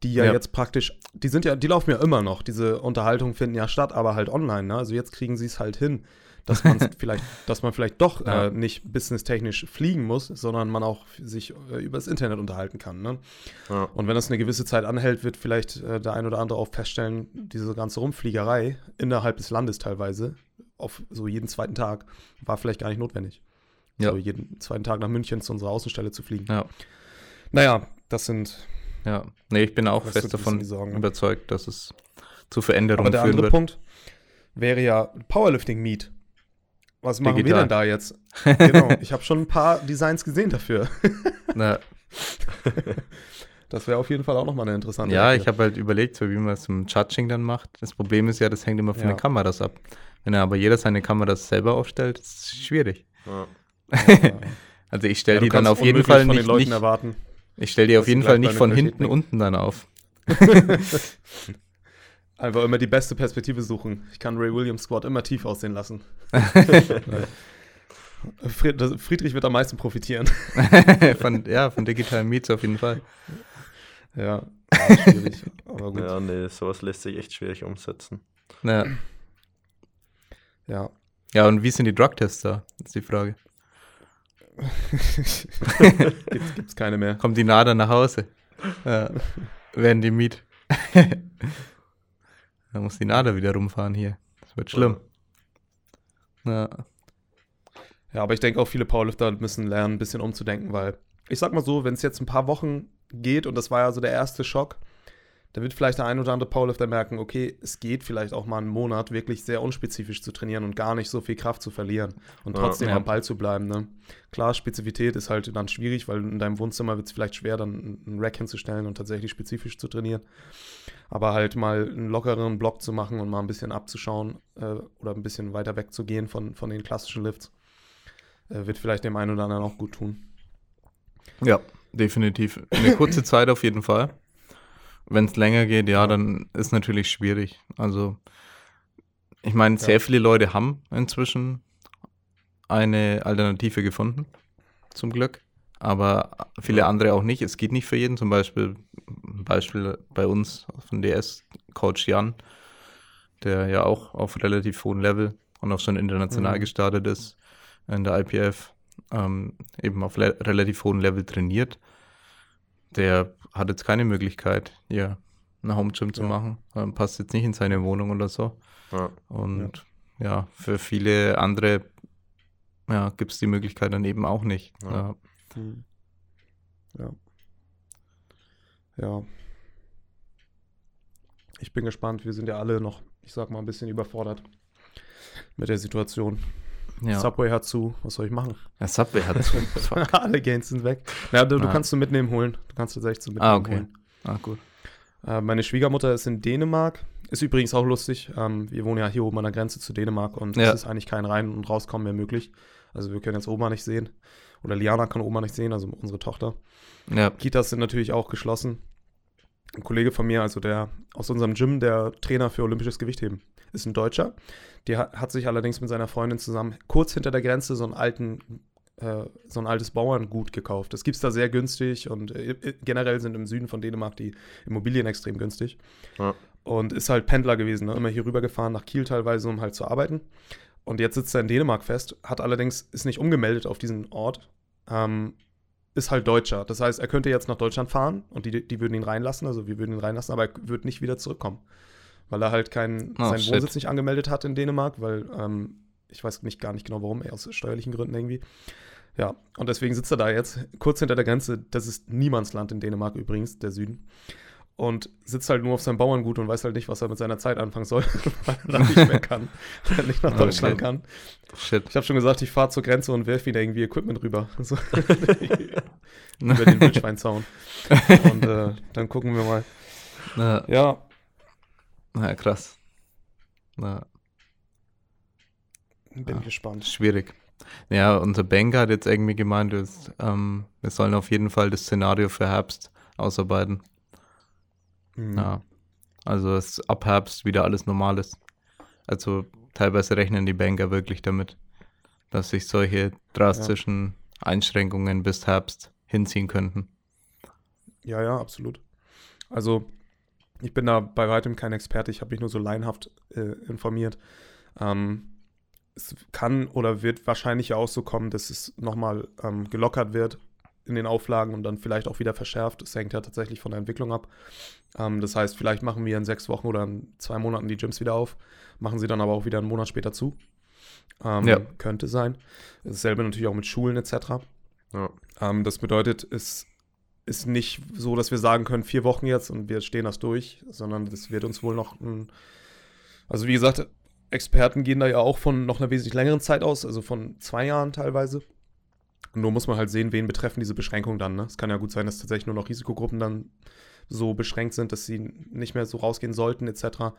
die ja, Ja. jetzt praktisch, die sind ja, die laufen ja immer noch, diese Unterhaltungen finden ja statt, aber halt online, ne? Also jetzt kriegen sie es halt hin, dass man vielleicht, dass man vielleicht doch Ja. äh, nicht businesstechnisch fliegen muss, sondern man auch sich äh, übers Internet unterhalten kann, ne? Ja. Und wenn das eine gewisse Zeit anhält, wird vielleicht äh, der ein oder andere auch feststellen, diese ganze Rumfliegerei innerhalb des Landes teilweise, auf so jeden zweiten Tag, war vielleicht gar nicht notwendig. Ja. So jeden zweiten Tag nach München zu unserer Außenstelle zu fliegen. ja, Naja, das sind. ja. Nee, ich bin auch fest davon Sorgen, ne? überzeugt, dass es zu Veränderungen Aber der führen andere wird. Punkt wäre ja Powerlifting Meet. Was machen wir Digital. denn da jetzt? genau, ich habe schon ein paar Designs gesehen dafür. Na, Das wäre auf jeden Fall auch nochmal eine interessante ja, Ecke. ich habe halt überlegt, so wie man es im Judging dann macht. Das Problem ist ja, das hängt immer von Ja. den Kameras ab. Wenn aber jeder seine Kameras selber aufstellt, ist es schwierig. Ja. Also ich stelle Ja, die dann auf jeden Fall von den nicht, Leuten nicht erwarten. Ich stelle die auf jeden Fall nicht von hinten bringen. unten dann auf. Einfach immer die beste Perspektive suchen. Ich kann Ray Williams Squad immer tief aussehen lassen. Friedrich wird am meisten profitieren. von, ja, von digitalen Meets auf jeden Fall. Ja, ja schwierig. Aber gut. ja, nee, sowas lässt sich echt schwierig umsetzen. Ja. Ja. ja, und wie sind die Drugtests da? ist die Frage. Gibt's, gibt's keine mehr. Kommt die Nader nach Hause? Ja. Werden die Meet? da muss die Nader wieder rumfahren hier. Das wird schlimm. Ja. Ja, aber ich denke auch viele Powerlifter müssen lernen, ein bisschen umzudenken, weil ich sag mal so, wenn es jetzt ein paar Wochen geht und das war ja so der erste Schock, dann wird vielleicht der ein oder andere Powerlifter merken, okay, es geht vielleicht auch mal einen Monat wirklich sehr unspezifisch zu trainieren und gar nicht so viel Kraft zu verlieren und Ja. trotzdem Ja. am Ball zu bleiben. Ne? Klar, Spezifität ist halt dann schwierig, weil in deinem Wohnzimmer wird es vielleicht schwer, dann einen Rack hinzustellen und tatsächlich spezifisch zu trainieren. Aber halt mal einen lockeren Block zu machen und mal ein bisschen abzuschauen äh, oder ein bisschen weiter wegzugehen von, von den klassischen Lifts, äh, wird vielleicht dem einen oder anderen auch gut tun. ja, definitiv. Eine kurze Zeit auf jeden Fall. Wenn es länger geht, ja, dann ist natürlich schwierig. Also, ich meine, sehr Ja. viele Leute haben inzwischen eine Alternative gefunden, zum Glück. Aber viele andere auch nicht. Es geht nicht für jeden. Zum Beispiel, Beispiel bei uns von DS, Coach Jan, der ja auch auf relativ hohem Level und auch schon international Mhm. gestartet ist in der IPF, ähm, eben auf relativ hohem Level trainiert. Der hat jetzt keine Möglichkeit, hier ein Home Gym zu Ja. machen. Ähm, passt jetzt nicht in seine Wohnung oder so. Ja. Und ja, für viele andere ja, gibt es die Möglichkeit dann eben auch nicht. Ja. Ja. Hm. Ja. Ja. Ich bin gespannt. Wir sind ja alle noch, ich sag mal, ein bisschen überfordert mit der Situation. Ja. Subway hat zu. Was soll ich machen? Ja, Subway hat Fuck. alle Gains sind weg. Ja, du, du Ah. kannst zum Mitnehmen holen. Du kannst tatsächlich zum Mitnehmen Ah, okay. holen. Ah, gut. Äh, meine Schwiegermutter ist in Dänemark. Ist übrigens auch lustig. Ähm, wir wohnen ja hier oben an der Grenze zu Dänemark und Ja. es ist eigentlich kein Rein- und Rauskommen mehr möglich. Also wir können jetzt Oma nicht sehen. Oder Liana kann Oma nicht sehen, also unsere Tochter. Ja. Kitas sind natürlich auch geschlossen. Ein Kollege von mir, also der aus unserem Gym, der Trainer für olympisches Gewichtheben, ist ein Deutscher. Der hat, sich allerdings mit seiner Freundin zusammen kurz hinter der Grenze so einen alten, äh, so ein altes Bauerngut gekauft. Das gibt es da sehr günstig und äh, generell sind im Süden von Dänemark die Immobilien extrem günstig. Ja. Und ist halt Pendler gewesen, ne? immer hier rüber gefahren nach Kiel teilweise, um halt zu arbeiten. Und jetzt sitzt er in Dänemark fest, hat allerdings, ist nicht umgemeldet auf diesen Ort, ähm, ist halt Deutscher. Das heißt, er könnte jetzt nach Deutschland fahren und die, die würden ihn reinlassen, also wir würden ihn reinlassen, aber er wird nicht wieder zurückkommen. Weil er halt keinen, Oh, seinen shit. Wohnsitz nicht angemeldet hat in Dänemark, weil ähm, ich weiß nicht gar nicht genau warum, aus steuerlichen Gründen irgendwie. Ja, und deswegen sitzt er da jetzt, kurz hinter der Grenze. Das ist Niemandsland in Dänemark übrigens, der Süden. Und sitzt halt nur auf seinem Bauerngut und weiß halt nicht, was er mit seiner Zeit anfangen soll, weil er dann nicht mehr kann, weil er nicht nach Deutschland shit. kann. Shit. Ich habe schon gesagt, ich fahre zur Grenze und werfe wieder irgendwie Equipment rüber. So. Über den Wildschweinzaun. Und äh, dann gucken wir mal. Na, Ja, na, krass. Na, bin Ah. gespannt. schwierig. Ja, unser Banker hat jetzt irgendwie gemeint, dass, ähm, wir sollen auf jeden Fall das Szenario für Herbst ausarbeiten. Mhm. Ja. Also dass ab Herbst wieder alles normal ist. Also teilweise rechnen die Banker wirklich damit, dass sich solche drastischen Einschränkungen bis Herbst hinziehen könnten. Ja, ja, absolut. Also, ich bin da bei weitem kein Experte, ich habe mich nur so laienhaft äh, informiert. Ähm, es kann oder wird wahrscheinlich ja auch so kommen, dass es nochmal ähm, gelockert wird in den Auflagen und dann vielleicht auch wieder verschärft. Es hängt ja tatsächlich von der Entwicklung ab. Ähm, das heißt, vielleicht machen wir in sechs Wochen oder in zwei Monaten die Gyms wieder auf, machen sie dann aber auch wieder einen Monat später zu. Ähm, Ja. Könnte sein. Dasselbe natürlich auch mit Schulen etc. Ja. Ähm, das bedeutet, es ist nicht so, dass wir sagen können, vier Wochen jetzt und wir stehen das durch, sondern das wird uns wohl noch ein. Also, wie gesagt, Experten gehen da ja auch von noch einer wesentlich längeren Zeit aus, also von zwei Jahren teilweise. Nur muss man halt sehen, wen betreffen diese Beschränkungen dann. Ne? Es kann ja gut sein, dass tatsächlich nur noch Risikogruppen dann so beschränkt sind, dass sie nicht mehr so rausgehen sollten, etc.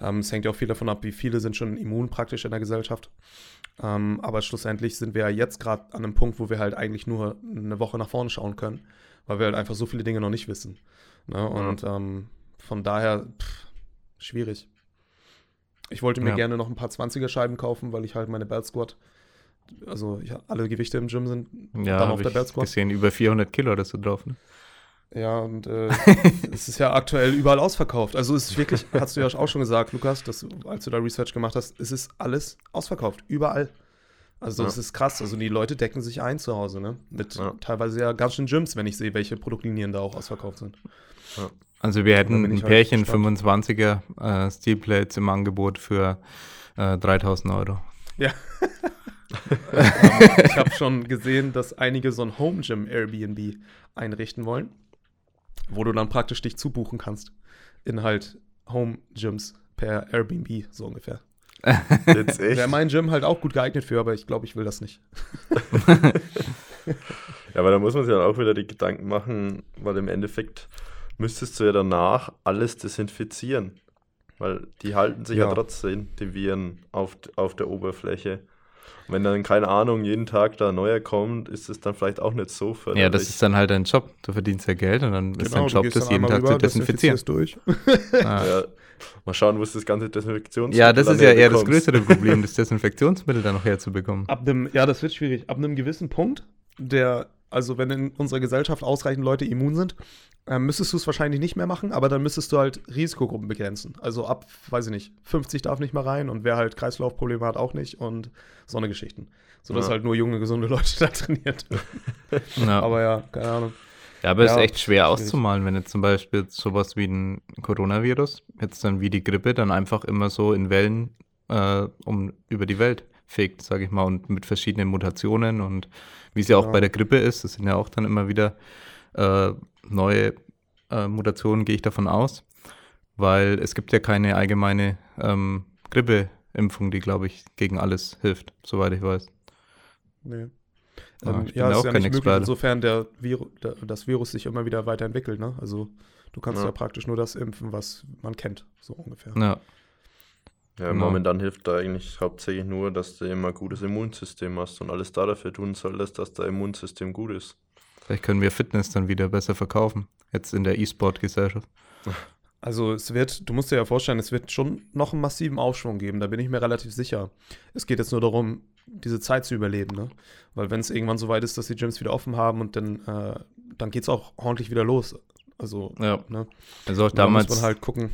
Ähm, es hängt ja auch viel davon ab, wie viele sind schon immun praktisch in der Gesellschaft. Ähm, aber schlussendlich sind wir ja jetzt gerade an einem Punkt, wo wir halt eigentlich nur eine Woche nach vorne schauen können, weil wir halt einfach so viele Dinge noch nicht wissen. Ne? Und ja. ähm, von daher pff, schwierig. Ich wollte mir ja. gerne noch ein paar 20er-Scheiben kaufen, weil ich halt meine Belt Squad, also ich, alle Gewichte im Gym sind ja, dann auf der Belt Squad. gesehen, über 400 Kilo hast du drauf, ne? Ja, und äh, es ist ja aktuell überall ausverkauft. Also es ist wirklich, hast du ja auch schon gesagt, Lukas, dass als du da Research gemacht hast, es ist alles ausverkauft, überall. Also ja. das ist krass. Also die Leute decken sich ein zu Hause, ne? Mit ja. teilweise ja ganz schön Gyms, wenn ich sehe, welche Produktlinien da auch ausverkauft sind. Ja. Also wir hätten ein halt Pärchen 25er äh, Steelplates im Angebot für äh, 3000 Euro. Ja. ich habe schon gesehen, dass einige so ein Home Gym Airbnb einrichten wollen, wo du dann praktisch dich zubuchen kannst in halt Home Gyms per Airbnb so ungefähr. Wäre mein Gym halt auch gut geeignet für, aber ich glaube, ich will das nicht. ja, aber da muss man sich dann auch wieder die Gedanken machen, weil im Endeffekt müsstest du ja danach alles desinfizieren. Weil die halten sich ja, ja trotzdem, die Viren, auf, auf der Oberfläche. Und wenn dann, keine Ahnung, jeden Tag da neuer kommt, ist es dann vielleicht auch nicht so förderlich. Ja, das ist dann halt dein Job. Du verdienst ja Geld und dann genau, ist dein Job, das jeden Tag rüber, zu desinfizieren. Durch. ah. ja, mal schauen, wo es das ganze Desinfektionsmittel Ja, das ist ja eher das größere Problem, das Desinfektionsmittel dann noch herzubekommen. Ab einem, ja, das wird schwierig. Ab einem gewissen Punkt, der also wenn in unserer Gesellschaft ausreichend Leute immun sind, ähm, müsstest du es wahrscheinlich nicht mehr machen, aber dann müsstest du halt Risikogruppen begrenzen. Also ab, weiß ich nicht, 50 darf nicht mehr rein und wer halt Kreislaufprobleme hat, auch nicht und so eine Geschichten. Sodass ja. halt nur junge, gesunde Leute da trainiert ja. Aber ja, keine Ahnung. Ja, aber es ja, ist echt schwer auszumalen, wenn jetzt zum Beispiel sowas wie ein Coronavirus, jetzt dann wie die Grippe, dann einfach immer so in Wellen äh, um über die Welt fegt, sage ich mal, und mit verschiedenen Mutationen und wie es ja auch bei der Grippe ist, das sind ja auch dann immer wieder äh, neue äh, Mutationen, gehe ich davon aus, weil es gibt ja keine allgemeine ähm, Grippeimpfung, die, glaube ich, gegen alles hilft, soweit ich weiß. Nee. Ja, ähm, ja ist ja nicht möglich, insofern der Viru der, das Virus sich immer wieder weiterentwickelt. Ne? Also du kannst ja. ja. praktisch nur das impfen, was man kennt, so ungefähr. Ja. Ja, genau. momentan hilft da eigentlich hauptsächlich nur, dass du immer ein gutes Immunsystem hast und alles da dafür tun solltest, dass dein Immunsystem gut ist. Vielleicht können wir Fitness dann wieder besser verkaufen, jetzt in der E-Sport-Gesellschaft. Also es wird, du musst dir ja vorstellen, es wird schon noch einen massiven Aufschwung geben, da bin ich mir relativ sicher. Es geht jetzt nur darum, diese Zeit zu überleben, ne? Weil wenn es irgendwann so weit ist, dass die Gyms wieder offen haben und dann, äh, dann geht es auch ordentlich wieder los. Also, ja. ne? Also auch damals muss man halt gucken.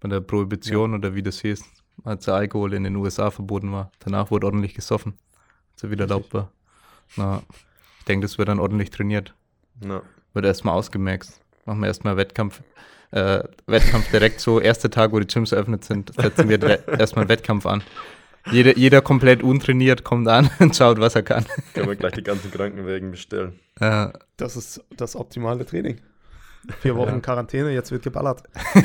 Bei der Prohibition ja. oder wie das hieß, als der Alkohol in den USA verboten war. Danach wurde ordentlich gesoffen, als er wieder erlaubt war. Na, ich denke, das wird dann ordentlich trainiert. Ja. Wird erstmal ausgemerkt. Machen wir erstmal Wettkampf. Äh, Wettkampf direkt so, erster Tag, wo die Gyms eröffnet sind, setzen wir erstmal einen Wettkampf an. Jeder, jeder komplett untrainiert kommt an und schaut, was er kann. Können wir gleich die ganzen Krankenwägen bestellen. Ja. Das ist das optimale Training. Vier Wochen ja. Quarantäne, jetzt wird geballert.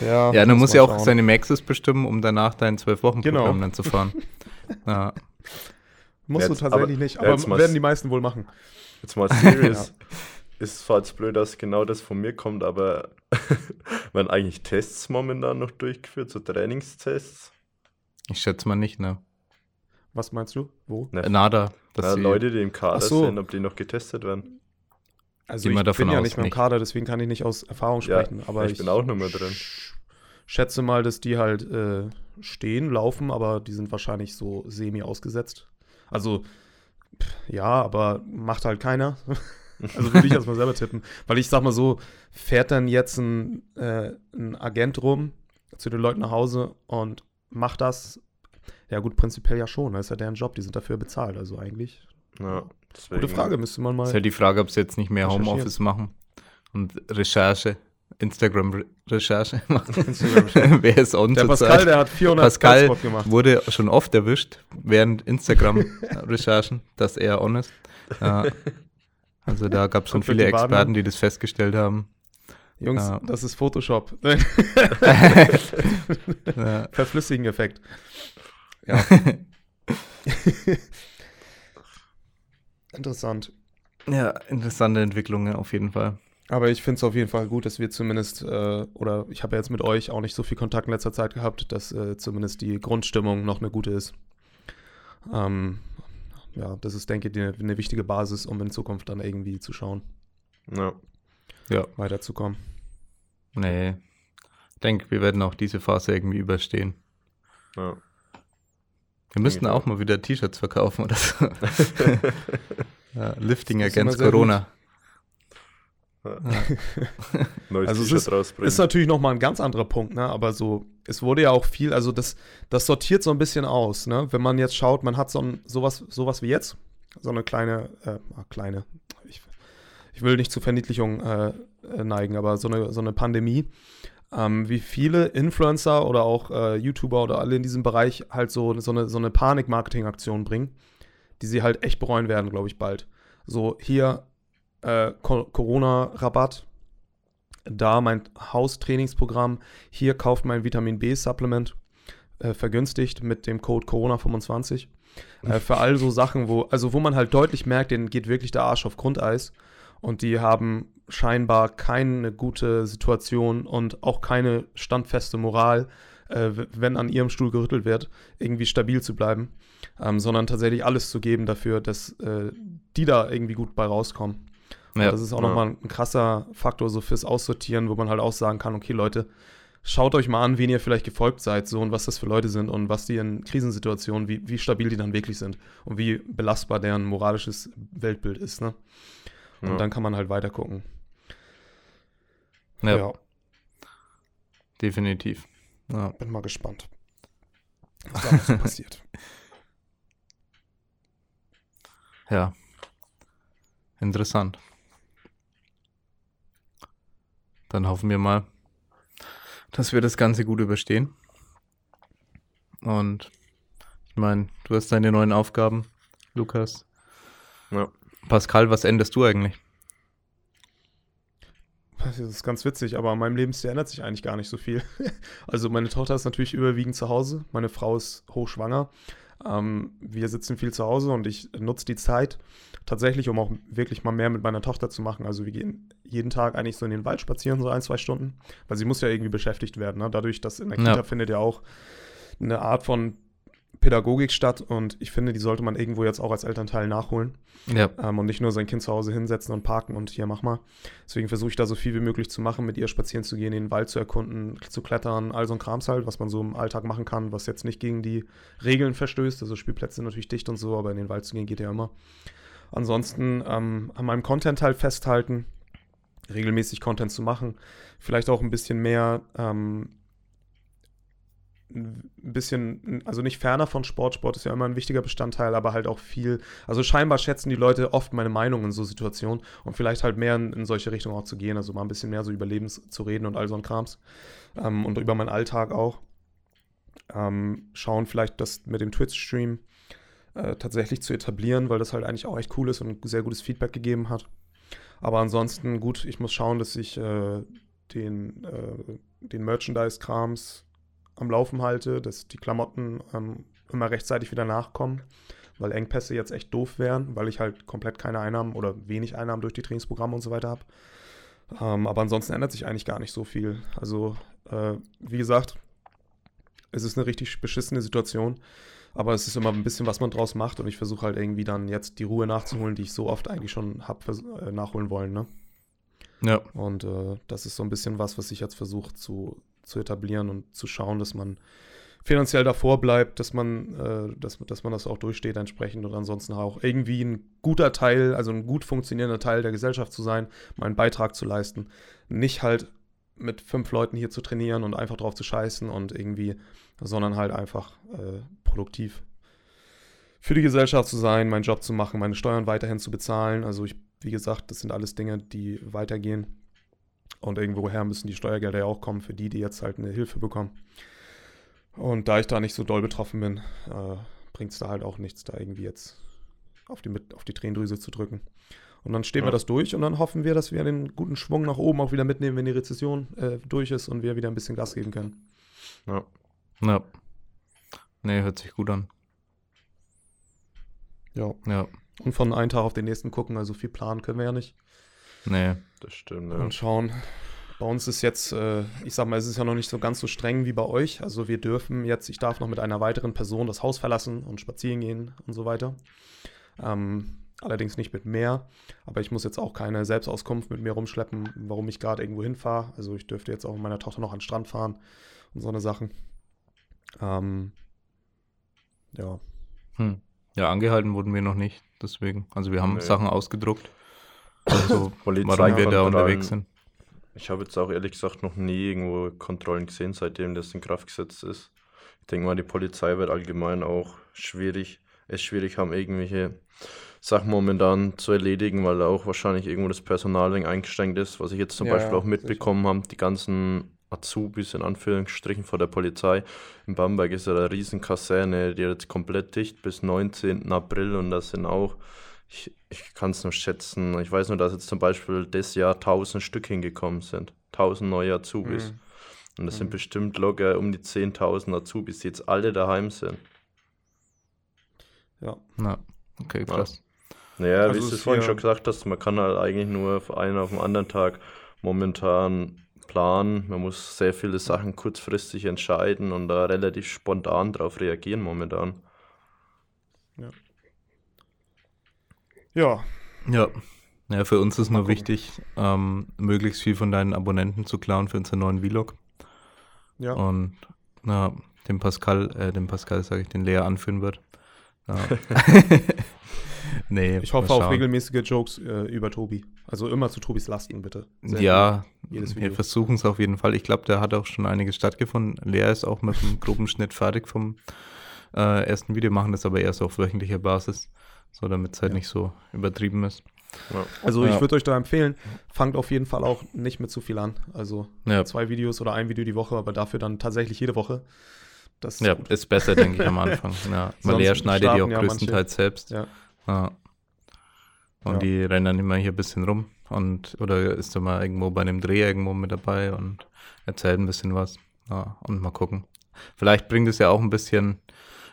ja, ja, dann muss ja auch schauen. seine Maxes bestimmen, um danach dein zwölf Wochen Programm genau. dann zu fahren. ja. Musst jetzt, du tatsächlich aber, nicht, aber werden die meisten wohl machen. Jetzt mal serious. ja. Ist zwar jetzt blöd, dass genau das von mir kommt, aber werden eigentlich Tests momentan noch durchgeführt, so Trainingstests? Ich schätze mal nicht, ne? Was meinst du? Wo? Ne. Nada. Ja, Leute, die im Kader so. sind, ob die noch getestet werden. Also ich bin ja nicht mehr im Kader, deswegen kann ich nicht aus Erfahrung sprechen. Ja, aber ich, ich, bin auch noch mehr drin. Schätze mal, dass die halt äh, stehen, laufen, aber die sind wahrscheinlich so semi ausgesetzt. Also ja, aber macht halt keiner. also würde ich erstmal selber tippen. Weil ich sag mal so, fährt dann jetzt ein, äh, ein Agent rum zu den Leuten nach Hause und macht das? Ja gut, prinzipiell ja schon. Das ist ja deren Job, die sind dafür bezahlt. Also eigentlich ja. Deswegen. Gute Frage, müsste man mal. Ist halt die Frage, ob sie jetzt nicht mehr Homeoffice machen und Recherche, Instagram-Recherche machen. Instagram Wer ist on Der Pascal, Zeit? der hat 400 Pascal gemacht. wurde schon oft erwischt während Instagram-Recherchen, dass er on ist. Ja. Also da gab es schon viele Experten, die das festgestellt haben. Jungs, Ja. das ist Photoshop. ja. Verflüssigen Effekt. Ja. Interessant. ja, interessante Entwicklungen auf jeden Fall. Aber ich finde es auf jeden Fall gut, dass wir zumindest, äh, oder ich habe ja jetzt mit euch auch nicht so viel Kontakt in letzter Zeit gehabt, dass äh, zumindest die Grundstimmung noch eine gute ist. Ähm, ja, das ist, denke ich, eine, eine wichtige Basis, um in Zukunft dann irgendwie zu schauen, Ja. Ja. weiterzukommen. Nee. Ich denke, wir werden auch diese Phase irgendwie überstehen. ja. Wir müssten auch mal wieder T-Shirts verkaufen oder so. ja, Lifting against Corona. Neues Also es T-Shirt ist- rausbringen. Ist natürlich nochmal ein ganz anderer Punkt, ne? Aber so, es wurde ja auch viel, also das, das sortiert so ein bisschen aus, ne? Wenn man jetzt schaut, man hat so ein, sowas, sowas wie jetzt, so eine kleine, äh, ah, kleine, ich, will nicht zu Verniedlichung äh, äh, neigen, aber so eine, so eine Pandemie, ähm, wie viele Influencer oder auch äh, YouTuber oder alle in diesem Bereich halt so, so eine, so eine Panik-Marketing-Aktion bringen, die sie halt echt bereuen werden, glaube ich, bald. So, hier äh, Co Corona-Rabatt, da mein Haustrainingsprogramm, hier kauft mein Vitamin B-Supplement, äh, vergünstigt mit dem Code Corona25. Äh, für all so Sachen, wo, also wo man halt deutlich merkt, denen geht wirklich der Arsch auf Grundeis und die haben scheinbar keine gute Situation und auch keine standfeste Moral, äh, wenn an ihrem Stuhl gerüttelt wird, irgendwie stabil zu bleiben, ähm, sondern tatsächlich alles zu geben dafür, dass äh, die da irgendwie gut bei rauskommen. Ja. das ist auch Ja. nochmal ein krasser Faktor so fürs Aussortieren, wo man halt auch sagen kann, okay Leute, schaut euch mal an, wen ihr vielleicht gefolgt seid so und was das für Leute sind und was die in Krisensituationen, wie, wie stabil die dann wirklich sind und wie belastbar deren moralisches Weltbild ist. Ne? Und Ja. dann kann man halt weiter gucken. Ja, definitiv. Ja. bin mal gespannt, was da so passiert. ja. Interessant. Dann hoffen wir mal, dass wir das Ganze gut überstehen. Und ich meine, du hast deine neuen Aufgaben, Lukas. Ja. Pascal, was änderst du eigentlich? Das ist ganz witzig, aber an meinem Lebensstil ändert sich eigentlich gar nicht so viel. Also meine Tochter ist natürlich überwiegend zu Hause, meine Frau ist hochschwanger. Ähm, wir sitzen viel zu Hause und ich nutze die Zeit tatsächlich, um auch wirklich mal mehr mit meiner Tochter zu machen. Also wir gehen jeden Tag eigentlich so in den Wald spazieren, so ein, zwei Stunden, weil sie muss ja irgendwie beschäftigt werden. Ne? Dadurch, dass in der Ja. Kita findet ja auch eine Art von Pädagogik statt und ich finde, die sollte man irgendwo jetzt auch als Elternteil nachholen Ja, ähm, und nicht nur sein Kind zu Hause hinsetzen und parken und hier mach mal. Deswegen versuche ich da so viel wie möglich zu machen, mit ihr spazieren zu gehen, den Wald zu erkunden, zu klettern, all so ein Krams halt, was man so im Alltag machen kann, was jetzt nicht gegen die Regeln verstößt. Also Spielplätze sind natürlich dicht und so, aber in den Wald zu gehen geht ja immer. Ansonsten ähm, an meinem Content halt festhalten, regelmäßig Content zu machen, vielleicht auch ein bisschen mehr ähm, ein bisschen, also nicht ferner von Sport. Sport ist ja immer ein wichtiger Bestandteil, aber halt auch viel. Also scheinbar schätzen die Leute oft meine Meinung in so Situationen und vielleicht halt mehr in, in solche Richtungen auch zu gehen, also mal ein bisschen mehr so über Lebens zu reden und all so ein Krams. Ähm, und über meinen Alltag auch. Ähm, schauen vielleicht das mit dem Twitch-Stream äh, tatsächlich zu etablieren, weil das halt eigentlich auch echt cool ist und sehr gutes Feedback gegeben hat. Aber ansonsten, gut, ich muss schauen, dass ich äh, den, äh, den Merchandise-Krams am Laufen halte, dass die Klamotten ähm, immer rechtzeitig wieder nachkommen, weil Engpässe jetzt echt doof wären, weil ich halt komplett keine Einnahmen oder wenig Einnahmen durch die Trainingsprogramme und so weiter habe. Ähm, aber ansonsten ändert sich eigentlich gar nicht so viel. Also, äh, wie gesagt, es ist eine richtig beschissene Situation, aber es ist immer ein bisschen, was man draus macht und ich versuche halt irgendwie dann jetzt die Ruhe nachzuholen, die ich so oft eigentlich schon habe äh, nachholen wollen. Ne? ja, Und äh, das ist so ein bisschen was, was ich jetzt versuche zu, zu etablieren und zu schauen, dass man finanziell davor bleibt, dass man, äh, dass, dass man das auch durchsteht entsprechend und ansonsten auch irgendwie ein guter Teil, also ein gut funktionierender Teil der Gesellschaft zu sein, meinen Beitrag zu leisten. Nicht halt mit fünf Leuten hier zu trainieren und einfach drauf zu scheißen und irgendwie, sondern halt einfach äh, produktiv für die Gesellschaft zu sein, meinen Job zu machen, meine Steuern weiterhin zu bezahlen. Also ich, wie gesagt, das sind alles Dinge, die weitergehen. Und irgendwoher müssen die Steuergelder ja auch kommen für die, die jetzt halt eine Hilfe bekommen. Und da ich da nicht so doll betroffen bin, äh, bringt es da halt auch nichts, da irgendwie jetzt auf die, mit, auf die Tränendrüse zu drücken. Und dann stehen wir Ja. das durch und dann hoffen wir, dass wir den guten Schwung nach oben auch wieder mitnehmen, wenn die Rezession äh, durch ist und wir wieder ein bisschen Gas geben können. Ja, Ja. Nee, hört sich gut an. Ja. Ja. Und von einem Tag auf den nächsten gucken, also viel planen können wir ja nicht. Nee. das stimmt. Ja. Und schauen. Bei uns ist jetzt, äh, ich sag mal, es ist ja noch nicht so ganz so streng wie bei euch. Also wir dürfen jetzt, ich darf noch mit einer weiteren Person das Haus verlassen und spazieren gehen und so weiter. Ähm, allerdings nicht mit mehr. Aber ich muss jetzt auch keine Selbstauskunft mit mir rumschleppen, warum ich gerade irgendwo hinfahre. Also ich dürfte jetzt auch mit meiner Tochter noch an den Strand fahren und so eine Sachen. Ähm, ja, Hm. Ja, angehalten wurden wir noch nicht, deswegen. Also wir haben Nee. Sachen ausgedruckt. Also, warum wir da unterwegs sind. Ich habe jetzt auch ehrlich gesagt noch nie irgendwo Kontrollen gesehen, seitdem das in Kraft gesetzt ist. Ich denke mal, die Polizei wird allgemein auch schwierig, es schwierig haben, irgendwelche Sachen momentan zu erledigen, weil da auch wahrscheinlich irgendwo das Personal wegen eingeschränkt ist, was ich jetzt zum Ja, Beispiel auch mitbekommen habe, die ganzen Azubis in Anführungsstrichen vor der Polizei. In Bamberg ist ja eine riesen Kaserne, die jetzt komplett dicht bis 19. April und das sind auch, ich, ich kann es nur schätzen, ich weiß nur, dass jetzt zum Beispiel das Jahr 1000 Stück hingekommen sind. 1000 neue Azubis. Mhm. Und das Mhm. sind bestimmt locker um die 10.000 Azubis, die jetzt alle daheim sind. ja. Na, okay, krass. Naja, Also wie du es vorhin schon gesagt hast, man kann halt eigentlich nur von einem auf den anderen Tag momentan planen. Man muss sehr viele Sachen kurzfristig entscheiden und da relativ spontan drauf reagieren momentan. Ja, Ja. Ja, für uns ist Mal nur gucken. wichtig, ähm, möglichst viel von deinen Abonnenten zu klauen für unseren neuen Vlog. ja. Und na, den Pascal, äh, den Pascal, sage ich, den Lea anführen wird. Ja. nee, Ich hoffe auf regelmäßige Jokes äh, über Tobi. Also immer zu Tobis Lasten, bitte. Sehr Ja, Jedes wir versuchen es auf jeden Fall. Ich glaube, da hat auch schon einiges stattgefunden. Lea ist auch mit einem groben Schnitt fertig vom äh, ersten Video, machen das aber erst auf wöchentlicher Basis, so damit es halt Ja. nicht so übertrieben ist. Ja. Also ich würde euch da empfehlen, fangt auf jeden Fall auch nicht mit zu viel an. Also Ja, zwei Videos oder ein Video die Woche, aber dafür dann tatsächlich jede Woche. Das ist ja gut. ist besser, denke ich, am Anfang. Ja, weil Lea schneidet die auch größtenteils selbst. Ja. Ja. Und Ja. die rennen dann immer hier ein bisschen rum und oder ist dann mal irgendwo bei einem Dreh irgendwo mit dabei und erzählt ein bisschen was. Ja, und mal gucken. Vielleicht bringt es ja auch ein bisschen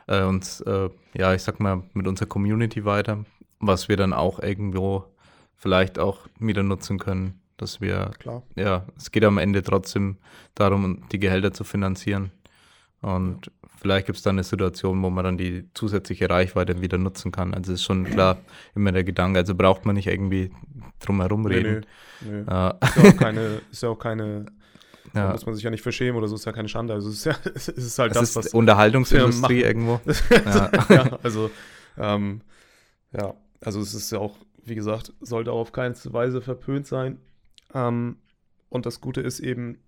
äh, uns, äh, ja, ich sag mal, mit unserer Community weiter, was wir dann auch irgendwo vielleicht auch wieder nutzen können, dass wir, Klar. ja, es geht am Ende trotzdem darum, die Gehälter zu finanzieren. Und vielleicht gibt es dann eine Situation, wo man dann die zusätzliche Reichweite wieder nutzen kann. Also ist schon klar immer der Gedanke, also braucht man nicht irgendwie drum herum Nee, reden. nee, nee. Ja, Ist ja auch keine, ist ja auch keine, da ja. muss man sich ja nicht verschämen oder so, ist ja keine Schande. Also es ist ja, es ist halt Es das, ist was Unterhaltungsindustrie irgendwo. ja. Ja. also, ähm, ja, also es ist ja auch, wie gesagt, sollte auch auf keine Weise verpönt sein. Ähm, und das Gute ist eben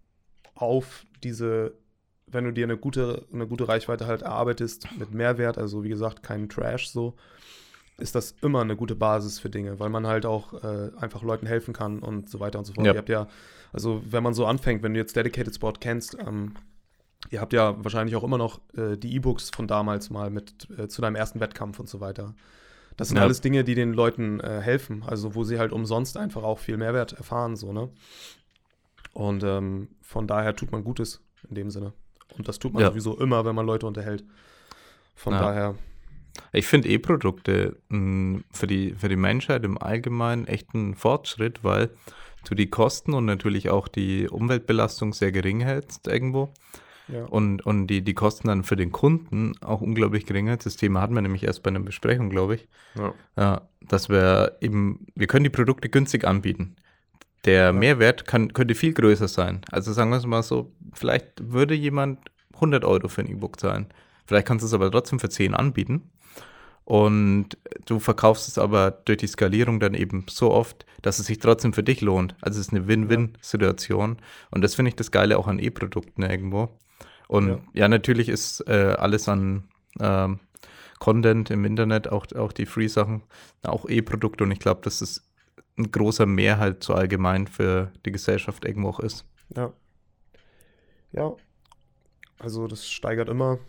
auf diese, wenn du dir eine gute, eine gute Reichweite halt erarbeitest mit Mehrwert, also wie gesagt, kein Trash so, ist das immer eine gute Basis für Dinge, weil man halt auch äh, einfach Leuten helfen kann und so weiter und so fort. Ja. Ihr habt ja, also wenn man so anfängt, wenn du jetzt Dedicated Sport kennst, ähm, ihr habt ja wahrscheinlich auch immer noch äh, die E-Books von damals mal mit äh, zu deinem ersten Wettkampf und so weiter. Das sind Ja. alles Dinge, die den Leuten äh, helfen, also wo sie halt umsonst einfach auch viel Mehrwert erfahren, so, ne? Und ähm, von daher tut man Gutes in dem Sinne. Und das tut man Ja. sowieso immer, wenn man Leute unterhält. Von daher, Ich finde E-Produkte mh, für die, für die Menschheit im Allgemeinen echt ein Fortschritt, weil du die Kosten und natürlich auch die Umweltbelastung sehr gering hältst irgendwo ja. und, und die, die Kosten dann für den Kunden auch unglaublich gering hältst. Das Thema hatten wir nämlich erst bei einer Besprechung, glaube ich. Ja. Ja, dass wir eben, wir können die Produkte günstig anbieten. Der Mehrwert kann, könnte viel größer sein. Also sagen wir es mal so, vielleicht würde jemand 100 Euro für ein E-Book zahlen. Vielleicht kannst du es aber trotzdem für 10 anbieten. Und du verkaufst es aber durch die Skalierung dann eben so oft, dass es sich trotzdem für dich lohnt. Also es ist eine Win-Win-Situation. Und das finde ich das Geile auch an E-Produkten irgendwo. Und Ja. ja, natürlich ist äh, alles an ähm, Content im Internet, auch, auch die Free-Sachen, auch E-Produkte. Und ich glaube, dass es ein großer Mehrheit so allgemein für die Gesellschaft irgendwo auch ist. Ja. Ja. Also das steigert immer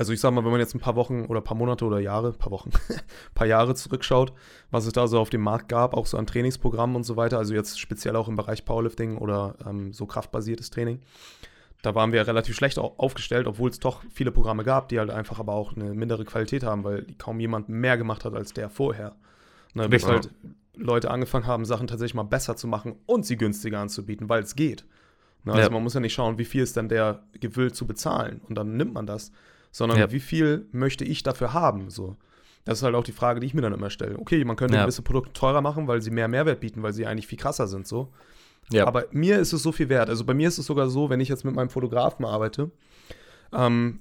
Also ich sag mal, wenn man jetzt ein paar Wochen oder ein paar Monate oder Jahre, ein paar Wochen, ein paar Jahre zurückschaut, was es da so auf dem Markt gab, auch so an Trainingsprogrammen und so weiter, also jetzt speziell auch im Bereich Powerlifting oder ähm, so kraftbasiertes Training, da waren wir relativ schlecht aufgestellt, obwohl es doch viele Programme gab, die halt einfach aber auch eine mindere Qualität haben, weil kaum jemand mehr gemacht hat als der vorher. Ne, bis halt Leute angefangen haben, Sachen tatsächlich mal besser zu machen und sie günstiger anzubieten, weil es geht. Ne, also ja. man muss ja nicht schauen, wie viel ist denn der gewillt zu bezahlen und dann nimmt man das, sondern ja. wie viel möchte ich dafür haben, so. Das ist halt auch die Frage, die ich mir dann immer stelle. Okay, man könnte ja. gewisse Produkte teurer machen, weil sie mehr Mehrwert bieten, weil sie eigentlich viel krasser sind, so. Ja. Aber mir ist es so viel wert. Also bei mir ist es sogar so, wenn ich jetzt mit meinem Fotografen arbeite ähm,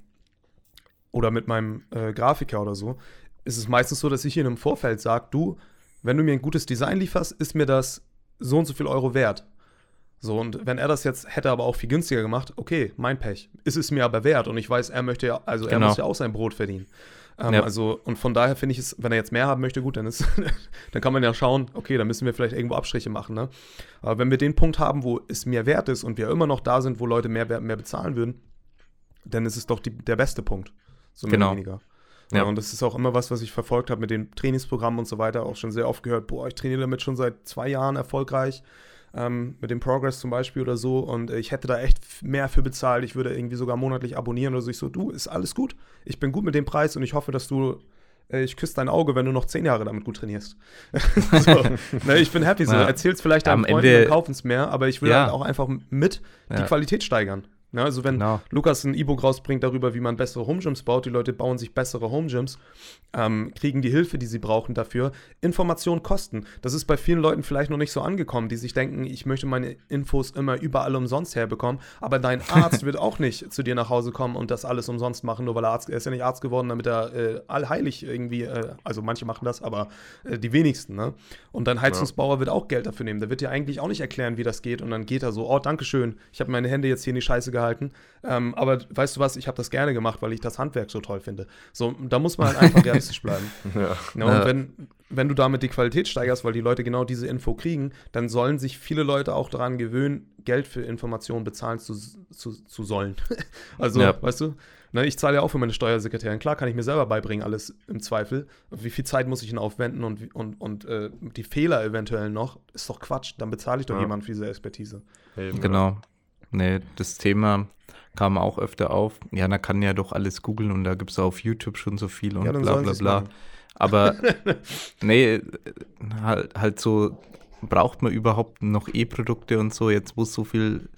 oder mit meinem äh, Grafiker oder so, ist es meistens so, dass ich ihm im Vorfeld sage, du, wenn du mir ein gutes Design lieferst, ist mir das so und so viel Euro wert. So, und wenn er das jetzt hätte aber auch viel günstiger gemacht, okay, mein Pech. Ist es mir aber wert und ich weiß, er möchte ja, also genau. er muss ja auch sein Brot verdienen. Ähm, ja. Also, und von daher finde ich es, wenn er jetzt mehr haben möchte, gut, dann ist, dann kann man ja schauen, okay, dann müssen wir vielleicht irgendwo Abstriche machen, ne? Aber wenn wir den Punkt haben, wo es mehr wert ist und wir immer noch da sind, wo Leute mehr, mehr bezahlen würden, dann ist es doch die, der beste Punkt. So mehr genau. weniger. Ja. ja. und das ist auch immer was, was ich verfolgt habe mit den Trainingsprogrammen und so weiter, auch schon sehr oft gehört, boah, ich trainiere damit schon seit zwei Jahren erfolgreich ähm, mit dem Progress zum Beispiel oder so und ich hätte da echt mehr für bezahlt, ich würde irgendwie sogar monatlich abonnieren oder so. Ich so, du, ist alles gut, ich bin gut mit dem Preis und ich hoffe, dass du äh, ich küsse dein Auge, wenn du noch zehn Jahre damit gut trainierst. so, ne, ich bin happy so. Ja. Erzähl's vielleicht deinen Freunden und kaufen es mehr, aber ich will ja. halt auch einfach mit die ja. Qualität steigern. Ja, also wenn genau. Lukas ein E-Book rausbringt darüber, wie man bessere Home Gyms baut, die Leute bauen sich bessere Home Gyms, ähm, kriegen die Hilfe, die sie brauchen dafür. Informationen kosten. Das ist bei vielen Leuten vielleicht noch nicht so angekommen, die sich denken, ich möchte meine Infos immer überall umsonst herbekommen. Aber dein Arzt wird auch nicht zu dir nach Hause kommen und das alles umsonst machen, nur weil er Arzt er ist ja nicht Arzt geworden, damit er äh, allheilig irgendwie, äh, also manche machen das, aber äh, die wenigsten. Ne? Und dein Heizungsbauer ja. wird auch Geld dafür nehmen. Der wird dir eigentlich auch nicht erklären, wie das geht. Und dann geht er so, oh, Dankeschön, ich habe meine Hände jetzt hier in die Scheiße gehalten gehalten. Ähm, aber weißt du was, ich habe das gerne gemacht, weil ich das Handwerk so toll finde. So, da muss man halt einfach realistisch bleiben. Ja. ja und ja. wenn, wenn du damit die Qualität steigerst, weil die Leute genau diese Info kriegen, dann sollen sich viele Leute auch daran gewöhnen, Geld für Informationen bezahlen zu, zu, zu sollen. also, ja. weißt du, ne, ich zahle ja auch für meine Steuersekretärin. Klar kann ich mir selber beibringen, alles im Zweifel. Wie viel Zeit muss ich denn aufwenden und, und, und äh, die Fehler eventuell noch, ist doch Quatsch. Dann bezahle ich doch ja. jemanden für diese Expertise. Eben, genau. Nee, das Thema kam auch öfter auf. Ja, da kann ja doch alles googeln und da gibt es auf YouTube schon so viel und ja, bla bla bla. Aber nee, halt, halt so, braucht man überhaupt noch E-Produkte und so, jetzt wo es so viel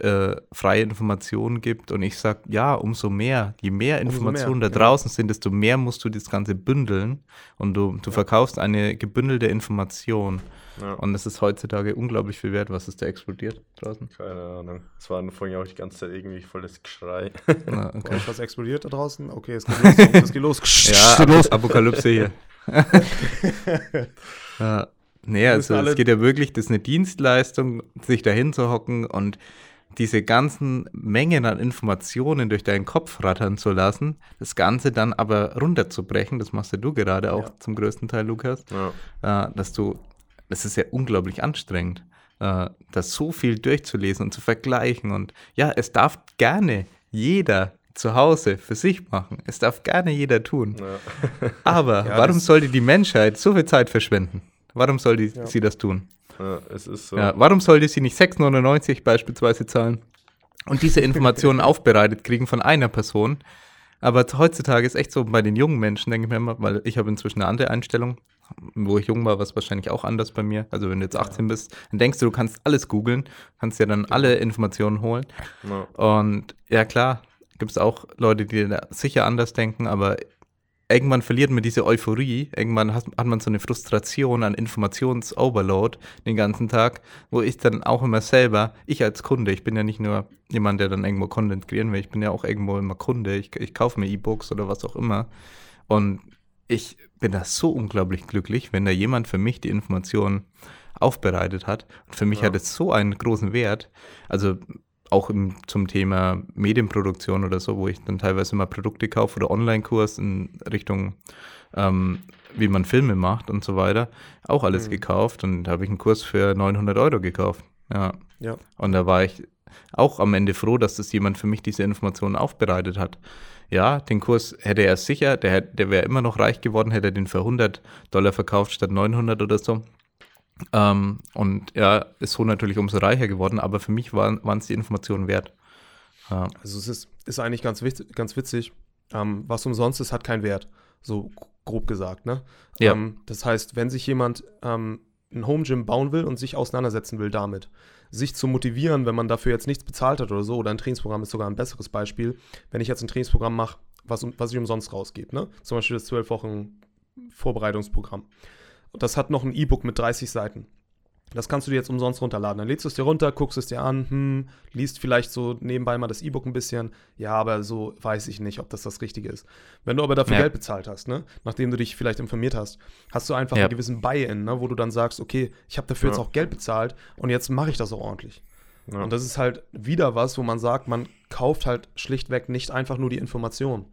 äh, freie Informationen gibt. Und ich sage, ja, umso mehr, je mehr Informationen mehr, da draußen ja. sind, desto mehr musst du das Ganze bündeln und du, du ja. verkaufst eine gebündelte Information. Ja. Und es ist heutzutage unglaublich viel wert. Was ist da explodiert draußen? Keine Ahnung. Es war vorhin auch die ganze Zeit irgendwie volles Geschrei. Na, okay. Was explodiert da draußen? Okay, es geht los. Es geht los. ja, los. Apokalypse hier. ja. Nee, also es geht ja wirklich, das ist eine Dienstleistung, sich dahin zu hocken und diese ganzen Mengen an Informationen durch deinen Kopf rattern zu lassen, das Ganze dann aber runterzubrechen, das machst ja du gerade auch ja. zum größten Teil, Lukas, ja. äh, dass du das ist ja unglaublich anstrengend, äh, das so viel durchzulesen und zu vergleichen. Und ja, es darf gerne jeder zu Hause für sich machen. Es darf gerne jeder tun. Ja. Aber ja, warum sollte die Menschheit so viel Zeit verschwenden? Warum soll die, ja. sie das tun? So. Warum sollte sie nicht 6,99 beispielsweise zahlen und diese Informationen aufbereitet kriegen von einer Person? Aber heutzutage ist echt so bei den jungen Menschen, denke ich mir immer, weil ich habe inzwischen eine andere Einstellung wo ich jung war, war es wahrscheinlich auch anders bei mir. Also wenn du jetzt 18 ja. bist, dann denkst du, du kannst alles googeln, kannst ja dann alle Informationen holen. Ja. Und ja klar, gibt es auch Leute, die sicher anders denken, aber irgendwann verliert man diese Euphorie, irgendwann hat, hat man so eine Frustration an Informationsoverload den ganzen Tag, wo ich dann auch immer selber, ich als Kunde, ich bin ja nicht nur jemand, der dann irgendwo Content kreieren will, ich bin ja auch irgendwo immer Kunde, ich, ich kaufe mir E-Books oder was auch immer. Und ich bin da so unglaublich glücklich, wenn da jemand für mich die Informationen aufbereitet hat. Und für mich ja. hat es so einen großen Wert. Also auch im, zum Thema Medienproduktion oder so, wo ich dann teilweise mal Produkte kaufe oder Online-Kurs in Richtung, ähm, wie man Filme macht und so weiter, auch alles mhm. gekauft und da habe ich einen Kurs für 900 Euro gekauft. Ja. ja. Und da war ich auch am Ende froh, dass das jemand für mich diese Informationen aufbereitet hat. Ja, den Kurs hätte er sicher, der, der wäre immer noch reich geworden, hätte er den für 100 Dollar verkauft statt 900 oder so. Ähm, und ja, ist so natürlich umso reicher geworden, aber für mich waren es die Informationen wert. Ja. Also es ist, ist eigentlich ganz, witzig, ganz witzig. Ähm, was umsonst ist, hat keinen Wert. So grob gesagt, ne? Ja. Ähm, das heißt, wenn sich jemand ähm, ein Home Gym bauen will und sich auseinandersetzen will damit, sich zu motivieren, wenn man dafür jetzt nichts bezahlt hat oder so, oder ein Trainingsprogramm ist sogar ein besseres Beispiel, wenn ich jetzt ein Trainingsprogramm mache, was, was ich umsonst rausgebe, ne? Zum Beispiel das 12 Wochen Vorbereitungsprogramm. Das hat noch ein E-Book mit 30 Seiten. Das kannst du dir jetzt umsonst runterladen. Dann lädst du es dir runter, guckst es dir an, hm, liest vielleicht so nebenbei mal das E-Book ein bisschen. Ja, aber so weiß ich nicht, ob das das Richtige ist. Wenn du aber dafür ja. Geld bezahlt hast, ne, nachdem du dich vielleicht informiert hast, hast du einfach ja. einen gewissen Buy-in, ne, wo du dann sagst, okay, ich habe dafür ja. jetzt auch Geld bezahlt und jetzt mache ich das auch ordentlich. Und das ist halt wieder was, wo man sagt, man kauft halt schlichtweg nicht einfach nur die Information.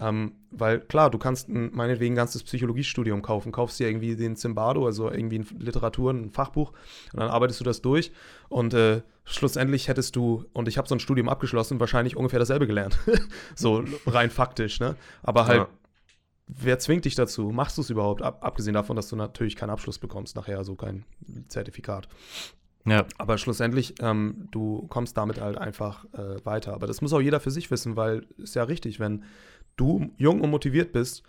Ähm, weil klar, du kannst ein, meinetwegen ein ganzes Psychologiestudium kaufen, kaufst dir irgendwie den Zimbardo, also irgendwie ein Literatur, ein Fachbuch und dann arbeitest du das durch und äh, schlussendlich hättest du, und ich habe so ein Studium abgeschlossen, wahrscheinlich ungefähr dasselbe gelernt. so rein faktisch, ne? Aber halt, ja. wer zwingt dich dazu? Machst du es überhaupt? Ab, abgesehen davon, dass du natürlich keinen Abschluss bekommst, nachher, also kein Zertifikat. Ja. Aber schlussendlich, ähm, du kommst damit halt einfach äh, weiter. Aber das muss auch jeder für sich wissen, weil ist ja richtig, wenn du jung und motiviert bist,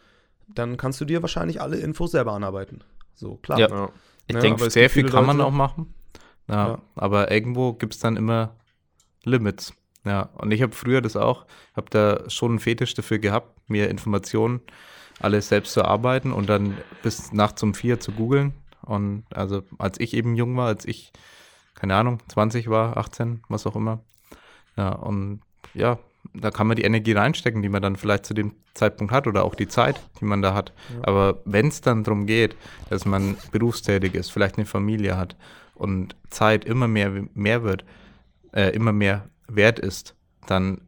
dann kannst du dir wahrscheinlich alle Infos selber anarbeiten. So, klar. Ja. ja. Ich ja, denke, sehr viel kann man auch machen. Ja, ja. Aber irgendwo gibt es dann immer Limits. Ja, und ich habe früher das auch, habe da schon einen Fetisch dafür gehabt, mir Informationen alles selbst zu arbeiten und dann bis nachts um vier zu googeln. Und also als ich eben jung war, als ich, keine Ahnung, 20 war, 18, was auch immer. Ja, und ja, da kann man die Energie reinstecken, die man dann vielleicht zu dem Zeitpunkt hat oder auch die Zeit, die man da hat. Ja. Aber wenn es dann darum geht, dass man berufstätig ist, vielleicht eine Familie hat und Zeit immer mehr, mehr wird, äh, immer mehr wert ist, dann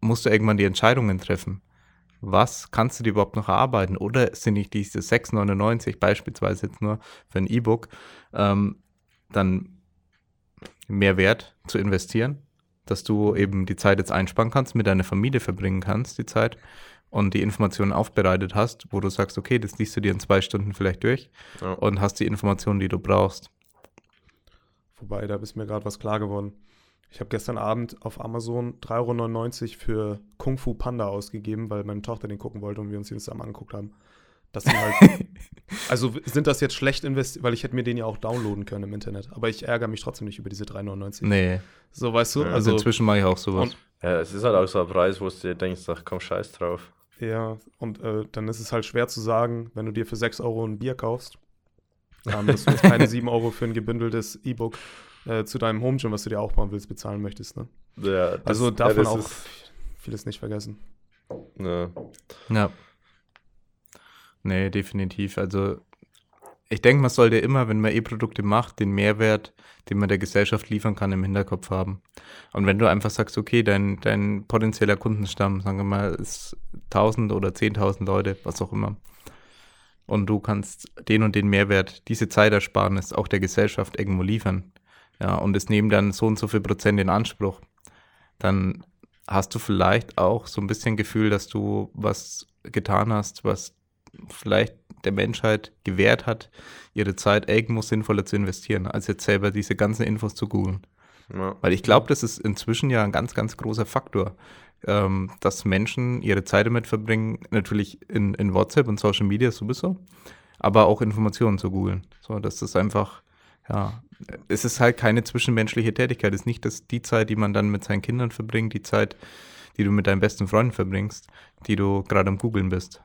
musst du irgendwann die Entscheidungen treffen. Was kannst du dir überhaupt noch erarbeiten? Oder sind nicht diese 6,99 beispielsweise jetzt nur für ein E-Book ähm, dann mehr wert zu investieren? Dass du eben die Zeit jetzt einsparen kannst, mit deiner Familie verbringen kannst, die Zeit und die Informationen aufbereitet hast, wo du sagst, okay, das liest du dir in zwei Stunden vielleicht durch ja. und hast die Informationen, die du brauchst. Wobei, da ist mir gerade was klar geworden. Ich habe gestern Abend auf Amazon 3,99 Euro für Kung Fu Panda ausgegeben, weil meine Tochter den gucken wollte und wir uns den zusammen angeguckt haben. Das sind halt. also sind das jetzt schlecht investiert, weil ich hätte mir den ja auch downloaden können im Internet. Aber ich ärgere mich trotzdem nicht über diese 3,99. Nee. So, weißt du? Ja, also, inzwischen mache ich auch sowas. Und, ja, es ist halt auch so ein Preis, wo du dir denkst, ach komm, scheiß drauf. Ja, und äh, dann ist es halt schwer zu sagen, wenn du dir für 6 Euro ein Bier kaufst, ähm, dass du jetzt keine 7 Euro für ein gebündeltes E-Book äh, zu deinem Home Gym, was du dir aufbauen willst, bezahlen möchtest. Ne? Ja, das, also darf ja, man auch vieles nicht vergessen. Ja. ja. Nee, definitiv. Also ich denke, man sollte immer, wenn man E-Produkte macht, den Mehrwert, den man der Gesellschaft liefern kann, im Hinterkopf haben. Und wenn du einfach sagst, okay, dein, dein potenzieller Kundenstamm, sagen wir mal, ist 1000 oder 10.000 Leute, was auch immer. Und du kannst den und den Mehrwert, diese Zeitersparnis auch der Gesellschaft irgendwo liefern. Ja, und es nehmen dann so und so viel Prozent in Anspruch. Dann hast du vielleicht auch so ein bisschen Gefühl, dass du was getan hast, was vielleicht der Menschheit gewährt hat, ihre Zeit irgendwo sinnvoller zu investieren, als jetzt selber diese ganzen Infos zu googeln. Ja. Weil ich glaube, das ist inzwischen ja ein ganz, ganz großer Faktor, ähm, dass Menschen ihre Zeit damit verbringen, natürlich in, in WhatsApp und Social Media sowieso, aber auch Informationen zu googeln. So, das ist einfach, ja, es ist halt keine zwischenmenschliche Tätigkeit. Es ist nicht das, die Zeit, die man dann mit seinen Kindern verbringt, die Zeit, die du mit deinen besten Freunden verbringst, die du gerade am Googeln bist.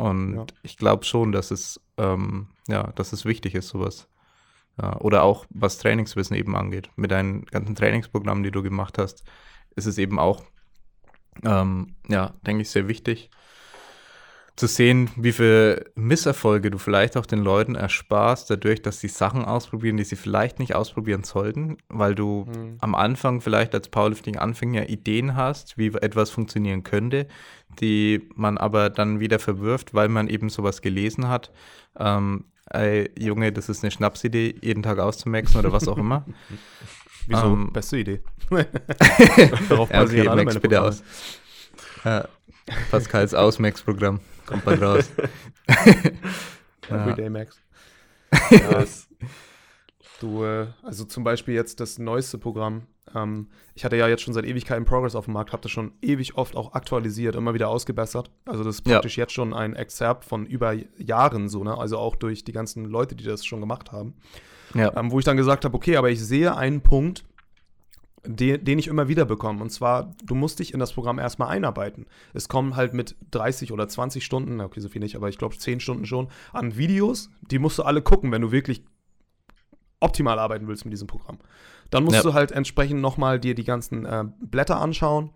Und ja. ich glaube schon, dass es, ähm, ja, dass es wichtig ist, sowas. Ja, oder auch was Trainingswissen eben angeht. Mit deinen ganzen Trainingsprogrammen, die du gemacht hast, ist es eben auch, ähm, ja, denke ich, sehr wichtig, zu sehen, wie viele Misserfolge du vielleicht auch den Leuten ersparst, dadurch, dass sie Sachen ausprobieren, die sie vielleicht nicht ausprobieren sollten, weil du mhm. am Anfang vielleicht als Powerlifting-Anfänger Ideen hast, wie etwas funktionieren könnte, die man aber dann wieder verwirft, weil man eben sowas gelesen hat. Ähm, ey, Junge, das ist eine Schnapsidee, jeden Tag auszumaxen oder was auch immer. Wieso? Ähm, Beste Idee. Darauf ja, okay, max bitte aus. Äh, Pascals Ausmax-Programm. Kommt bald raus. Everyday Max. Ja, Du, äh, also zum Beispiel jetzt das neueste Programm. Ähm, ich hatte ja jetzt schon seit Ewigkeiten Progress auf dem Markt, habe das schon ewig oft auch aktualisiert, immer wieder ausgebessert. Also das ist Ja. praktisch jetzt schon ein Exzerpt von über Jahren so, ne? Also auch durch die ganzen Leute, die das schon gemacht haben. Ja. Ähm, wo ich dann gesagt habe, okay, aber ich sehe einen Punkt, den, den ich immer wieder bekomme. Und zwar, du musst dich in das Programm erstmal einarbeiten. Es kommen halt mit 30 oder 20 Stunden, okay, so viel nicht, aber ich glaube 10 Stunden schon, an Videos, die musst du alle gucken, wenn du wirklich optimal arbeiten willst mit diesem Programm. Dann musst Ja. du halt entsprechend nochmal dir die ganzen äh, Blätter anschauen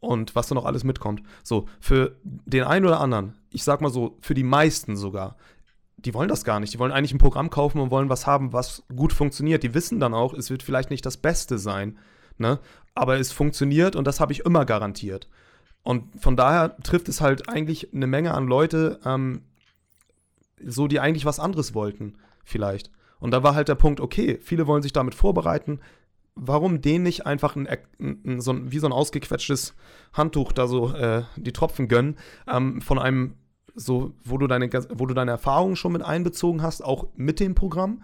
und was da noch alles mitkommt. So, für den einen oder anderen, ich sag mal so, für die meisten sogar, die wollen das gar nicht. Die wollen eigentlich ein Programm kaufen und wollen was haben, was gut funktioniert. Die wissen dann auch, es wird vielleicht nicht das Beste sein, ne? aber es funktioniert und das habe ich immer garantiert. Und von daher trifft es halt eigentlich eine Menge an Leute, ähm, so die eigentlich was anderes wollten, vielleicht. Und da war halt der Punkt, okay, viele wollen sich damit vorbereiten. Warum denen nicht einfach ein, ein, so ein wie so ein ausgequetschtes Handtuch da so äh, die Tropfen gönnen ähm, von einem so, wo du deine, wo du deine Erfahrungen schon mit einbezogen hast, auch mit dem Programm,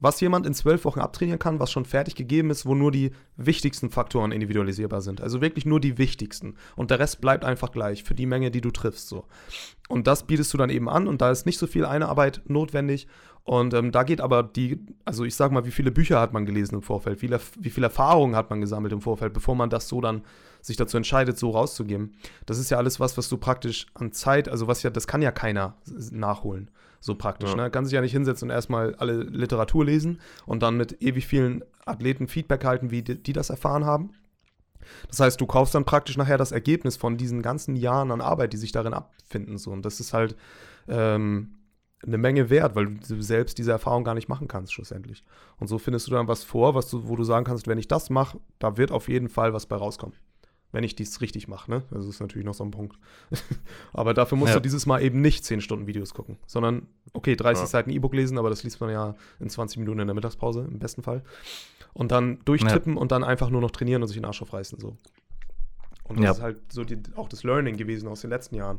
was jemand in zwölf Wochen abtrainieren kann, was schon fertig gegeben ist, wo nur die wichtigsten Faktoren individualisierbar sind. Also wirklich nur die wichtigsten. Und der Rest bleibt einfach gleich für die Menge, die du triffst. So. Und das bietest du dann eben an und da ist nicht so viel Einarbeit notwendig. Und ähm, da geht aber die, also ich sag mal, wie viele Bücher hat man gelesen im Vorfeld, wie, wie viel Erfahrungen hat man gesammelt im Vorfeld, bevor man das so dann sich dazu entscheidet, so rauszugeben. Das ist ja alles was, was du praktisch an Zeit, also was ja, das kann ja keiner nachholen, so praktisch. Ja. Ne? Kann sich ja nicht hinsetzen und erstmal alle Literatur lesen und dann mit ewig vielen Athleten Feedback halten, wie die, die das erfahren haben. Das heißt, du kaufst dann praktisch nachher das Ergebnis von diesen ganzen Jahren an Arbeit, die sich darin abfinden. So. Und das ist halt ähm, eine Menge wert, weil du selbst diese Erfahrung gar nicht machen kannst, schlussendlich. Und so findest du dann was vor, was du, wo du sagen kannst, wenn ich das mache, da wird auf jeden Fall was bei rauskommen. Wenn ich dies richtig mache, ne? Das ist natürlich noch so ein Punkt. aber dafür musst Ja. du dieses Mal eben nicht 10 Stunden Videos gucken, sondern, okay, 30 Ja. Seiten E-Book lesen, aber das liest man ja in 20 Minuten in der Mittagspause, im besten Fall. Und dann durchtippen und dann einfach nur noch trainieren und sich den Arsch aufreißen, so. Und das Ja. ist halt so die, auch das Learning gewesen aus den letzten Jahren.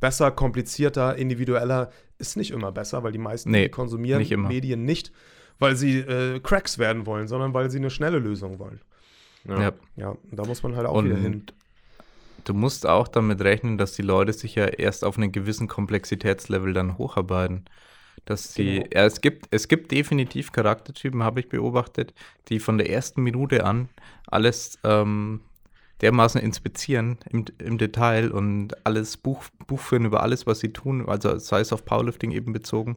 Besser, komplizierter, individueller ist nicht immer besser, weil die meisten Nee, konsumieren nicht. Medien nicht, weil sie äh, Cracks werden wollen, sondern weil sie eine schnelle Lösung wollen. Ja. Ja. Ja, und da muss man halt auch wieder hin. Und du musst auch damit rechnen, dass die Leute sich ja erst auf einen gewissen Komplexitätslevel dann hocharbeiten. Dass sie, Genau. ja, es gibt, es gibt definitiv Charaktertypen, habe ich beobachtet, die von der ersten Minute an alles ähm, dermaßen inspizieren im, im Detail und alles Buch, Buch führen über alles, was sie tun, also sei es auf Powerlifting eben bezogen.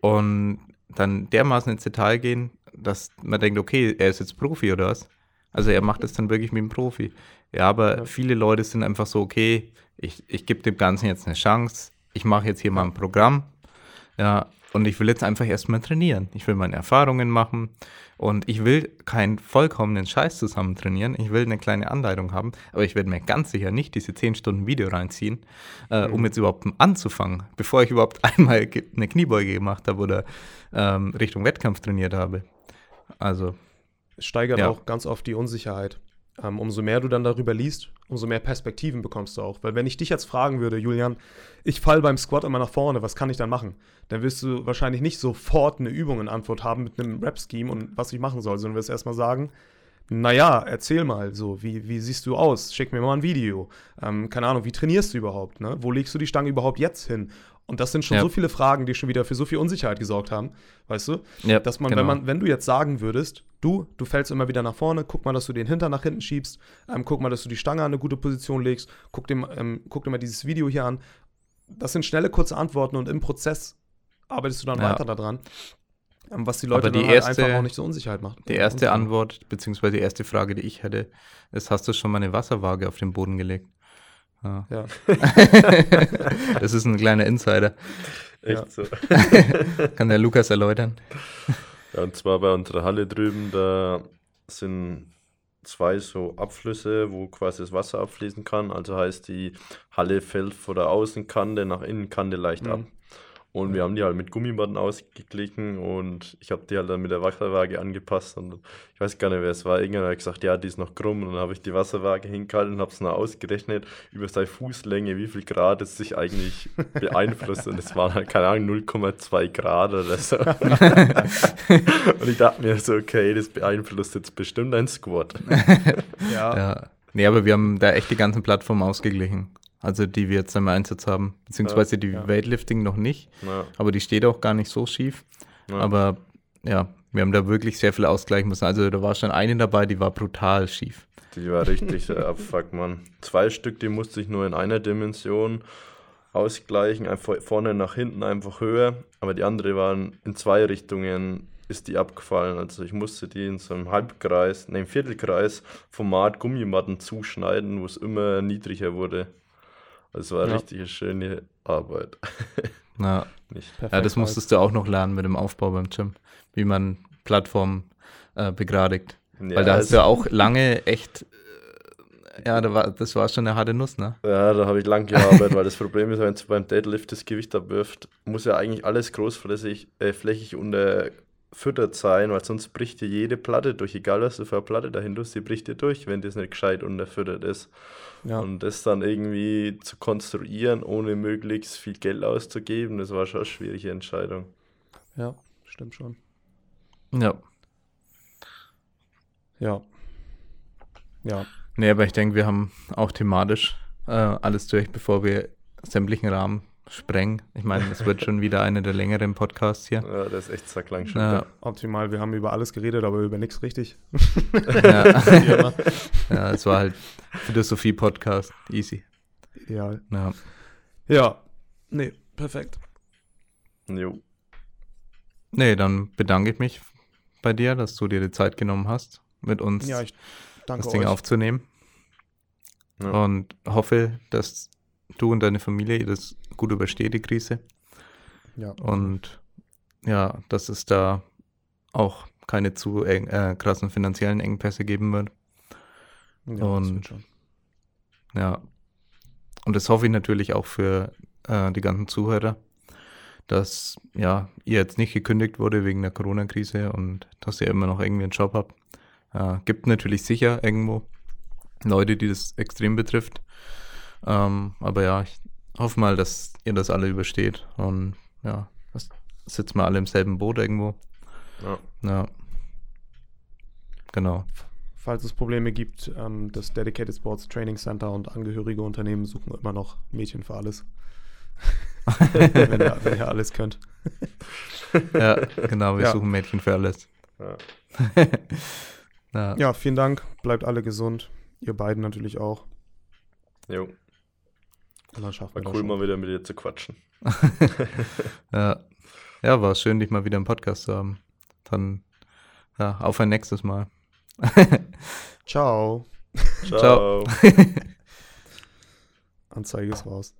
Und dann dermaßen ins Detail gehen, dass man denkt, okay, er ist jetzt Profi oder was? Also er macht es dann wirklich mit dem Profi. Ja, aber Ja. viele Leute sind einfach so, okay, ich, ich gebe dem Ganzen jetzt eine Chance, ich mache jetzt hier mal ein Programm, ja, und ich will jetzt einfach erstmal trainieren. Ich will meine Erfahrungen machen und ich will keinen vollkommenen Scheiß zusammen trainieren. Ich will eine kleine Anleitung haben, aber ich werde mir ganz sicher nicht diese 10 Stunden Video reinziehen, äh, um jetzt überhaupt anzufangen, bevor ich überhaupt einmal eine Kniebeuge gemacht habe oder ähm, Richtung Wettkampf trainiert habe. Also, steigert Ja. auch ganz oft die Unsicherheit. Ähm, umso mehr du dann darüber liest, umso mehr Perspektiven bekommst du auch. Weil wenn ich dich jetzt fragen würde, Julian, ich fall beim Squat immer nach vorne, was kann ich dann machen? Dann wirst du wahrscheinlich nicht sofort eine Übung in Antwort haben mit einem Rap-Scheme und was ich machen soll, sondern wirst erstmal sagen, naja, erzähl mal so, wie, wie siehst du aus? Schick mir mal ein Video. Ähm, keine Ahnung, wie trainierst du überhaupt? Ne? Wo legst du die Stange überhaupt jetzt hin? Und das sind schon Ja. so viele Fragen, die schon wieder für so viel Unsicherheit gesorgt haben, weißt du? ja, Dass man, genau. wenn man, wenn du jetzt sagen würdest, du, du fällst immer wieder nach vorne, guck mal, dass du den Hintern nach hinten schiebst, ähm, guck mal, dass du die Stange an eine gute Position legst, guck dir, mal- ähm, guck dir mal dieses Video hier an. Das sind schnelle, kurze Antworten und im Prozess arbeitest du dann Ja. weiter daran, ähm, was die Leute die dann halt erste- einfach auch nicht so Unsicherheit macht. Die erste. Antwort, beziehungsweise die erste Frage, die ich hätte, ist, hast du schon mal eine Wasserwaage auf den Boden gelegt? Ja. Ja. das ist ein kleiner Insider. Echt Ja. so. Kann der Lukas erläutern? Ja, und zwar bei unserer Halle drüben, da sind zwei so Abflüsse, wo quasi das Wasser abfließen kann. Also heißt, die Halle fällt von der Außenkante nach Innenkante leicht Mhm. ab. Und wir haben die halt mit Gummimatten ausgeglichen und ich habe die halt dann mit der Wasserwaage angepasst und ich weiß gar nicht, wer es war. Irgendwann hat gesagt, ja, die ist noch krumm und dann habe ich die Wasserwaage hingehalten und habe es noch ausgerechnet über seine Fußlänge, wie viel Grad es sich eigentlich beeinflusst und es waren halt, keine Ahnung, 0,2 Grad oder so. und ich dachte mir so, okay, das beeinflusst jetzt bestimmt ein Squat. ja. ja. Nee, aber wir haben da echt die ganzen Plattformen ausgeglichen. Also die wir jetzt im Einsatz haben. Beziehungsweise die ja. Weightlifting noch nicht. Ja. Aber die steht auch gar nicht so schief. Ja. Aber ja, wir haben da wirklich sehr viel ausgleichen müssen. Also da war schon eine dabei, die war brutal schief. Die war richtig äh, abfuck, Mann. Zwei Stück, die musste ich nur in einer Dimension ausgleichen. Einfach vorne nach hinten einfach höher. Aber die andere waren in zwei Richtungen ist die abgefallen. Also ich musste die in so einem Halbkreis, ne, Viertelkreis Format Gummimatten zuschneiden, wo es immer niedriger wurde. Es war ja. richtig eine schöne Arbeit. Ja. ja, das musstest du auch noch lernen mit dem Aufbau beim Gym, wie man Plattformen äh, begradigt. Ja, Weil da hast du ja auch lange echt, äh, ja, da war, das war schon eine harte Nuss, ne? Ja, da habe ich lang gearbeitet, weil das Problem ist, wenn du beim Deadlift das Gewicht abwirft, muss ja eigentlich alles großflächig äh, flächig unterfüttert sein, weil sonst bricht dir jede Platte durch, egal was du für eine Platte dahinter hast, die bricht dir durch, wenn das nicht gescheit unterfüttert ist. Ja. Und das dann irgendwie zu konstruieren, ohne möglichst viel Geld auszugeben, das war schon eine schwierige Entscheidung. Ja, stimmt schon. Ja. Ja. Ja. Nee, aber ich denke, wir haben auch thematisch äh, alles durch, bevor wir sämtlichen Rahmen sprengen. Ich meine, es wird schon wieder einer der längeren Podcasts hier. Ja, das ist echt zacklang schon. Ja. Optimal, wir haben über alles geredet, aber über nichts richtig. ja. ja, es war halt Philosophie-Podcast. Easy. Ideal. Ja. Ja, nee, perfekt. Jo. Nee, dann bedanke ich mich bei dir, dass du dir die Zeit genommen hast, mit uns ja, das Ding euch. aufzunehmen. Ja. Und hoffe, dass du und deine Familie das gut übersteht, die Krise. Ja. Und ja, dass es da auch keine zu eng, äh, krassen finanziellen Engpässe geben wird. Ja, und wird ja, und das hoffe ich natürlich auch für äh, die ganzen Zuhörer, dass ja ihr jetzt nicht gekündigt wurde wegen der Corona-Krise und dass ihr immer noch irgendwie einen Job habt. Äh, gibt natürlich sicher irgendwo Leute, die das extrem betrifft. Ähm, aber ja, ich hoffe mal, dass ihr das alle übersteht. Und ja, das sitzen wir alle im selben Boot irgendwo. Ja. ja. Genau. Falls es Probleme gibt, ähm, das Dedicated Sports Training Center und angehörige Unternehmen suchen immer noch Mädchen für alles. wenn, ihr, wenn, ihr, alles könnt. ja, genau, wir ja. suchen Mädchen für alles. Ja. ja. ja, vielen Dank. Bleibt alle gesund. Ihr beiden natürlich auch. Jo. Und dann schaffen war cool, mal wieder mit dir zu quatschen. ja. ja, war schön, dich mal wieder im Podcast zu haben. Dann ja, auf ein nächstes Mal. Ciao. Ciao. Anzeige ist raus.